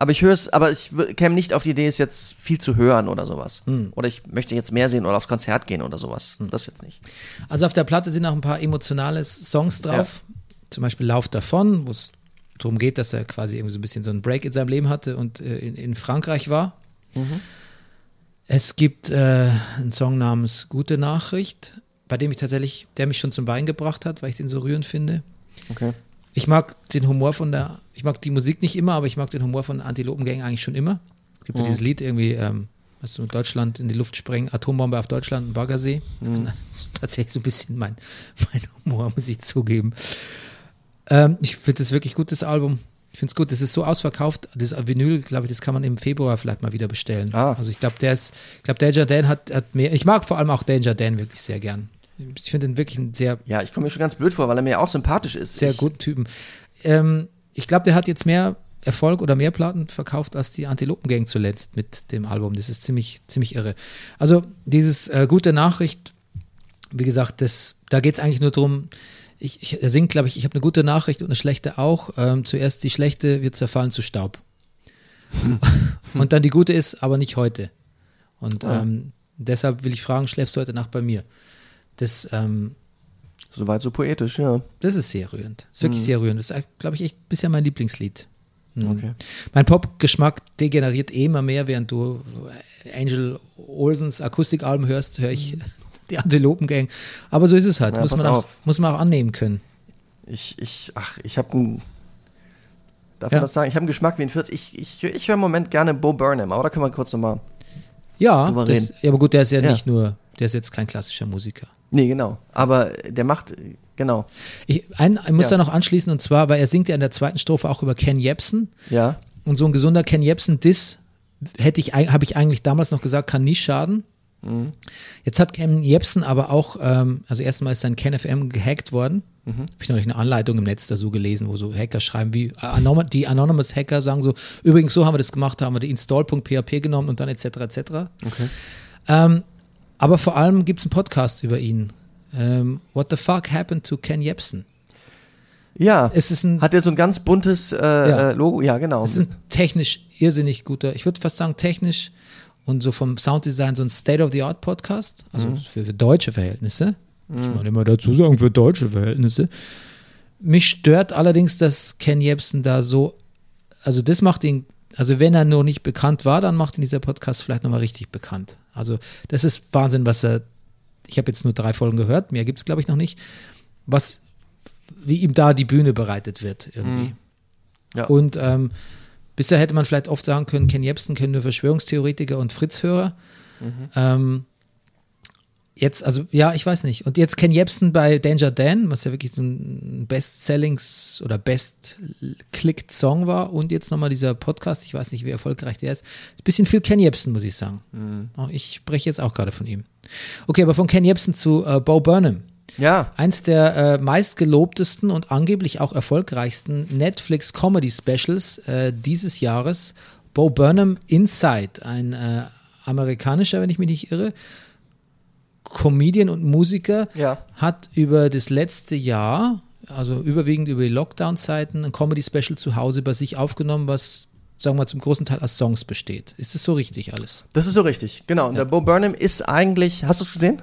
Aber ich höre es, aber ich käme nicht auf die Idee, es jetzt viel zu hören oder sowas. Hm. Oder ich möchte jetzt mehr sehen oder aufs Konzert gehen oder sowas. Das jetzt nicht. Also auf der Platte sind auch ein paar emotionale Songs drauf. Zum Beispiel Lauf davon, wo es darum geht, dass er quasi irgendwie so ein bisschen so einen Break in seinem Leben hatte und äh, in, in Frankreich war. Es gibt äh, einen Song namens Gute Nachricht, bei dem ich tatsächlich, der mich schon zum Bein gebracht hat, weil ich den so rührend finde. Okay. Ich mag den Humor von der, ich mag die Musik nicht immer, aber ich mag den Humor von Antilopengang eigentlich schon immer. Es gibt ja dieses Lied irgendwie, ähm, was du Deutschland in die Luft sprengen, Atombombe auf Deutschland, ein Baggersee. Das ist tatsächlich so ein bisschen mein, mein Humor, muss ich zugeben. Ähm, ich finde das wirklich gut, das Album. Ich finde es gut, das ist so ausverkauft. Das Vinyl, glaube ich, das kann man im Februar vielleicht mal wieder bestellen. Ah. Also ich glaube, der ist, ich glaube, Danger Dan hat, hat mehr, ich mag vor allem auch Danger Dan wirklich sehr gern. Ich finde ihn wirklich einen sehr Ja, ich komme mir schon ganz blöd vor, weil er mir auch sympathisch ist. sehr ich, guten Typen. Ähm, ich glaube, der hat jetzt mehr Erfolg oder mehr Platten verkauft als die Antilopengang zuletzt mit dem Album. Das ist ziemlich, ziemlich irre. Also dieses äh, gute Nachricht, wie gesagt, das, da geht es eigentlich nur darum, ich, ich, er singt, glaube ich, ich habe eine gute Nachricht und eine schlechte auch. Ähm, zuerst die schlechte wird zerfallen zu Staub. und dann die gute ist, aber nicht heute. Und ähm, deshalb will ich fragen, schläfst du heute Nacht bei mir? Das, ähm, Soweit so poetisch, ja. das ist sehr rührend. Das ist wirklich sehr rührend. Das ist, glaube ich, echt bisher mein Lieblingslied. Mhm. Okay. Mein Popgeschmack degeneriert eh immer mehr, während du Angel Olsens Akustikalben hörst, höre ich die Antilopengang. Aber so ist es halt. Ja, muss, man auch, auf. muss man auch annehmen können. Ich, ich, ach, ich habe einen. Darf man Ja. das sagen? Ich habe einen Geschmack wie ein 40. Ich, ich, ich höre im Moment gerne Bo Burnham, aber da können wir kurz nochmal. Ja, Drüber das, reden. ja, aber gut, der ist ja, Ja. nicht nur, der ist jetzt kein klassischer Musiker. Nee, genau. Aber der macht, genau. Ich, ein, ich muss Ja. da noch anschließen und zwar, weil er singt ja in der zweiten Strophe auch über Ken Jebsen. Ja. Und so ein gesunder Ken Jebsen-Diss hätte ich, habe ich eigentlich damals noch gesagt, kann nie schaden. Jetzt hat Ken Jebsen aber auch, ähm, also erstmal ist sein KenFM gehackt worden. Habe ich neulich eine Anleitung im Netz dazu gelesen, wo so Hacker schreiben, wie Anom die Anonymous Hacker sagen so, übrigens so haben wir das gemacht, da haben wir die install.php genommen und dann etc. etc. Ähm, aber vor allem gibt es einen Podcast über ihn. Ähm, What the fuck happened to Ken Jebsen? Ja. Es ist ein Hat der so ein ganz buntes äh, Ja. äh, Logo? Ja, genau. Es ist ein technisch irrsinnig guter, ich würde fast sagen technisch und so vom Sounddesign so ein State-of-the-Art-Podcast, also für, für deutsche Verhältnisse. Muss man immer dazu sagen, für deutsche Verhältnisse. Mich stört allerdings, dass Ken Jebsen da so, also das macht ihn, also wenn er noch nicht bekannt war, dann macht ihn dieser Podcast vielleicht nochmal richtig bekannt. Also das ist Wahnsinn, was er, ich habe jetzt nur drei Folgen gehört, mehr gibt es glaube ich noch nicht, was, wie ihm da die Bühne bereitet wird irgendwie. Ja. Und ähm, bisher hätte man vielleicht oft sagen können, Ken Jebsen können nur Verschwörungstheoretiker und Fritz-Hörer. Ähm, jetzt, also ja, ich weiß nicht. Und jetzt Ken Jebsen bei Danger Dan, was ja wirklich so ein Best-Sellings oder Best-Clicked-Song war. Und jetzt nochmal dieser Podcast, ich weiß nicht, wie erfolgreich der ist. Ist ein bisschen viel Ken Jebsen, muss ich sagen. Auch Ich spreche jetzt auch gerade von ihm. Okay, aber von Ken Jebsen zu äh, Bo Burnham. Ja. Eins der äh, meistgelobtesten und angeblich auch erfolgreichsten Netflix-Comedy-Specials äh, dieses Jahres. Bo Burnham Inside, ein äh, amerikanischer, wenn ich mich nicht irre, Comedian und Musiker, Ja. hat über das letzte Jahr, also überwiegend über die Lockdown-Zeiten, ein Comedy-Special zu Hause bei sich aufgenommen, was, sagen wir mal, zum großen Teil aus Songs besteht. Ist das so richtig alles? Das ist so richtig, genau. Und der Bo Burnham ist eigentlich, hast du es gesehen?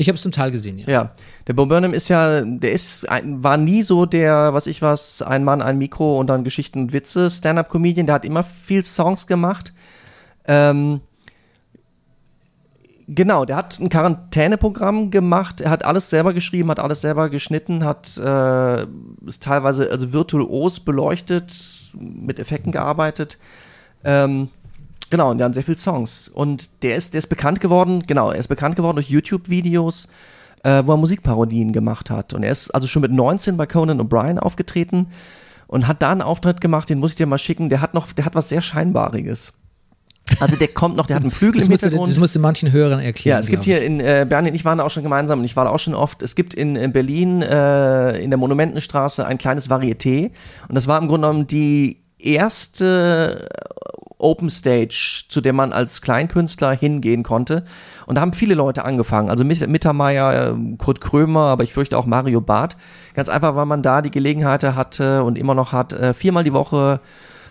Ich habe es zum Teil gesehen, ja. Ja, der Bo Burnham ist ja, der ist, ein, war nie so der, was ich was, ein Mann, ein Mikro und dann Geschichten und Witze, Stand-up-Comedian, der hat immer viel Songs gemacht. Ähm, genau, der hat ein Quarantäneprogramm gemacht, er hat alles selber geschrieben, hat alles selber geschnitten, hat äh, teilweise also virtuos beleuchtet, mit Effekten gearbeitet. Ähm, Genau, und der hat sehr viele Songs. Und der ist, der ist bekannt geworden, genau, er ist bekannt geworden durch YouTube-Videos, äh, wo er Musikparodien gemacht hat. Und er ist also schon mit 19 bei Conan O'Brien aufgetreten und hat da einen Auftritt gemacht, den muss ich dir mal schicken. Der hat noch, der hat was sehr Scheinbariges. Also der kommt noch, der hat einen Flügel Das im musst, du, das musst du manchen Hörern erklären. Ja, es gibt hier in äh, Berlin, ich war da auch schon gemeinsam und ich war da auch schon oft, es gibt in, in Berlin äh, in der Monumentenstraße ein kleines Varieté und das war im Grunde genommen die erste Open Stage, zu der man als Kleinkünstler hingehen konnte. Und da haben viele Leute angefangen. Also Mit- Mittermeier, äh, Kurt Krömer, aber ich fürchte auch Mario Barth. Ganz einfach, weil man da die Gelegenheit hatte und immer noch hat, äh, viermal die Woche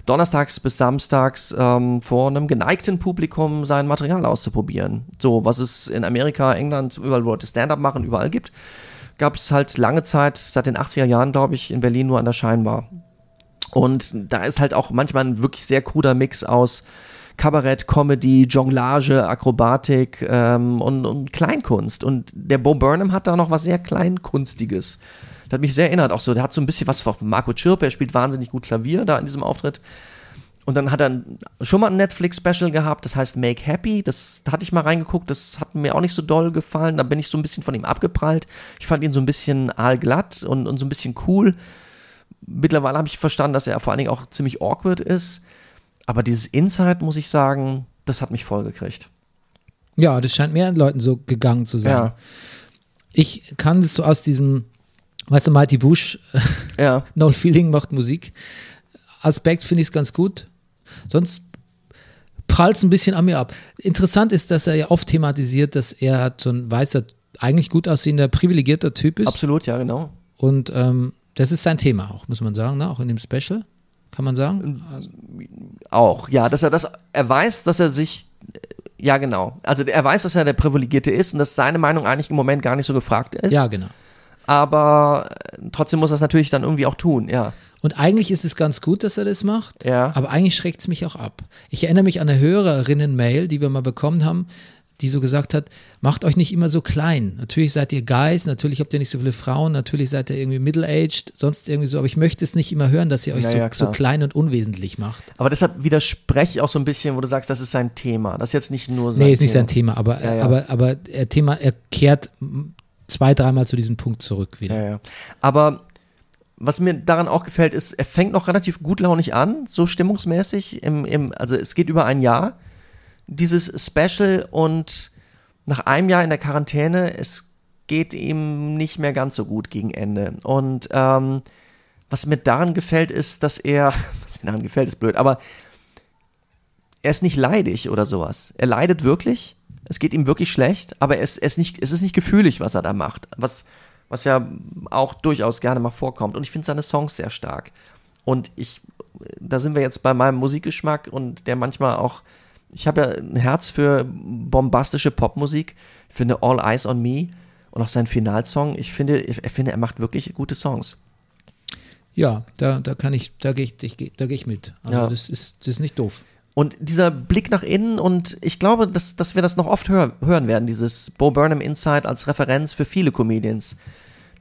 donnerstags bis samstags ähm, vor einem geneigten Publikum sein Material auszuprobieren. So, was es in Amerika, England, überall, wo Leute Stand-up machen, überall gibt, gab es halt lange Zeit, seit den 80er Jahren, glaube ich, in Berlin nur an der Scheinbar. Und da ist halt auch manchmal ein wirklich sehr kruder Mix aus Kabarett, Comedy, Jonglage, Akrobatik ähm, und, und Kleinkunst. Und der Bo Burnham hat da noch was sehr Kleinkunstiges. Das hat mich sehr erinnert. Auch so, der hat so ein bisschen was von Marco Chirp, er spielt wahnsinnig gut Klavier da in diesem Auftritt. Und dann hat er schon mal ein Netflix-Special gehabt, das heißt Make Happy. Das, da hatte ich mal reingeguckt, das hat mir auch nicht so doll gefallen. Da bin ich so ein bisschen von ihm abgeprallt. Ich fand ihn so ein bisschen aalglatt und, und so ein bisschen cool. Mittlerweile habe ich verstanden, dass er vor allen Dingen auch ziemlich awkward ist. Aber dieses Insight, muss ich sagen, das hat mich voll gekriegt. Ja, das scheint mehreren Leuten so gegangen zu sein. Ja. Ich kann das so aus diesem, weißt du, Mighty Bush, Ja. No Feeling macht Musik. Aspekt finde ich es ganz gut. Sonst prallt es ein bisschen an mir ab. Interessant ist, dass er ja oft thematisiert, dass er so ein weißer, eigentlich gut aussehender, privilegierter Typ ist. Absolut, ja, genau. Und ähm, das ist sein Thema auch, muss man sagen, ne? auch in dem Special, kann man sagen. Also, Auch, ja, dass er das, er weiß, dass er sich, ja, genau. Also er weiß, dass er der Privilegierte ist und dass seine Meinung eigentlich im Moment gar nicht so gefragt ist. ja, genau. Aber äh, trotzdem muss er es natürlich dann irgendwie auch tun, ja. Und eigentlich ist es ganz gut, dass er das macht, Ja. aber eigentlich schreckt es mich auch ab. Ich erinnere mich an eine Hörerinnen-Mail, die wir mal bekommen haben, die so gesagt hat, macht euch nicht immer so klein. Natürlich seid ihr Guys, natürlich habt ihr nicht so viele Frauen, natürlich seid ihr irgendwie middle-aged, sonst irgendwie so, aber ich möchte es nicht immer hören, dass ihr euch Ja, so, so klein und unwesentlich macht. Aber deshalb widerspreche ich auch so ein bisschen, wo du sagst, das ist sein Thema. Das ist jetzt nicht nur sein Nee, ist nicht Thema. sein Thema, aber, Ja, ja. aber, aber er Thema, er kehrt zwei, dreimal zu diesem Punkt zurück wieder. Ja, ja. Aber was mir daran auch gefällt, ist, er fängt noch relativ gutlaunig an, so stimmungsmäßig. Im, im, also es geht über ein Jahr, dieses Special und nach einem Jahr in der Quarantäne, es geht ihm nicht mehr ganz so gut gegen Ende. Und ähm, was mir daran gefällt, ist, dass er, was mir daran gefällt, ist blöd, aber er ist nicht leidig oder sowas. Er leidet wirklich. Es geht ihm wirklich schlecht, aber es, es, nicht, es ist nicht gefühlig, was er da macht. Was, was ja auch durchaus gerne mal vorkommt. Und ich finde seine Songs sehr stark. Und ich, da sind wir jetzt bei meinem Musikgeschmack und der manchmal auch, ich habe ja ein Herz für bombastische Popmusik. Ich finde All Eyes on Me und auch sein Finalsong, ich finde, ich, finde, er macht wirklich gute Songs. Ja, da, da kann ich, da gehe ich, ich, geh- da gehe ich mit. Also Ja. das ist, das ist nicht doof. Und dieser Blick nach innen und ich glaube, dass, dass wir das noch oft hör, hören werden, dieses Bo Burnham Insight als Referenz für viele Comedians,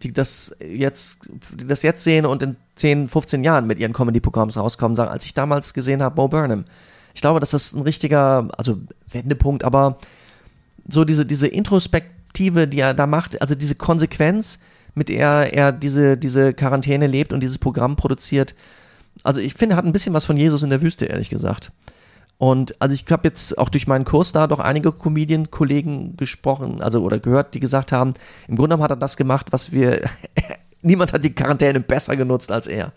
die das jetzt, die das jetzt sehen und in 10, 15 Jahren mit ihren Comedy-Programms rauskommen, sagen, als ich damals gesehen habe, Bo Burnham. Ich glaube, dass das ein richtiger, also Wendepunkt, aber so diese, diese Introspektive, die er da macht, also diese Konsequenz, mit der er diese, diese Quarantäne lebt und dieses Programm produziert, also ich finde, hat ein bisschen was von Jesus in der Wüste, ehrlich gesagt. Und also ich habe jetzt auch durch meinen Kurs da doch einige Comedian-Kollegen gesprochen, also oder gehört, die gesagt haben, im Grunde genommen hat er das gemacht, was wir, niemand hat die Quarantäne besser genutzt als er.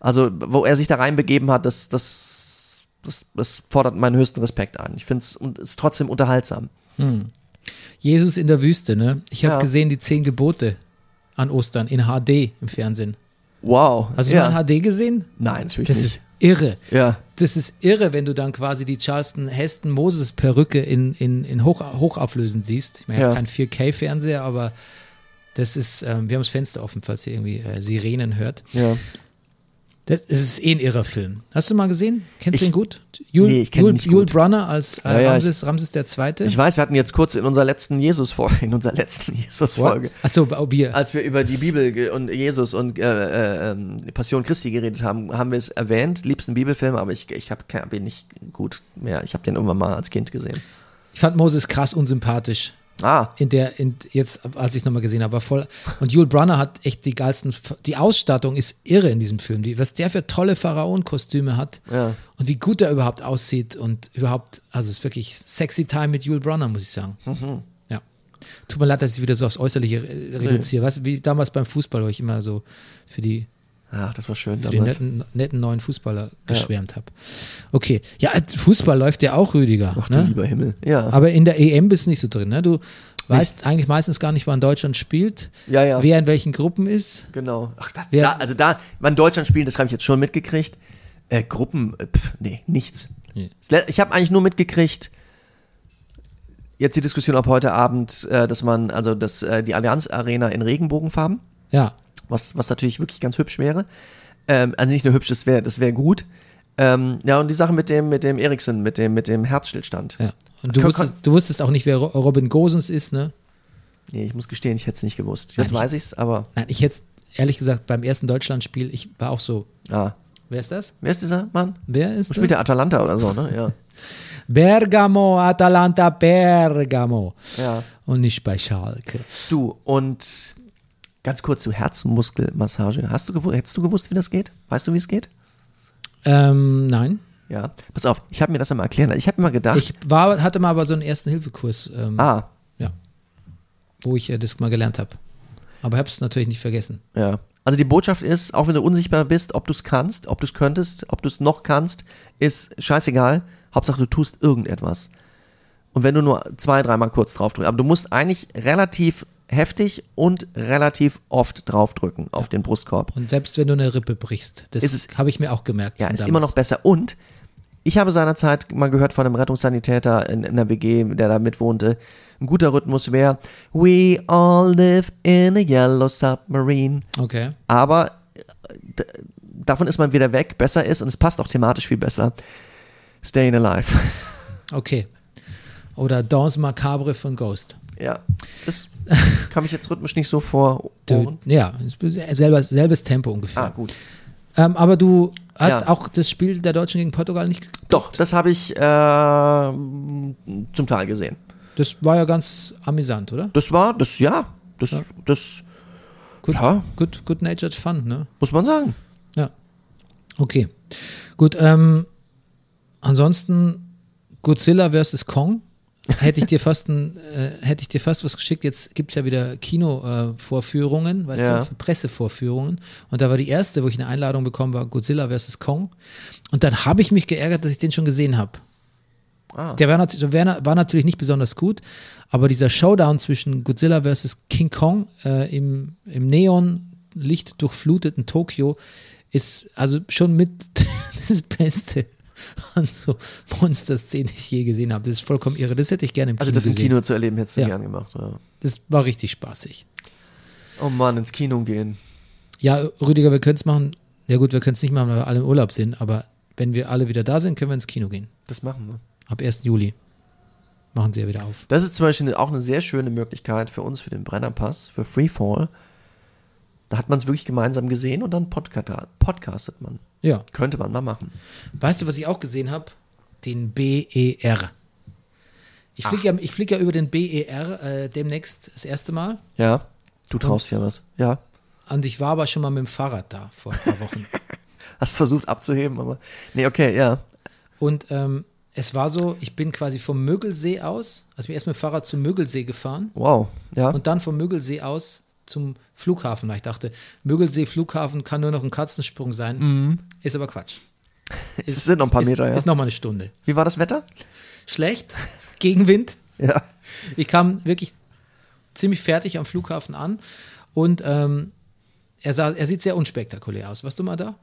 Also wo er sich da reinbegeben hat, das, das, das, das fordert meinen höchsten Respekt ein. Ich finde es und ist trotzdem unterhaltsam. Jesus in der Wüste, ne? Ich habe Ja. gesehen die zehn Gebote an Ostern in HD im Fernsehen. Wow. Hast du ja. mal in HD gesehen? Nein, natürlich Das nicht. ist irre. ja. Das ist irre, wenn du dann quasi die Charleston Heston Moses Perücke in, in, in hoch, hochauflösend siehst. Ich meine, ich Ja. habe keinen 4K-Fernseher, aber das ist, ähm, wir haben das Fenster offen, falls ihr irgendwie äh, Sirenen hört. ja. Das, ist eh ein irrer Film. Hast du mal gesehen? Kennst du Ich- ihn gut? Jul, Nee, ich kenn ihn nicht Jul gut. Brunner als äh, Ja, ja, Ramses, Ramses der Zweite. Ich weiß, wir hatten jetzt kurz in unserer letzten Jesus-Folge, in unserer letzten Jesus-Folge, Achso, wir. als wir über die Bibel und Jesus und äh, äh, ähm, die Passion Christi geredet haben, haben wir es erwähnt, liebsten Bibelfilm, aber ich, ich habe hab ihn nicht gut mehr. Ich habe den irgendwann mal als Kind gesehen. Ich fand Moses krass unsympathisch. Ah, In der, in, jetzt, als ich es nochmal gesehen habe, war voll. Und Yul Brunner hat echt die geilsten, die Ausstattung ist irre in diesem Film. Die, was der für tolle Pharaonenkostüme hat Ja. und wie gut er überhaupt aussieht und überhaupt, also es ist wirklich sexy time mit Yul Brunner, muss ich sagen. Mhm. Ja. Tut mir leid, dass ich wieder so aufs Äußerliche äh, reduziere. Weißt du, wie damals beim Fußball, wo ich immer so für die ja, das war schön für damals. netten, netten neuen Fußballer geschwärmt habe. Okay, ja, Fußball läuft ja auch, Rüdiger. Ach du ne? lieber Himmel. Ja. Aber in der EM bist du nicht so drin, ne? Du weißt eigentlich meistens gar nicht, wann Deutschland spielt, Ja, ja. wer in welchen Gruppen ist. Genau. Ach, das, da, also da, wann Deutschland spielen, das habe ich jetzt schon mitgekriegt. Äh, Gruppen, äh, pf, nee, nichts. Nee. Ich habe eigentlich nur mitgekriegt, jetzt die Diskussion ab heute Abend, äh, dass man, also dass äh, die Allianz Arena in Regenbogenfarben, Ja, was, was natürlich wirklich ganz hübsch wäre. Ähm, also nicht nur hübsch, das wäre das wär gut. Ähm, ja, und die Sache mit dem, mit dem Eriksen, mit dem, mit dem Herzstillstand. ja. Und du Kon- wusstest, du wusstest auch nicht, wer Ro- Robin Gosens ist, ne? Nee, ich muss gestehen, ich hätte es nicht gewusst. Nein, Jetzt ich- weiß ich's, aber Nein, ich hätte ehrlich gesagt beim ersten Deutschlandspiel, ich war auch so. ah. Wer ist das? Wer ist dieser Mann? Wer ist Spielt das? der Atalanta oder so, ne? Ja. Bergamo, Atalanta Bergamo. ja. Und nicht bei Schalke. Du, und ganz kurz zu Herzmuskelmassage. Hast du gewusst, hättest du gewusst, wie das geht? Weißt du, wie es geht? Ähm, nein. Ja. Pass auf, ich habe mir das einmal erklären. Ich habe immer gedacht, Ich war, hatte mal aber so einen ersten Hilfekurs, ähm, ah, ja, wo ich äh, das mal gelernt habe. Aber habe es natürlich nicht vergessen. ja. Also die Botschaft ist, auch wenn du unsichtbar bist, ob du es kannst, ob du es könntest, ob du es noch kannst, ist scheißegal. Hauptsache, du tust irgendetwas. Und wenn du nur zwei, dreimal kurz draufdrückst, aber du musst eigentlich relativ heftig und relativ oft draufdrücken auf den Brustkorb. Und selbst wenn du eine Rippe brichst, das habe ich mir auch gemerkt. Ja, ist damals. immer noch besser. Und ich habe seinerzeit mal gehört von einem Rettungssanitäter in, in der WG, der da mitwohnte. Ein guter Rhythmus wäre We all live in a yellow submarine. Okay. Aber äh, davon ist man wieder weg. Besser ist, und es passt auch thematisch viel besser, Staying Alive. Okay. Oder Danse Macabre von Ghost. ja, das kam ich jetzt rhythmisch nicht so vor Du, ja, selber, selbes Tempo ungefähr. Ah, gut. Ähm, aber du hast Ja. auch das Spiel der Deutschen gegen Portugal nicht geguckt. Doch, das habe ich äh, zum Teil gesehen. Das war ja ganz amüsant, oder? Das war, das, ja, das, das Good, Ja. good, good natured fun, ne? muss man sagen. Ja. Okay. Gut, ähm, ansonsten Godzilla vs. Kong. Hätte ich dir fast ein, äh, hätte ich dir fast was geschickt. Jetzt gibt es ja wieder Kino-Vorführungen, äh, Vorführungen, weißt Ja. du, Pressevorführungen. Und da war die erste, wo ich eine Einladung bekommen war, Godzilla vs. Kong. Und dann habe ich mich geärgert, dass ich den schon gesehen habe. Ah. Der war, nat war, war natürlich nicht besonders gut, aber dieser Showdown zwischen Godzilla vs. King Kong äh, im, im Neon-Licht durchfluteten Tokio ist also schon mit das Beste an so Monster-Szenen, die ich je gesehen habe. Das ist vollkommen irre. Das hätte ich gerne im Kino Also das im gesehen. Kino zu erleben, hättest du Ja. gern gemacht. Ja. Das war richtig spaßig. Oh Mann, ins Kino gehen. Ja, Rüdiger, wir können es machen. Ja gut, wir können es nicht machen, weil wir alle im Urlaub sind, aber wenn wir alle wieder da sind, können wir ins Kino gehen. Das machen wir. Ab 1. Juli machen sie ja wieder auf. Das ist zum Beispiel auch eine sehr schöne Möglichkeit für uns, für den Brennerpass, für Freefall. Da hat man es wirklich gemeinsam gesehen und dann podca podcastet man. Ja. Könnte man mal machen. Weißt du, was ich auch gesehen habe? Den BER. Ich fliege ja, ich flieg ja über den BER äh, demnächst das erste Mal. Ja, du traust ja was. Ja. Und ich war aber schon mal mit dem Fahrrad da vor ein paar Wochen. Hast versucht abzuheben, aber. Nee, okay, ja. Und ähm, es war so, ich bin quasi vom Mögelsee aus, also ich bin erst mit dem Fahrrad zum Mögelsee gefahren Wow. Ja. und dann vom Mögelsee aus zum Flughafen. Weil ich dachte, Mögelsee Flughafen kann nur noch ein Katzensprung sein. Ist aber Quatsch. es sind noch ein paar ist, Meter, ja. Ist noch mal eine Stunde. Wie war das Wetter? Schlecht, Gegenwind, Ja. Ich kam wirklich ziemlich fertig am Flughafen an und ähm, er, sah, er sieht sehr unspektakulär aus. Warst du mal da?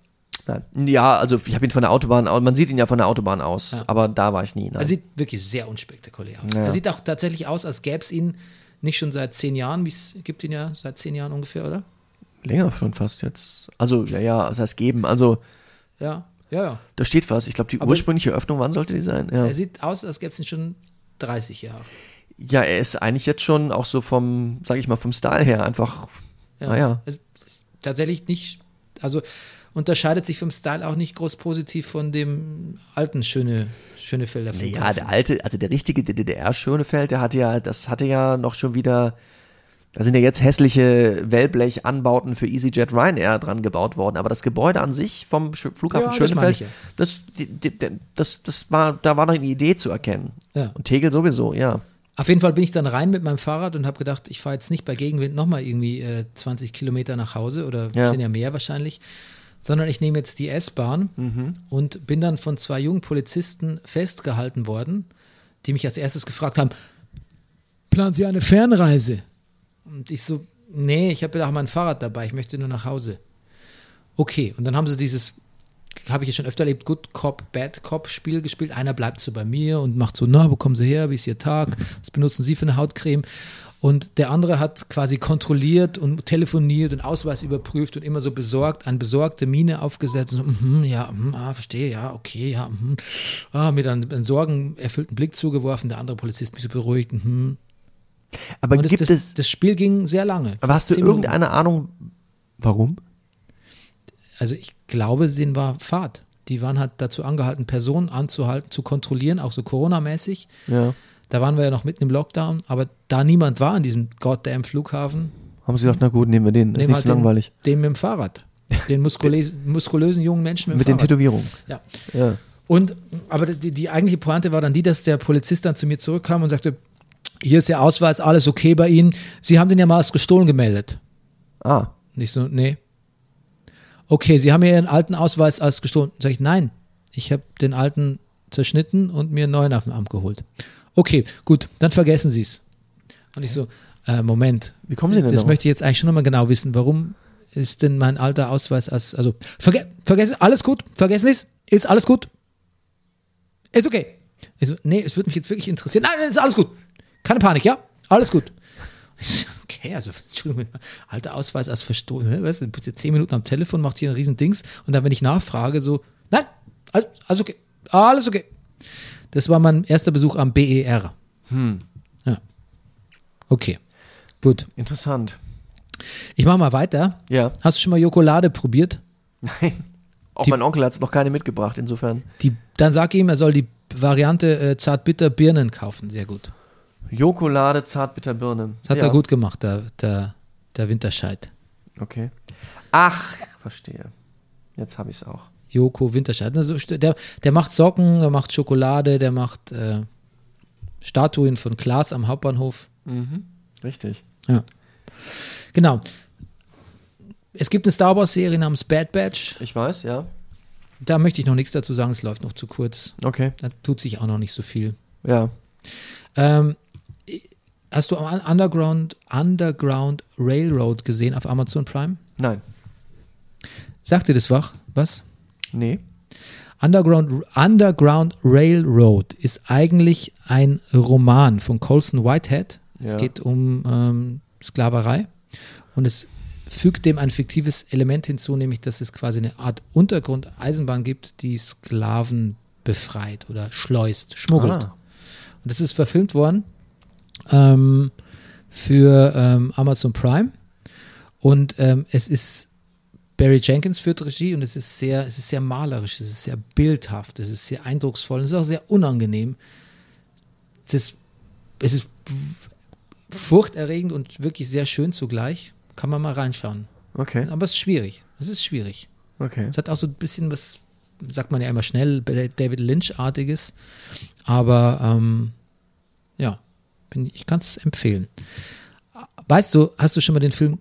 Nein. Ja, also ich habe ihn von der Autobahn, aus- man sieht ihn ja von der Autobahn aus, aber da war ich nie. Nein. Er sieht wirklich sehr unspektakulär aus. Ja. Er sieht auch tatsächlich aus, als gäbe es ihn nicht schon seit zehn Jahren. Wie es gibt ihn ja seit zehn Jahren ungefähr, oder? Länger schon fast jetzt. Also, ja, ja, das heißt geben. Also, Ja, ja, ja. da steht was. Ich glaube, die Aber- ursprüngliche Öffnung, wann sollte die sein? Ja. Er sieht aus, als gäbe es ihn schon 30 Jahre. ja, er ist eigentlich jetzt schon auch so vom, sag ich mal, vom Style her einfach, Ja. naja. Es ist tatsächlich nicht, also unterscheidet sich vom Style auch nicht groß positiv von dem alten schöne, Schönefelder Ja, Flughafen. der alte, also der richtige DDR-Schönefeld, der hatte ja, das hatte ja noch schon wieder, da sind ja jetzt hässliche Wellblech-Anbauten für EasyJet Ryanair dran gebaut worden, aber das Gebäude an sich vom Sch Flughafen Ja, das Schönefeld, ja. das, die, die, das, das war, da war noch eine Idee zu erkennen. Ja. Und Tegel sowieso, ja. Auf jeden Fall bin ich dann rein mit meinem Fahrrad und habe gedacht, ich fahre jetzt nicht bei Gegenwind nochmal irgendwie äh, 20 Kilometer nach Hause oder Ja. sind ja mehr wahrscheinlich, sondern ich nehme jetzt die S-Bahn Mhm. und bin dann von zwei jungen Polizisten festgehalten worden, die mich als erstes gefragt haben, planen Sie eine Fernreise? Und ich so, nee, ich habe ja auch mein Fahrrad dabei, ich möchte nur nach Hause. Okay, und dann haben sie dieses, habe ich ja schon öfter erlebt, Good Cop, Bad Cop Spiel gespielt. Einer bleibt so bei mir und macht so, na, wo kommen Sie her, wie ist Ihr Tag, was benutzen Sie für eine Hautcreme? Und der andere hat quasi kontrolliert und telefoniert und Ausweis überprüft und immer so besorgt, eine besorgte Miene aufgesetzt. Und so, mhm, ja, mhm, ah, verstehe, ja, okay, ja, mhm. ah, mir dann einen sorgenerfüllten Blick zugeworfen. Der andere Polizist mich so beruhigt. Mhm. Aber Und das, gibt das, es, das Spiel ging sehr lange. aber hast du zehn Minuten. irgendeine Ahnung, warum? Also ich glaube, denen war Fahrt. Die waren halt dazu angehalten, Personen anzuhalten, zu kontrollieren, auch so Corona-mäßig. Ja. Da waren wir ja noch mitten im Lockdown, aber da niemand war in diesem goddamn Flughafen, Haben sie gedacht, na gut, nehmen wir den, ist nehmen nicht halt so langweilig. Den, den mit dem Fahrrad. Den muskulösen, muskulösen jungen Menschen mit dem Mit den. Tätowierungen. Ja. Ja. Und, aber die, die eigentliche Pointe war dann die, dass der Polizist dann zu mir zurückkam und sagte, hier ist Ihr Ausweis, alles okay bei Ihnen. Sie haben den ja mal als gestohlen gemeldet. Ah, Und ich so, nee. Okay, Sie haben ja Ihren alten Ausweis als gestohlen. Sag ich, nein. Ich habe den alten zerschnitten und mir einen neuen auf dem Amt geholt. Okay, gut, dann vergessen Sie es. Und ich so, äh, Moment. Wie kommen Sie denn Das darauf? möchte ich jetzt eigentlich schon nochmal genau wissen. Warum ist denn mein alter Ausweis als, also, verge vergessen, alles gut, vergessen Sie es, ist alles gut. Ist okay. Ich so, nee, es würde mich jetzt wirklich interessieren. Nein, ist alles gut. Keine Panik, ja? Alles gut. Ich so, Okay, also, Entschuldigung, alter Ausweis als verstohlen. ne? Weißt du, bist jetzt zehn Minuten am Telefon, macht hier ein riesen Dings und dann, wenn ich nachfrage, so, nein, alles, alles okay, alles okay. Das war mein erster Besuch am BER. Hm. Ja. Okay, gut. interessant. Ich mache mal weiter. Ja. Hast du schon mal Jokolade probiert? Nein. Auch Die- mein Onkel hat noch keine mitgebracht, insofern. Die, dann sag ihm, er soll die Variante äh, Zartbitter Birnen kaufen. Sehr gut. Jokolade, Zartbitterbirne. Das hat ja. er gut gemacht, der, der, der Winterscheid. Okay. Ach, verstehe. Jetzt habe ich es auch. Joko Winterscheid. Also, der, der macht Socken, der macht Schokolade, der macht äh, Statuen von Klaas am Hauptbahnhof. Richtig. Ja. Genau. Es gibt eine Star Wars-Serie namens Bad Batch. Ich weiß, ja. Da möchte ich noch nichts dazu sagen, es läuft noch zu kurz. Okay. Da tut sich auch noch nicht so viel. Ja. Ähm, hast du am Underground, Underground Railroad gesehen auf Amazon Prime? Nein. Sagt dir das wach? Was? Nee. Underground, Underground Railroad ist eigentlich ein Roman von Colson Whitehead. Es Ja. geht um ähm, Sklaverei und es fügt dem ein fiktives Element hinzu, nämlich dass es quasi eine Art Untergrundeisenbahn gibt, die Sklaven befreit oder schleust, schmuggelt. Ah. Und das ist verfilmt worden ähm, für ähm, Amazon Prime. Und ähm, es ist Barry Jenkins führt Regie und es ist sehr, es ist sehr malerisch, es ist sehr bildhaft, es ist sehr eindrucksvoll, es ist auch sehr unangenehm. Es ist, es ist furchterregend und wirklich sehr schön zugleich. Kann man mal reinschauen. Okay. Aber es ist schwierig. Es ist schwierig. Okay. Es hat auch so ein bisschen was, sagt man ja immer schnell, David Lynch-artiges. Aber ähm, ja, ich kann es empfehlen. Weißt du, hast du schon mal den Film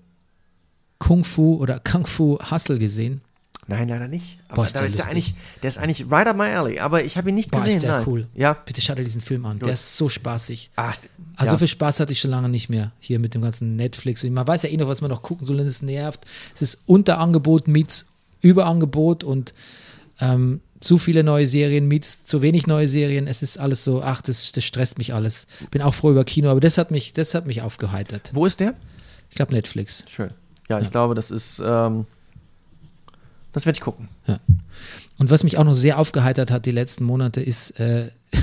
Kung Fu oder Kung Fu Hustle gesehen? Nein, leider nicht. Aber Boah, ist der ist der, eigentlich, der ist eigentlich right up my alley, aber ich habe ihn nicht Boah, gesehen. ist der nein. cool. Ja. Bitte schau dir diesen Film an. Der ist so spaßig. Ach, Also ja. so viel Spaß hatte ich schon lange nicht mehr hier mit dem ganzen Netflix. Und man weiß ja eh noch, was man noch gucken soll, und es nervt. Es ist Unterangebot meets Überangebot und ähm, zu viele neue Serien meets zu wenig neue Serien. Es ist alles so, ach, das, das stresst mich alles. Bin auch froh über Kino, aber das hat mich, das hat mich aufgeheitert. Wo ist der? Ich glaube Netflix. Schön. Ja, ich glaube, das ist, ähm, das werde ich gucken. Ja. Und was mich auch noch sehr aufgeheitert hat die letzten Monate, ist äh,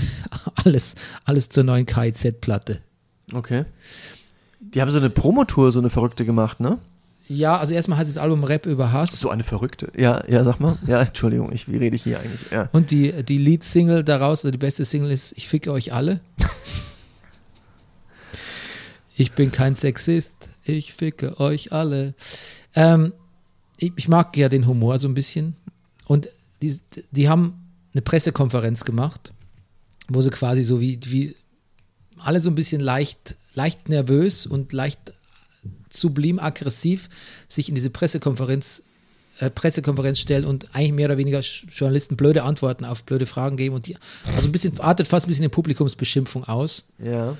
alles, alles zur neuen KIZ-Platte. Okay. Die haben so eine Promotour, so eine verrückte gemacht, ne? Ja, also erstmal heißt das Album Rap über Hass. So eine verrückte. Ja, ja, sag mal. Ja, Entschuldigung, ich, wie rede ich hier eigentlich? Ja. Und die, die Lead-Single daraus, oder die beste Single ist Ich ficke euch alle. ich bin kein Sexist, ich ficke euch alle. Ähm, ich, ich mag ja den Humor so ein bisschen. Und die, die haben eine Pressekonferenz gemacht, wo sie quasi so wie, wie alle so ein bisschen leicht, leicht nervös und leicht sublim aggressiv sich in diese Pressekonferenz äh, Pressekonferenz stellen und eigentlich mehr oder weniger Journalisten blöde Antworten auf blöde Fragen geben und die, also ein bisschen, artet fast ein bisschen eine Publikumsbeschimpfung aus. Ja.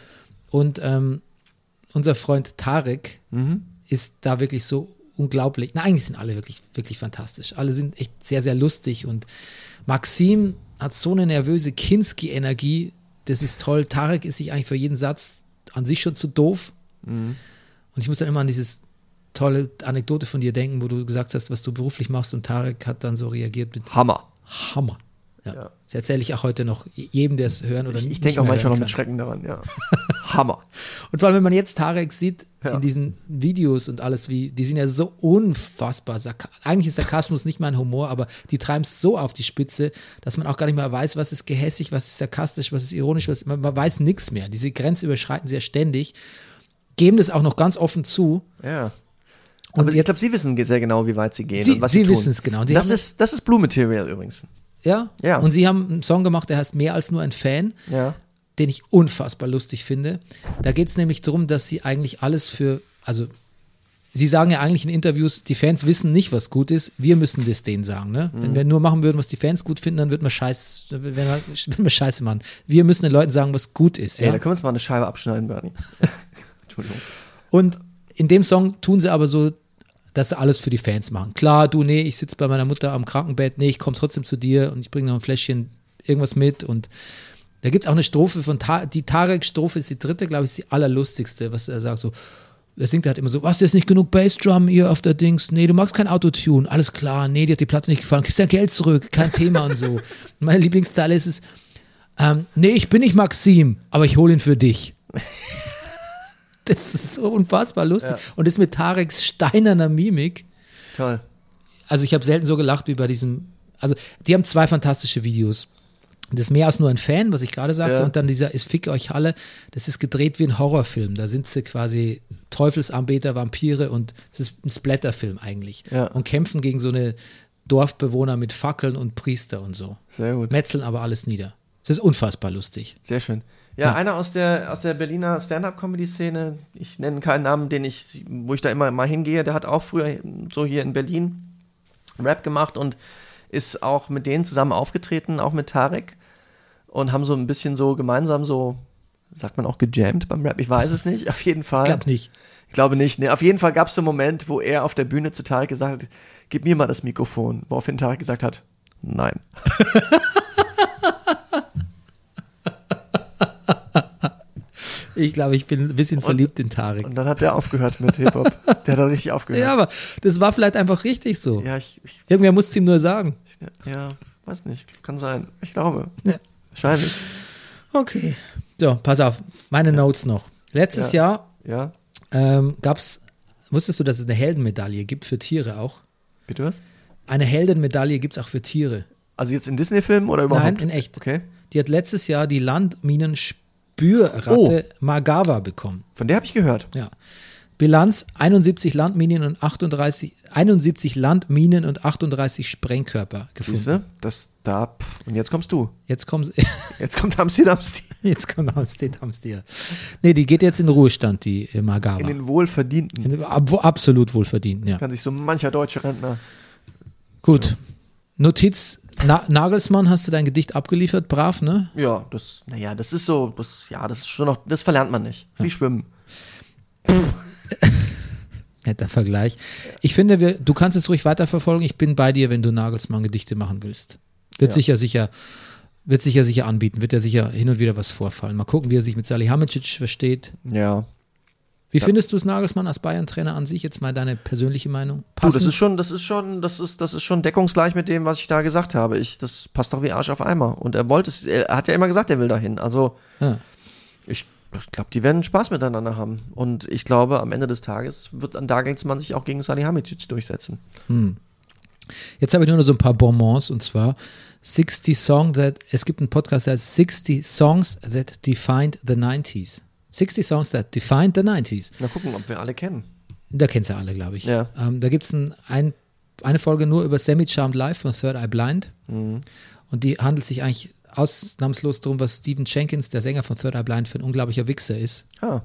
Und ähm, unser Freund Tarek ist da wirklich so unglaublich. Na, eigentlich sind alle wirklich, wirklich fantastisch. Alle sind echt sehr, sehr lustig und Maxim hat so eine nervöse Kinski-Energie. Das ist toll. Tarek ist sich eigentlich für jeden Satz an sich schon zu doof. Und ich muss dann immer an dieses tolle Anekdote von dir denken, wo du gesagt hast, was du beruflich machst und Tarek hat dann so reagiert mit Hammer. Hammer. Ja. Ja. Das erzähle ich auch heute noch jedem, der es hören oder Ich, nicht ich denke auch manchmal noch mit. Schrecken daran, ja. Hammer. Und vor allem, wenn man jetzt Tarek sieht, Ja. in diesen Videos und alles, wie, die sind ja so unfassbar. sarka- Eigentlich ist Sarkasmus nicht mein Humor, aber die treiben es so auf die Spitze, dass man auch gar nicht mehr weiß, was ist gehässig, was ist sarkastisch, was ist ironisch, was, man, man weiß nichts mehr. Diese Grenze überschreiten sie ja ständig, geben das auch noch ganz offen zu. Ja. Und Aber ich glaube, Sie wissen sehr genau, wie weit Sie gehen Sie- und was Sie Sie, wissen es genau. Die Das ist, das ist Blue Material übrigens. Ja? Ja. Und sie haben einen Song gemacht, der heißt Mehr als nur ein Fan. Ja. den ich unfassbar lustig finde. Da geht es nämlich darum, dass sie eigentlich alles für, also sie sagen ja eigentlich in Interviews, die Fans wissen nicht, was gut ist, wir müssen das denen sagen. Ne? Mhm. Wenn wir nur machen würden, was die Fans gut finden, dann würden wir scheiß, wir, würden wir scheiße machen. Wir müssen den Leuten sagen, was gut ist. Ey, Ja? da können wir uns mal eine Scheibe abschneiden, Bernie. Entschuldigung. Und in dem Song tun sie aber so, dass sie alles für die Fans machen. Klar, du, nee, ich sitze bei meiner Mutter am Krankenbett, nee, ich komme trotzdem zu dir und ich bringe noch ein Fläschchen irgendwas mit und da gibt es auch eine Strophe von Ta die Tarek-Strophe ist die dritte, glaube ich, ist die allerlustigste, was er sagt so, er singt halt immer so, was, ist nicht genug Bassdrum hier auf der Dings? Nee, du magst kein Autotune, alles klar, nee, dir hat die Platte nicht gefallen, kriegst dein Geld zurück, kein Thema und so. Meine Lieblingszeile ist es, ähm, nee, ich bin nicht Maxim, aber ich hole ihn für dich. Das ist so unfassbar lustig. Ja. Und das mit Tareks steinerner Mimik. Toll. Also ich habe selten so gelacht wie bei diesem. Also die haben zwei fantastische Videos. Das ist mehr als nur ein Fan, was ich gerade sagte. Ja. Und dann dieser ist Fick euch alle. Das ist gedreht wie ein Horrorfilm. Da sind sie quasi Teufelsanbeter, Vampire und es ist ein Splatterfilm eigentlich. Ja. Und kämpfen gegen so eine Dorfbewohner mit Fackeln und Priester und so. Sehr gut. Metzeln aber alles nieder. Das ist unfassbar lustig. Sehr schön. Ja, einer aus der, aus der Berliner Stand-Up-Comedy-Szene, ich nenne keinen Namen, den ich, wo ich da immer mal hingehe, der hat auch früher so hier in Berlin Rap gemacht und ist auch mit denen zusammen aufgetreten, auch mit Tarek und haben so ein bisschen so gemeinsam so, sagt man auch gejammt beim Rap, ich weiß es nicht, auf jeden Fall. Ich glaube nicht. Ich glaube nicht. Ne, auf jeden Fall gab es so einen Moment, wo er auf der Bühne zu Tarek gesagt hat, gib mir mal das Mikrofon, woraufhin Tarek gesagt hat, nein. Ich glaube, ich bin ein bisschen verliebt in Tarek. Und dann hat er aufgehört mit Hip-Hop. Der hat dann richtig aufgehört. Ja, aber das war vielleicht einfach richtig so. Ja, ich, ich, Irgendwer muss es ihm nur sagen. ja, weiß nicht. Kann sein. Ich glaube. Ja. Wahrscheinlich. Okay. So, pass auf. Meine Notes noch. Letztes Jahr Ja. ähm, gab es, wusstest du, dass es eine Heldenmedaille gibt für Tiere auch? Bitte was? Eine Heldenmedaille gibt es auch für Tiere. Also jetzt in Disney-Filmen oder überhaupt? Nein, in echt. Okay. Die hat letztes Jahr die Landminenspürratte Magawa bekommen. Von der habe ich gehört. Ja. Bilanz 71 Landminen und 38, 71 Landminen und 38 Sprengkörper gefunden. Das da. Pff. Und jetzt kommst du. Jetzt kommen sie. Jetzt kommt Stil. Jetzt kommt Stil. Nee, die geht jetzt in Ruhestand, die äh, Magawa. In den wohlverdienten. In- absolut wohlverdient, ja. Kann sich so mancher deutsche Rentner. Gut. Notiz, Na Nagelsmann, hast du dein Gedicht abgeliefert? Brav, ne? Ja, das, naja, das ist so, das, ja, das ist schon noch, das verlernt man nicht. Wie Schwimmen. Netter Vergleich. Ich finde, wir, du kannst es ruhig weiterverfolgen. Ich bin bei dir, wenn du Nagelsmann-Gedichte machen willst. Wird Ja. sicher, sicher, wird sicher, sicher anbieten. Wird ja sicher hin und wieder was vorfallen. Mal gucken, wie er sich mit Salihamidzic versteht. Ja. Wie findest du es, Nagelsmann, als Bayern-Trainer an sich? Jetzt mal deine persönliche Meinung. Du, das ist schon, das ist schon, das ist, das ist schon deckungsgleich mit dem, was ich da gesagt habe. Ich, das passt doch wie Arsch auf Eimer. Und er wollte es, er hat ja immer gesagt, er will dahin. Also, Ja. ich, ich glaube, die werden Spaß miteinander haben. Und ich glaube, am Ende des Tages wird dann Nagelsmann sich auch gegen Salihamidzic durchsetzen. Jetzt habe ich nur noch so ein paar Bonbons und zwar 60 Song that, es gibt einen Podcast, der heißt 60 Songs that defined the 90s. 60 Songs that defined the 90s. Mal gucken, ob wir alle kennen. Da kennst du alle, glaube ich. Ja. Ähm, da gibt es ein, ein, eine Folge nur über Semi Charmed Live von Third Eye Blind. Mhm. Und die handelt sich eigentlich ausnahmslos darum, was Stephen Jenkins, der Sänger von Third Eye Blind, für ein unglaublicher Wichser ist. Ah,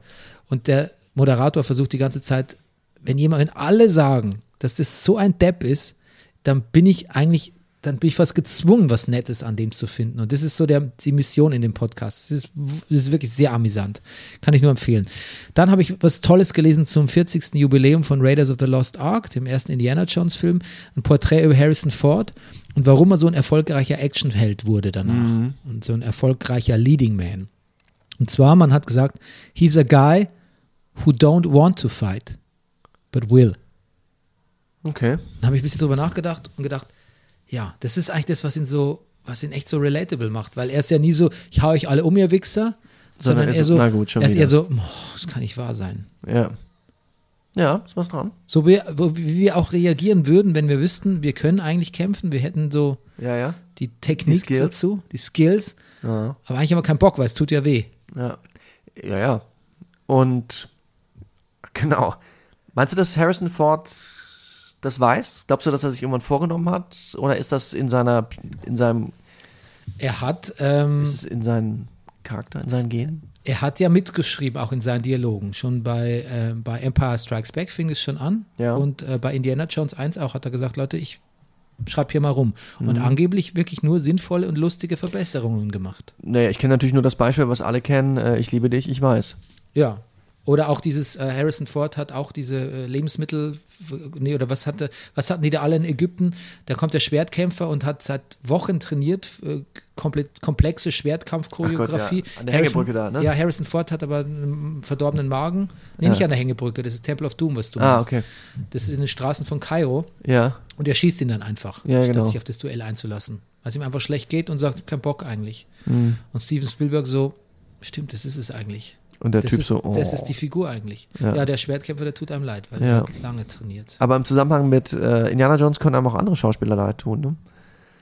Und der Moderator versucht die ganze Zeit, wenn jemand, wenn alle sagen, dass das so ein Depp ist, dann bin ich eigentlich, dann bin ich fast gezwungen, was Nettes an dem zu finden. Und das ist so der, die Mission in dem Podcast. Das ist, das ist wirklich sehr amüsant. Kann ich nur empfehlen. Dann habe ich was Tolles gelesen zum 40. Jubiläum von Raiders of the Lost Ark, dem ersten Indiana Jones Film. Ein Porträt über Harrison Ford und warum er so ein erfolgreicher Actionheld wurde danach. Und so ein erfolgreicher Leading Man. Und zwar, man hat gesagt, he's a guy who don't want to fight, but will. okay. Dann habe ich ein bisschen drüber nachgedacht und gedacht, ja, das ist eigentlich das, was ihn so, was ihn echt so relatable macht, weil er ist ja nie so, ich hau euch alle um, ihr Wichser, sondern, Sondern er so, na gut, schon er ist wieder. eher so, oh, das kann nicht wahr sein. Ja. Ja, ist was dran. So wie, wie wir auch reagieren würden, wenn wir wüssten, wir können eigentlich kämpfen, wir hätten so Ja, ja. die Technik Die dazu, die Skills, Ja. aber eigentlich haben wir keinen Bock, weil es tut ja weh. Ja. Ja, ja. Und genau. Meinst du, dass Harrison Ford das weiß? Glaubst du, dass er sich irgendwann vorgenommen hat? Oder ist das in seiner, in seinem, Er hat, ähm, ist es in seinem Charakter, in seinen Genen? Er hat ja mitgeschrieben, auch in seinen Dialogen. Schon bei, äh, bei Empire Strikes Back fing es schon an. Ja. Und äh, bei Indiana Jones 1 auch hat er gesagt, Leute, ich schreibe hier mal rum. Mhm. Und angeblich wirklich nur sinnvolle und lustige Verbesserungen gemacht. Naja, ich kenne natürlich nur das Beispiel, was alle kennen. Äh, ich liebe dich, ich weiß. Ja. Oder auch dieses, äh, Harrison Ford hat auch diese äh, Lebensmittel, nee, oder was hatte, was hatten die da alle in Ägypten? Da kommt der Schwertkämpfer und hat seit Wochen trainiert, äh, komplett, komplexe Schwertkampfchoreografie. Ja. An der Harrison- Hängebrücke da, ne? Ja, Harrison Ford hat aber einen verdorbenen Magen. Nee, Ja. nicht an der Hängebrücke, das ist Temple of Doom, was du Ah, meinst. okay. Das ist in den Straßen von Kairo Ja. und er schießt ihn dann einfach, Ja, statt genau. sich auf das Duell einzulassen. Weil es ihm einfach schlecht geht und sagt, kein Bock eigentlich. Mhm. Und Steven Spielberg so, stimmt, das ist es eigentlich. Und der Das Typ ist, so, oh. das ist die Figur eigentlich. Ja. Ja. der Schwertkämpfer, der tut einem leid, weil Ja. er hat lange trainiert. Aber im Zusammenhang mit äh, Indiana Jones können einem auch andere Schauspieler leid tun, ne?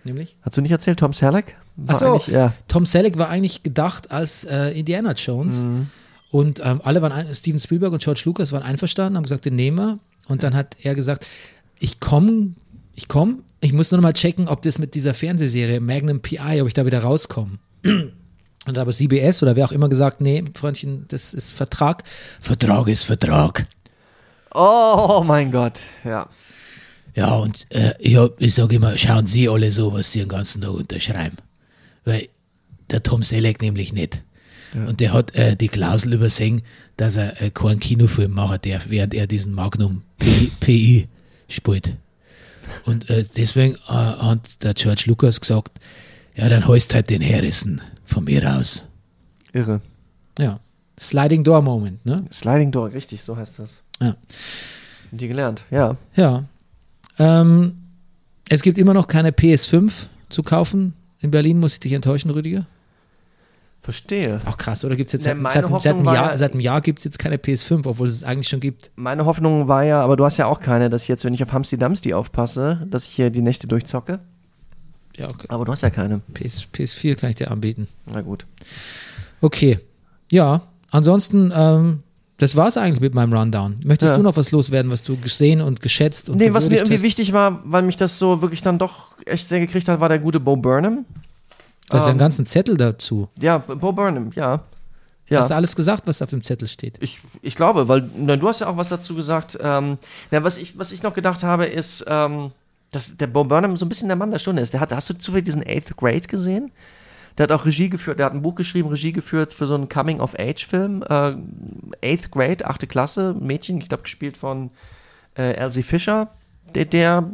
Nämlich? Hast du nicht erzählt, Tom Selleck? War Ach so. eigentlich- Ja. Tom Selleck war eigentlich gedacht als äh, Indiana Jones Mhm. und ähm, alle waren, ein, Steven Spielberg und George Lucas waren einverstanden, haben gesagt, den nehmen wir. Und dann hat er gesagt, ich komme, ich komme, ich muss nur noch mal checken, ob das mit dieser Fernsehserie Magnum PI, ob ich da wieder rauskomme. Und aber CBS oder wer auch immer gesagt, nee, Freundchen, das ist Vertrag. Vertrag ist Vertrag. Oh mein Gott, ja. Ja, und äh, ich, hab- ich sage immer, schauen Sie alle so, was Sie den ganzen Tag unterschreiben. Weil der Tom Selleck nämlich nicht. Und der hat äh, die Klausel übersehen, dass er äh, keinen Kinofilm machen darf, während er diesen Magnum PI, PI spielt. Und äh, deswegen äh, hat der George Lucas gesagt, ja, dann heißt halt den Harrison von mir aus. Irre. Ja. Sliding Door Moment, ne? Sliding Door, richtig, so heißt das. Ja. Haben die gelernt, ja. Ja. Ähm, es gibt immer noch keine PS5 zu kaufen. In Berlin muss ich dich enttäuschen, Rüdiger. Verstehe. Auch krass, oder gibt es jetzt Ne, seit, seit, seit, einem Jahr, ja- seit einem Jahr gibt es jetzt keine PS5, obwohl es es eigentlich schon gibt. Meine Hoffnung war ja, aber du hast ja auch keine, dass ich jetzt, wenn ich auf Hamsti Damsti aufpasse, dass ich hier die Nächte durchzocke. Ja, okay. Aber du hast ja keine. PS, PS4 kann ich dir anbieten. Na gut. Okay. Ja, ansonsten, ähm, das war es eigentlich mit meinem Rundown. Möchtest Ja. du noch was loswerden, was du gesehen und geschätzt und Nee, was mir irgendwie hast? wichtig war, weil mich das so wirklich dann doch echt sehr gekriegt hat, war der gute Bo Burnham. Da ist ja ähm, einen ganzen Zettel dazu. Ja, Bo Burnham, ja. Ja. Hast du alles gesagt, was auf dem Zettel steht? Ich, ich glaube, weil na, du hast ja auch was dazu gesagt. Ähm, na, was, ich, was ich noch gedacht habe, ist, ähm, dass der Bo Burnham so ein bisschen der Mann der Stunde ist. Der hat, hast du zufällig diesen Eighth Grade gesehen? Der hat auch Regie geführt, der hat ein Buch geschrieben, Regie geführt für so einen Coming-of-Age-Film. Äh, Eighth Grade, achte Klasse, Mädchen, ich glaube, gespielt von äh, Elsie Fisher. Der, der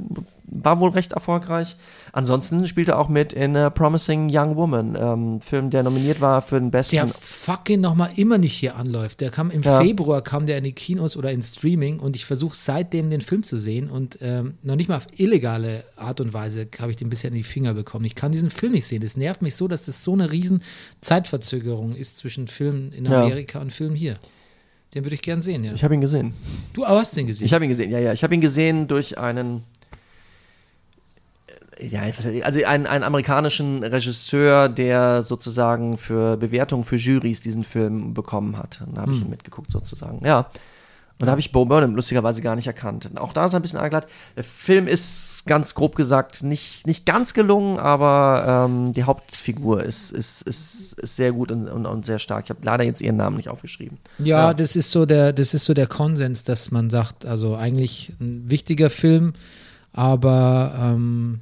war wohl recht erfolgreich. Ansonsten spielt er auch mit in A Promising Young Woman, ähm, Film, der nominiert war für den besten. Der fucking nochmal immer nicht hier anläuft. Der kam im Ja. Februar, kam der in die Kinos oder in Streaming und ich versuche seitdem den Film zu sehen und ähm, noch nicht mal auf illegale Art und Weise habe ich den bisher in die Finger bekommen. Ich kann diesen Film nicht sehen. Es nervt mich so, dass das so eine riesen Zeitverzögerung ist zwischen Filmen in Ja. Amerika und Filmen hier. Den würde ich gern sehen, ja. ich habe ihn gesehen. Du hast den gesehen. Ich habe ihn gesehen, ja, ja. Ich habe ihn gesehen durch einen, äh, ja, also einen, einen amerikanischen Regisseur, der sozusagen für Bewertungen für Jurys diesen Film bekommen hat. Und da habe ich ihn mitgeguckt sozusagen, ja. Und da habe ich Bo Burnham lustigerweise gar nicht erkannt. Und Auch da ist er ein bisschen angelacht. Der Film ist ganz grob gesagt nicht, nicht ganz gelungen, aber ähm, die Hauptfigur ist, ist, ist, ist sehr gut und, und, und sehr stark. Ich habe leider jetzt ihren Namen nicht aufgeschrieben. Ja, Ja. das ist so der, das ist so der Konsens, dass man sagt, also eigentlich ein wichtiger Film, aber ähm,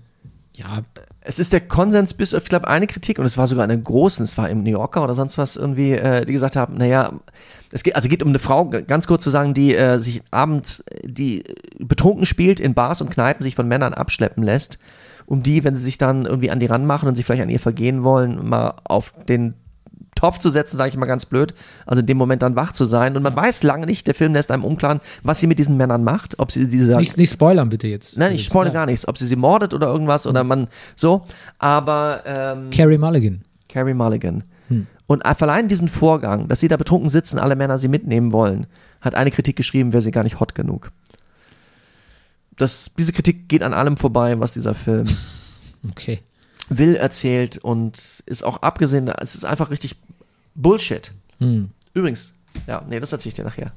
ja, es ist der Konsens bis auf, ich glaube, eine Kritik, und es war sogar eine große, es war im New Yorker oder sonst was irgendwie, äh, die gesagt haben, naja, es geht, also geht um eine Frau, ganz kurz zu sagen, die äh, sich abends, äh, die betrunken spielt in Bars und Kneipen, sich von Männern abschleppen lässt, um die, wenn sie sich dann irgendwie an die ranmachen und sich vielleicht an ihr vergehen wollen, mal auf den Topf zu setzen, sage ich mal ganz blöd, also in dem Moment dann wach zu sein. Und man weiß lange nicht, der Film lässt einem unklaren, was sie mit diesen Männern macht, ob sie diese nicht, nicht spoilern bitte jetzt. Nein, ich spoilere ja. gar nichts, ob sie sie mordet oder irgendwas oder man so. Aber ähm, Carrie Mulligan. Carrie Mulligan. Und allein diesen Vorgang, dass sie da betrunken sitzen, alle Männer sie mitnehmen wollen, hat eine Kritik geschrieben, wäre sie gar nicht hot genug. Das, diese Kritik geht an allem vorbei, was dieser Film Okay. will, erzählt und ist auch abgesehen, es ist einfach richtig Bullshit. Hm. Übrigens, ja, nee, das erzähle ich dir nachher.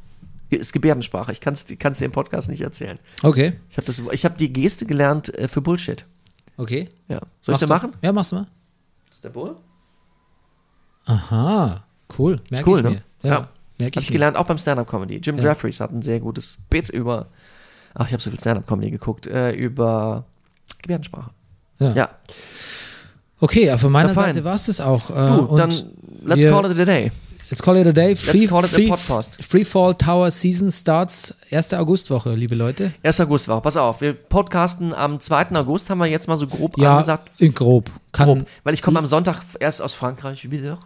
Ist Gebärdensprache, ich kann es dir im Podcast nicht erzählen. Okay. Ich habe hab die Geste gelernt äh, für Bullshit. Okay. Ja. Soll ich du? machen? Ja, machst du mal. ist der Bull? Aha, cool. Merke cool, ich ne? mir. Ja, Ja. merke Habe ich ich mir. gelernt, auch beim Stand-Up-Comedy. Jim Ja. Jeffries hat ein sehr gutes Bit über, ach, ich habe so viel Stand-Up-Comedy geguckt, äh, über Gebärdensprache. Ja. Ja, Okay, aber von meiner. Seite war es das auch. Äh, du, und dann let's call it a day. Let's call it a day. Free, call it a free, podcast. Free Fall Tower Season starts 1. Augustwoche, liebe Leute. 1. August war, pass auf, wir podcasten am 2. August, haben wir jetzt mal so grob Ja, angesagt. in grob. Kann, Grob, weil ich komme am Sonntag erst aus Frankreich wieder.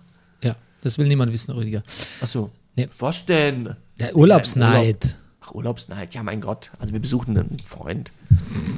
Ja, das will niemand wissen, Rüdiger. Achso. Nee. Was denn? Der Urlaubsneid Ach, Urlaubsneid, ja mein Gott. Also wir besuchen einen Freund.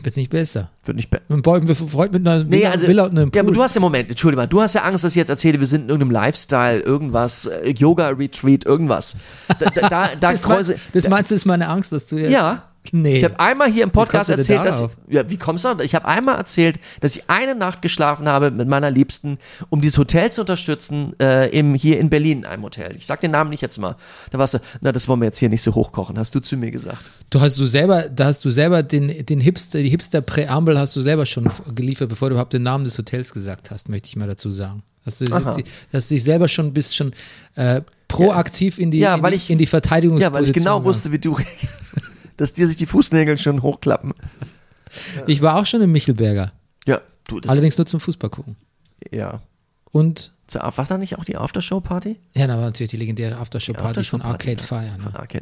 wird nicht besser. Wird nicht be Ein Boy, wir Freund mit einer Nee, Villa, also, Villa und einem ja, Pool. aber du hast ja Moment, entschuldige mal, du hast ja Angst, dass ich jetzt erzähle, wir sind in irgendeinem Lifestyle, irgendwas, äh, Yoga-Retreat, irgendwas. Da, da, da, da das, mein, das meinst du, ist meine Angst, dass du jetzt. ja. Nee. Ich habe einmal hier im Podcast erzählt, dass darauf? ja, wie kommst du? Ich habe einmal erzählt, dass ich eine Nacht geschlafen habe mit meiner Liebsten, um dieses Hotel zu unterstützen, äh, im, hier in Berlin, in einem Hotel. Ich sag den Namen nicht jetzt mal. Da warst du, na, das wollen wir jetzt hier nicht so hochkochen, hast du zu mir gesagt. Du hast du selber, da hast du selber den, den Hipster, die Hipster-Präambel hast du selber schon geliefert, bevor du überhaupt den Namen des Hotels gesagt hast, möchte ich mal dazu sagen. Hast du, dass du dich selber schon bist schon äh, proaktiv in die, Ja, in, die ich- in die Verteidigungsposition. Ja, weil ich genau war. wusste, wie du dass dir sich die Fußnägel schon hochklappen. Ich war auch schon im Michelberger, Ja, du, das, allerdings nur zum Fußball gucken. ja. Und So, war da nicht auch die Aftershow-Party? ja, da war natürlich die legendäre Aftershow-Party von Aftershow-Party, Arcade Fire. Ne? Okay.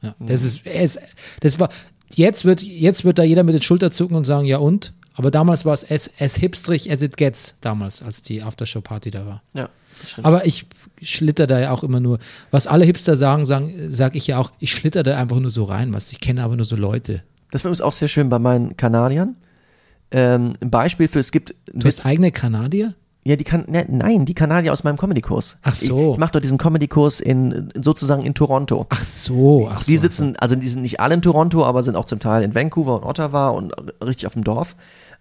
Ja. Das ist, es, das war, jetzt wird, jetzt wird da jeder mit den Schultern zucken und sagen, ja und? Aber damals war es as, as hipstrig as it gets, damals, als die Aftershow-Party da war. Ja. Aber ich schlitter da ja auch immer nur, was alle Hipster sagen, sagen sag ich ja auch, ich schlitter da einfach nur so rein, was ich kenne aber nur so Leute. Das war übrigens auch sehr schön bei meinen Kanadiern. Ähm, ein Beispiel für, es gibt Du hast eigene Kanadier? Ja, die kann, ne, nein, die Kanadier aus meinem Comedy-Kurs. Ach so. Ich, ich mache dort diesen Comedy-Kurs in, sozusagen in Toronto. Ach so, ach die so. sitzen, also die sind nicht alle in Toronto, aber sind auch zum Teil in Vancouver und Ottawa und richtig auf dem Dorf.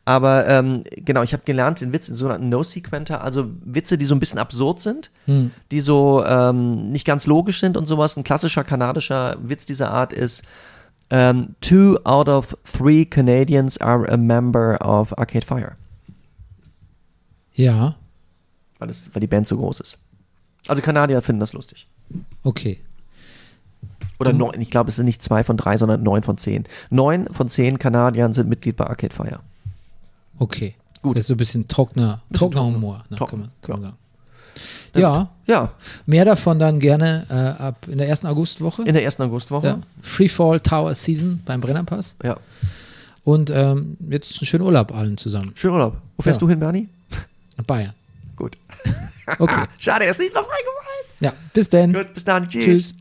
Aber ähm, genau, ich habe gelernt, den Witz in sogenannten No-Sequenter, also Witze, die so ein bisschen absurd sind, Hm. die so ähm, nicht ganz logisch sind und sowas. Ein klassischer kanadischer Witz dieser Art ist, ähm, two out of three Canadians are a member of Arcade Fire. Ja, weil, es, weil die Band so groß ist. Also Kanadier finden das lustig. okay. Oder neun, ich glaube, es sind nicht zwei von drei, sondern neun von zehn. Neun von zehn Kanadiern sind Mitglied bei Arcade Fire. Okay. Gut. Das ist so ein bisschen trockener, trockener trockener. Humor. Ne, Trocken, kann man, kann man ja. sagen. Ja, Ja, mehr davon dann gerne äh, ab in der ersten Augustwoche. in der ersten Augustwoche. ja. Freefall Tower Season beim Brennerpass. ja. Und ähm, jetzt einen schönen Urlaub allen zusammen. Schönen Urlaub. Wo fährst Ja. du hin, Bernie? Nach Bayern. Gut. Okay. Schade, er ist nicht drauf eingefallen. Ja, bis denn. Gut, bis dann. Tschüss. Tschüss.